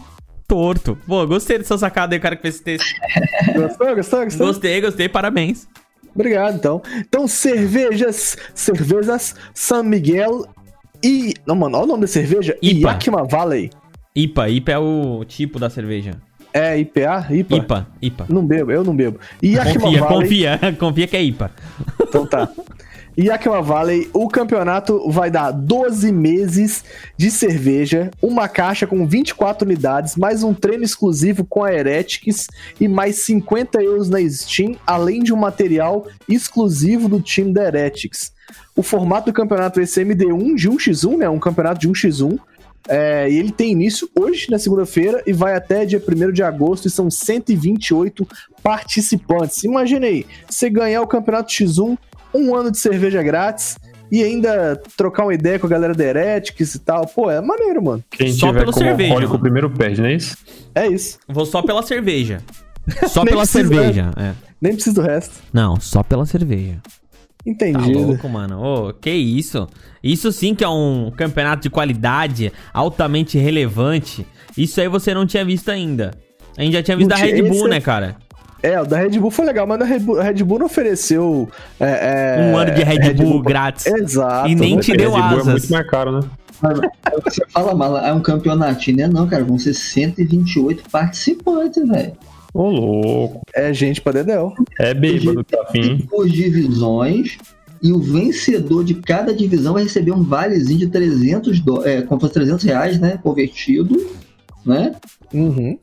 [SPEAKER 1] torto. Pô, gostei dessa sacada aí, cara, que fez esse texto.
[SPEAKER 2] Gostou, gostou, gostou?
[SPEAKER 1] Gostei, gostei, parabéns.
[SPEAKER 2] Obrigado, então. Então, cervejas, cervejas San Miguel e... Não, mano, olha o nome da cerveja.
[SPEAKER 1] IPA.
[SPEAKER 2] Yakima Valley.
[SPEAKER 1] IPA, IPA é o tipo da cerveja.
[SPEAKER 2] É IPA? IPA?
[SPEAKER 1] IPA, IPA.
[SPEAKER 2] Não bebo, eu não bebo. Yakima
[SPEAKER 1] Confia,
[SPEAKER 2] Valley...
[SPEAKER 1] confia, confia que é IPA.
[SPEAKER 2] Então tá. Yakima Valley, o campeonato vai dar 12 meses de cerveja, uma caixa com 24 unidades, mais um treino exclusivo com a Heretics e mais 50 euros na Steam, além de um material exclusivo do time da Heretics. O formato do campeonato vai ser MD1 de 1x1, né? Um campeonato de 1x1. É, e ele tem início hoje, na segunda-feira, e vai até dia 1 de agosto, e são 128 participantes. Imagine aí, você ganhar o campeonato X1, um ano de cerveja grátis, e ainda trocar uma ideia com a galera da Heretics e tal. Pô, é maneiro, mano.
[SPEAKER 3] Quem
[SPEAKER 1] Só
[SPEAKER 3] tiver como
[SPEAKER 1] cerveja,
[SPEAKER 3] alcoólico
[SPEAKER 1] mano.
[SPEAKER 3] primeiro perde, não é isso?
[SPEAKER 2] É isso.
[SPEAKER 1] Vou só pela cerveja. Só pela cerveja. É.
[SPEAKER 2] Nem preciso do resto.
[SPEAKER 1] Não, só pela cerveja. Tá
[SPEAKER 2] Entendido.
[SPEAKER 1] louco, mano. Ô, que isso? Isso sim que é um campeonato de qualidade, altamente relevante. Isso aí você não tinha visto ainda. A gente já tinha visto
[SPEAKER 2] Não
[SPEAKER 1] da Red Bull,
[SPEAKER 2] esse é-
[SPEAKER 1] né, cara?
[SPEAKER 2] É, o da Red Bull foi legal, mas a Red Bull, a Red Bull não ofereceu. é, é,
[SPEAKER 1] Um ano de Red, Bull, grátis.
[SPEAKER 2] Exato.
[SPEAKER 1] E nem
[SPEAKER 2] né?
[SPEAKER 1] te deu
[SPEAKER 3] Red Bull é muito mais caro, né?
[SPEAKER 4] Você fala mal, é um campeonatinho, né? Não, cara, vão ser 128 participantes, velho.
[SPEAKER 3] Ô, louco.
[SPEAKER 2] É gente pra Dedéu.
[SPEAKER 3] É bêbado, tá fim.
[SPEAKER 4] Por divisões. E o vencedor de cada divisão vai receber um valezinho de 300, do, é, como fosse 300 reais, né? Convertido, né?
[SPEAKER 2] Uhum.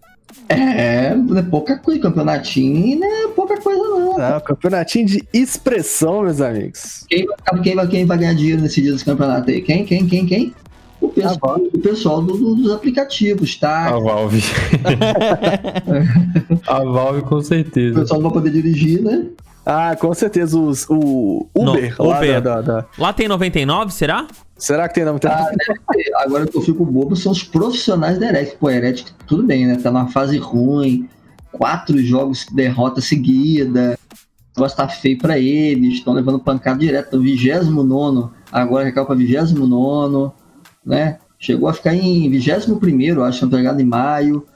[SPEAKER 4] É, não é pouca coisa. Campeonatinho não é pouca coisa, não.
[SPEAKER 2] Ah, campeonatinho de expressão, meus amigos.
[SPEAKER 4] Quem vai, quem, vai, quem vai ganhar dinheiro nesse dia desse campeonato aí? Quem, quem, quem, quem? O pessoal, o pessoal do- do- dos aplicativos, tá?
[SPEAKER 3] A Valve. a Valve com
[SPEAKER 4] O
[SPEAKER 3] certeza.
[SPEAKER 4] pessoal não vai poder dirigir, né?
[SPEAKER 2] Ah, com certeza os, o Uber
[SPEAKER 1] No,
[SPEAKER 2] lá
[SPEAKER 1] Uber.
[SPEAKER 2] Da, da- da-
[SPEAKER 1] Lá tem 99, será?
[SPEAKER 2] Será que tem nome?
[SPEAKER 4] Ah, deve ter. Agora o que eu fico bobo são os profissionais da Heretics. Pô, a Heretics, tudo bem, né? Tá numa fase ruim. Quatro jogos de derrota seguida. O negócio tá feio pra eles. Estão levando pancada direto do 29. Agora recaiu pra 29. Né? Chegou a ficar em 21, acho, ligado, em maio.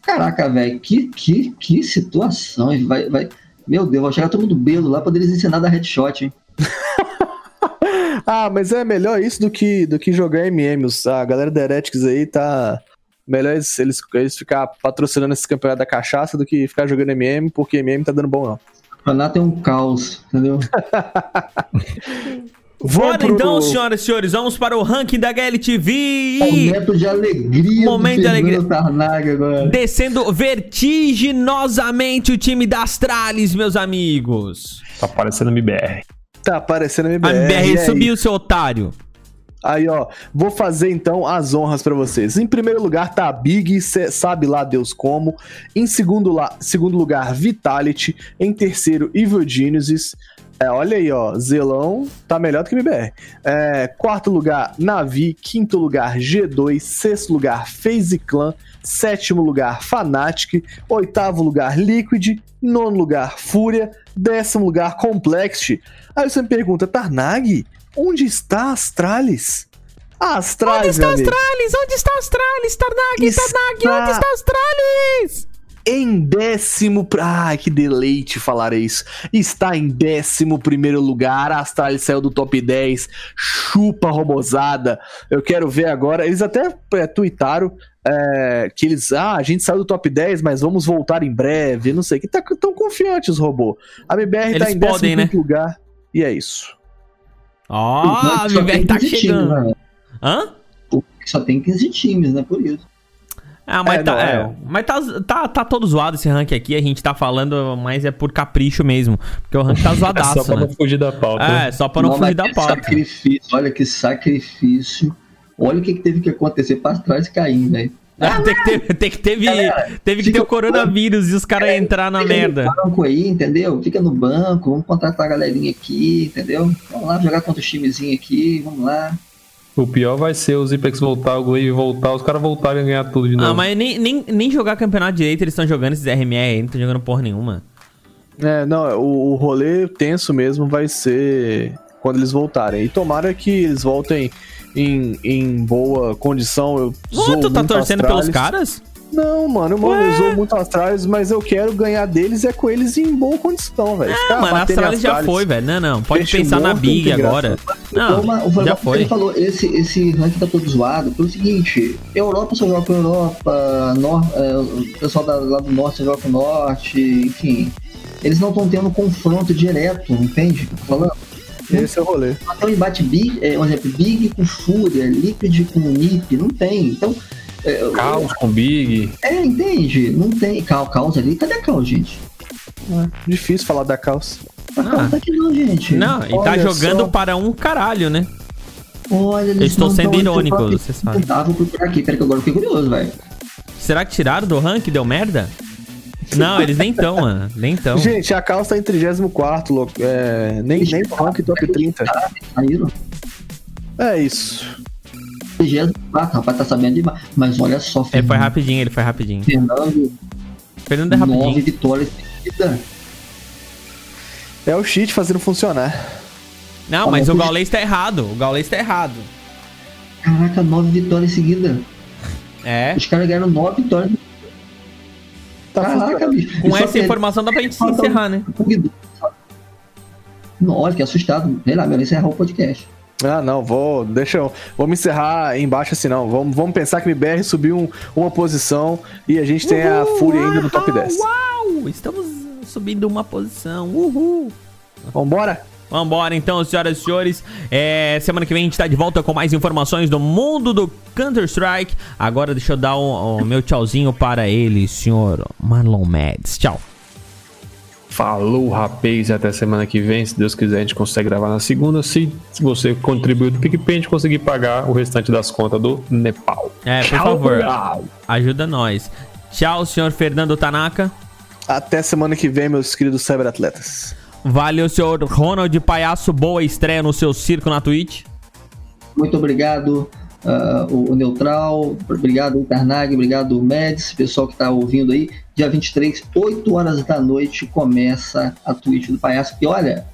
[SPEAKER 4] Caraca, velho, que, que, que situação. Vai, vai... Meu Deus, vai chegar todo mundo belo lá pra eles ensinar a dar headshot, hein?
[SPEAKER 2] Ah, mas é melhor isso do que, do que jogar MM. A galera da Heretics aí tá. Melhor eles, eles, eles ficar patrocinando esse campeonato da cachaça do que ficar jogando MM, porque MM tá dando bom, não.
[SPEAKER 4] O campeonato é um caos, entendeu?
[SPEAKER 1] Bora
[SPEAKER 2] pro-
[SPEAKER 1] então, senhoras e senhores, vamos para o ranking da HLTV.
[SPEAKER 4] Momento de alegria
[SPEAKER 1] Momento de alegria.
[SPEAKER 4] Agora.
[SPEAKER 1] Descendo vertiginosamente o time da Astralis, meus amigos.
[SPEAKER 3] Tá parecendo MBR.
[SPEAKER 2] Tá aparecendo a
[SPEAKER 1] A
[SPEAKER 2] MBR.
[SPEAKER 1] MBR
[SPEAKER 2] aí?
[SPEAKER 1] subiu, seu otário.
[SPEAKER 2] Aí, ó, vou fazer então as honras pra vocês. Em primeiro lugar tá a Big, cê sabe lá Deus como. Em segundo, la- segundo lugar, Vitality. Em terceiro, Evil Genesis. É, olha aí, ó, Zelão tá melhor do que MBR. É, quarto lugar, Navi. Quinto lugar, G2. Sexto lugar, FaZe Clan. Sétimo lugar, Fnatic. Oitavo lugar, Liquid. Nono lugar, Fúria. Décimo lugar, Complexity. Aí você me pergunta, Tarnag, onde está Astralis? Astralis,
[SPEAKER 1] Onde está Astralis? Onde está Astralis? Tarnag,
[SPEAKER 2] Está-
[SPEAKER 1] Tarnag, onde está Astralis?
[SPEAKER 2] Em décimo... Ai, que deleite falar isso. Está em décimo primeiro lugar, a Astralis saiu do top 10, chupa robozada. Eu quero ver agora, eles até é, tuitaram é, que eles, ah, a gente saiu do top 10, mas vamos voltar em breve, não sei, que tá tão confiantes, robô. A MBR tá
[SPEAKER 1] Eles
[SPEAKER 2] em
[SPEAKER 1] podem,
[SPEAKER 2] décimo
[SPEAKER 1] né?
[SPEAKER 2] quinto lugar, e é isso.
[SPEAKER 1] Ó,
[SPEAKER 4] O
[SPEAKER 1] a MBR tá
[SPEAKER 4] 15 times,
[SPEAKER 1] chegando.
[SPEAKER 4] né?
[SPEAKER 1] Hã?
[SPEAKER 4] Só tem 15 times, né? Por isso.
[SPEAKER 1] Ah, mas,
[SPEAKER 2] É,
[SPEAKER 1] tá,
[SPEAKER 2] não,
[SPEAKER 1] é,
[SPEAKER 2] é.
[SPEAKER 1] mas tá, tá, tá todo zoado esse ranking aqui. A gente tá falando, mas é por capricho mesmo. Porque o ranking tá
[SPEAKER 3] É só
[SPEAKER 1] zoadaço,
[SPEAKER 3] pra
[SPEAKER 1] né?
[SPEAKER 3] não fugir da pauta. né?
[SPEAKER 1] É, só pra não, fugir da pauta.
[SPEAKER 4] Sacrifício, olha que sacrifício. Olha o que, que teve que acontecer pra trás cair, velho.
[SPEAKER 1] Ah, tem que ter, tem que teve,
[SPEAKER 4] Galera,
[SPEAKER 1] teve que ter o coronavírus e os caras entrar na
[SPEAKER 4] Fica
[SPEAKER 1] merda.
[SPEAKER 4] no banco aí, entendeu? Fica no banco, vamos contratar a galerinha aqui, entendeu? Vamos lá jogar contra os timezinhos aqui, vamos lá.
[SPEAKER 3] O pior vai ser os Ipex voltar, o Glaive voltar, os caras voltarem a ganhar tudo de novo.
[SPEAKER 1] Ah, mas nem, nem, nem jogar campeonato direito eles estão jogando esses RMR aí, não estão jogando porra nenhuma.
[SPEAKER 2] É, não, o, o rolê tenso mesmo vai ser quando eles voltarem. E tomara que eles voltem em, em boa condição. Eu
[SPEAKER 1] Pô, tu tá torcendo pelos caras?
[SPEAKER 2] Não, mano, mano, eu zoo muito Astralis, mas eu quero ganhar deles é com eles em boa condição, velho.
[SPEAKER 1] Ah, mano, Astralis já foi, velho. Não, não. Pode pensar na Big agora. Não,
[SPEAKER 4] o
[SPEAKER 1] já
[SPEAKER 4] Ele
[SPEAKER 1] foi.
[SPEAKER 4] falou, esse, esse ranking tá todo zoado pelo seguinte, Europa só joga com Europa, nor, é, o pessoal da, lá do norte só joga com o norte, enfim. Eles não estão tendo confronto direto, entende? o que eu tô falando?
[SPEAKER 2] Esse é o rolê.
[SPEAKER 4] Então embate Big, é, um exemplo, Big com Fúria, Liquid com NiP, não tem. Então. É,
[SPEAKER 3] Caos com Big.
[SPEAKER 4] é, entende? Não tem. Cal, caos ali, cadê a caos, gente?
[SPEAKER 2] Difícil falar da calça.
[SPEAKER 4] A caos tá aqui não, gente.
[SPEAKER 1] Não, e tá jogando
[SPEAKER 2] só.
[SPEAKER 1] para um caralho, né?
[SPEAKER 4] Olha, eles
[SPEAKER 1] Eu estou sendo irônico, você sabe.
[SPEAKER 4] Tá, vou procurar aqui, peraí que agora fiquei curioso, velho.
[SPEAKER 1] Será que tiraram do rank? Deu merda? Não, eles nem tão, mano. Nem tão.
[SPEAKER 2] Gente, a calça tá em 34, louco. É, nem, nem no rank top 30.
[SPEAKER 4] Saíram?
[SPEAKER 2] É isso.
[SPEAKER 4] 34, rapaz, tá sabendo demais. Mas olha só,
[SPEAKER 1] Ele foi
[SPEAKER 4] Fernando.
[SPEAKER 1] rapidinho, ele foi rapidinho.
[SPEAKER 4] Fernando,
[SPEAKER 1] Fernando é
[SPEAKER 4] nove
[SPEAKER 1] rapidinho.
[SPEAKER 4] vitórias seguidas.
[SPEAKER 2] É o cheat fazendo funcionar.
[SPEAKER 1] Não, mas o Gaulês tá errado. O Gaulês tá errado.
[SPEAKER 4] Caraca, nove vitórias seguidas.
[SPEAKER 1] É.
[SPEAKER 4] Os caras ganharam nove vitórias.
[SPEAKER 2] Tá
[SPEAKER 4] Caraca, bicho.
[SPEAKER 1] Com essa informação dá pra gente se encerrar, né?
[SPEAKER 4] Nossa, que assustado. Sei lá, melhor encerrar o podcast.
[SPEAKER 2] Ah, não, vou. Deixa eu. Vamos encerrar embaixo assim, não. Vamos, vamos pensar que o MBR subiu um- uma posição e a gente tem a Fúria ainda no top 10.
[SPEAKER 1] Uau! Estamos subindo uma posição. Uhul!
[SPEAKER 2] Vambora?
[SPEAKER 1] Vambora então, senhoras e senhores. É, semana que vem a gente tá de volta com mais informações do mundo do Counter-Strike. Agora deixa eu dar o, o meu tchauzinho para ele, senhor Marlon Mads. Tchau.
[SPEAKER 3] Falou, rapaz, até semana que vem. Se Deus quiser, a gente consegue gravar na segunda. Se, se você contribuiu do PicPay, a gente conseguir pagar o restante das contas do Nepal.
[SPEAKER 1] É, por
[SPEAKER 3] Tchau,
[SPEAKER 1] favor, ajuda nós. Tchau, senhor Fernando Tanaka.
[SPEAKER 2] Até semana que vem, meus queridos cyberatletas.
[SPEAKER 1] Valeu, senhor Ronald Palhaço. Boa estreia no seu circo na Twitch.
[SPEAKER 4] Muito obrigado, ah, o, o Neutral, obrigado, Carnag, obrigado, Meds, pessoal que tá ouvindo aí. Dia 23, 8 horas da noite, começa a Twitch do Palhaço. E olha,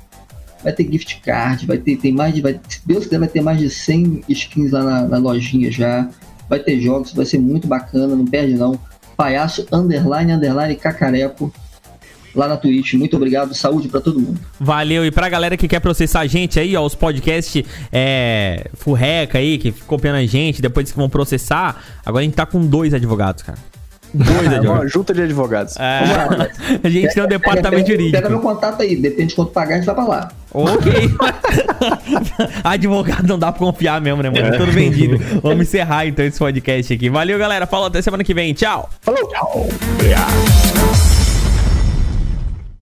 [SPEAKER 4] vai ter gift card, vai ter, tem mais de. Vai, se Deus quiser, vai ter mais de 100 skins lá na, na lojinha já. Vai ter jogos, vai ser muito bacana, não perde não. Palhaço underline, underline, cacareco. Lá na Twitch. Muito obrigado, saúde pra todo mundo.
[SPEAKER 1] Valeu. E pra galera que quer processar a gente aí, ó, os podcasts é, furreca aí, que ficam copiando a gente, depois que vão processar, agora a gente tá com dois advogados, cara. Dois
[SPEAKER 2] É uma
[SPEAKER 1] advogados.
[SPEAKER 2] junta de advogados.
[SPEAKER 1] É, a gente tem um departamento
[SPEAKER 4] pega, Pega meu
[SPEAKER 1] jurídico.
[SPEAKER 4] contato aí, depende de quanto pagar, a gente vai pra lá.
[SPEAKER 1] Ok. Advogado não dá pra confiar mesmo, né, mano? É tudo vendido. Vamos encerrar então esse podcast aqui. Valeu, galera. Falou até semana que vem. Tchau.
[SPEAKER 2] Falou!
[SPEAKER 3] Obrigado.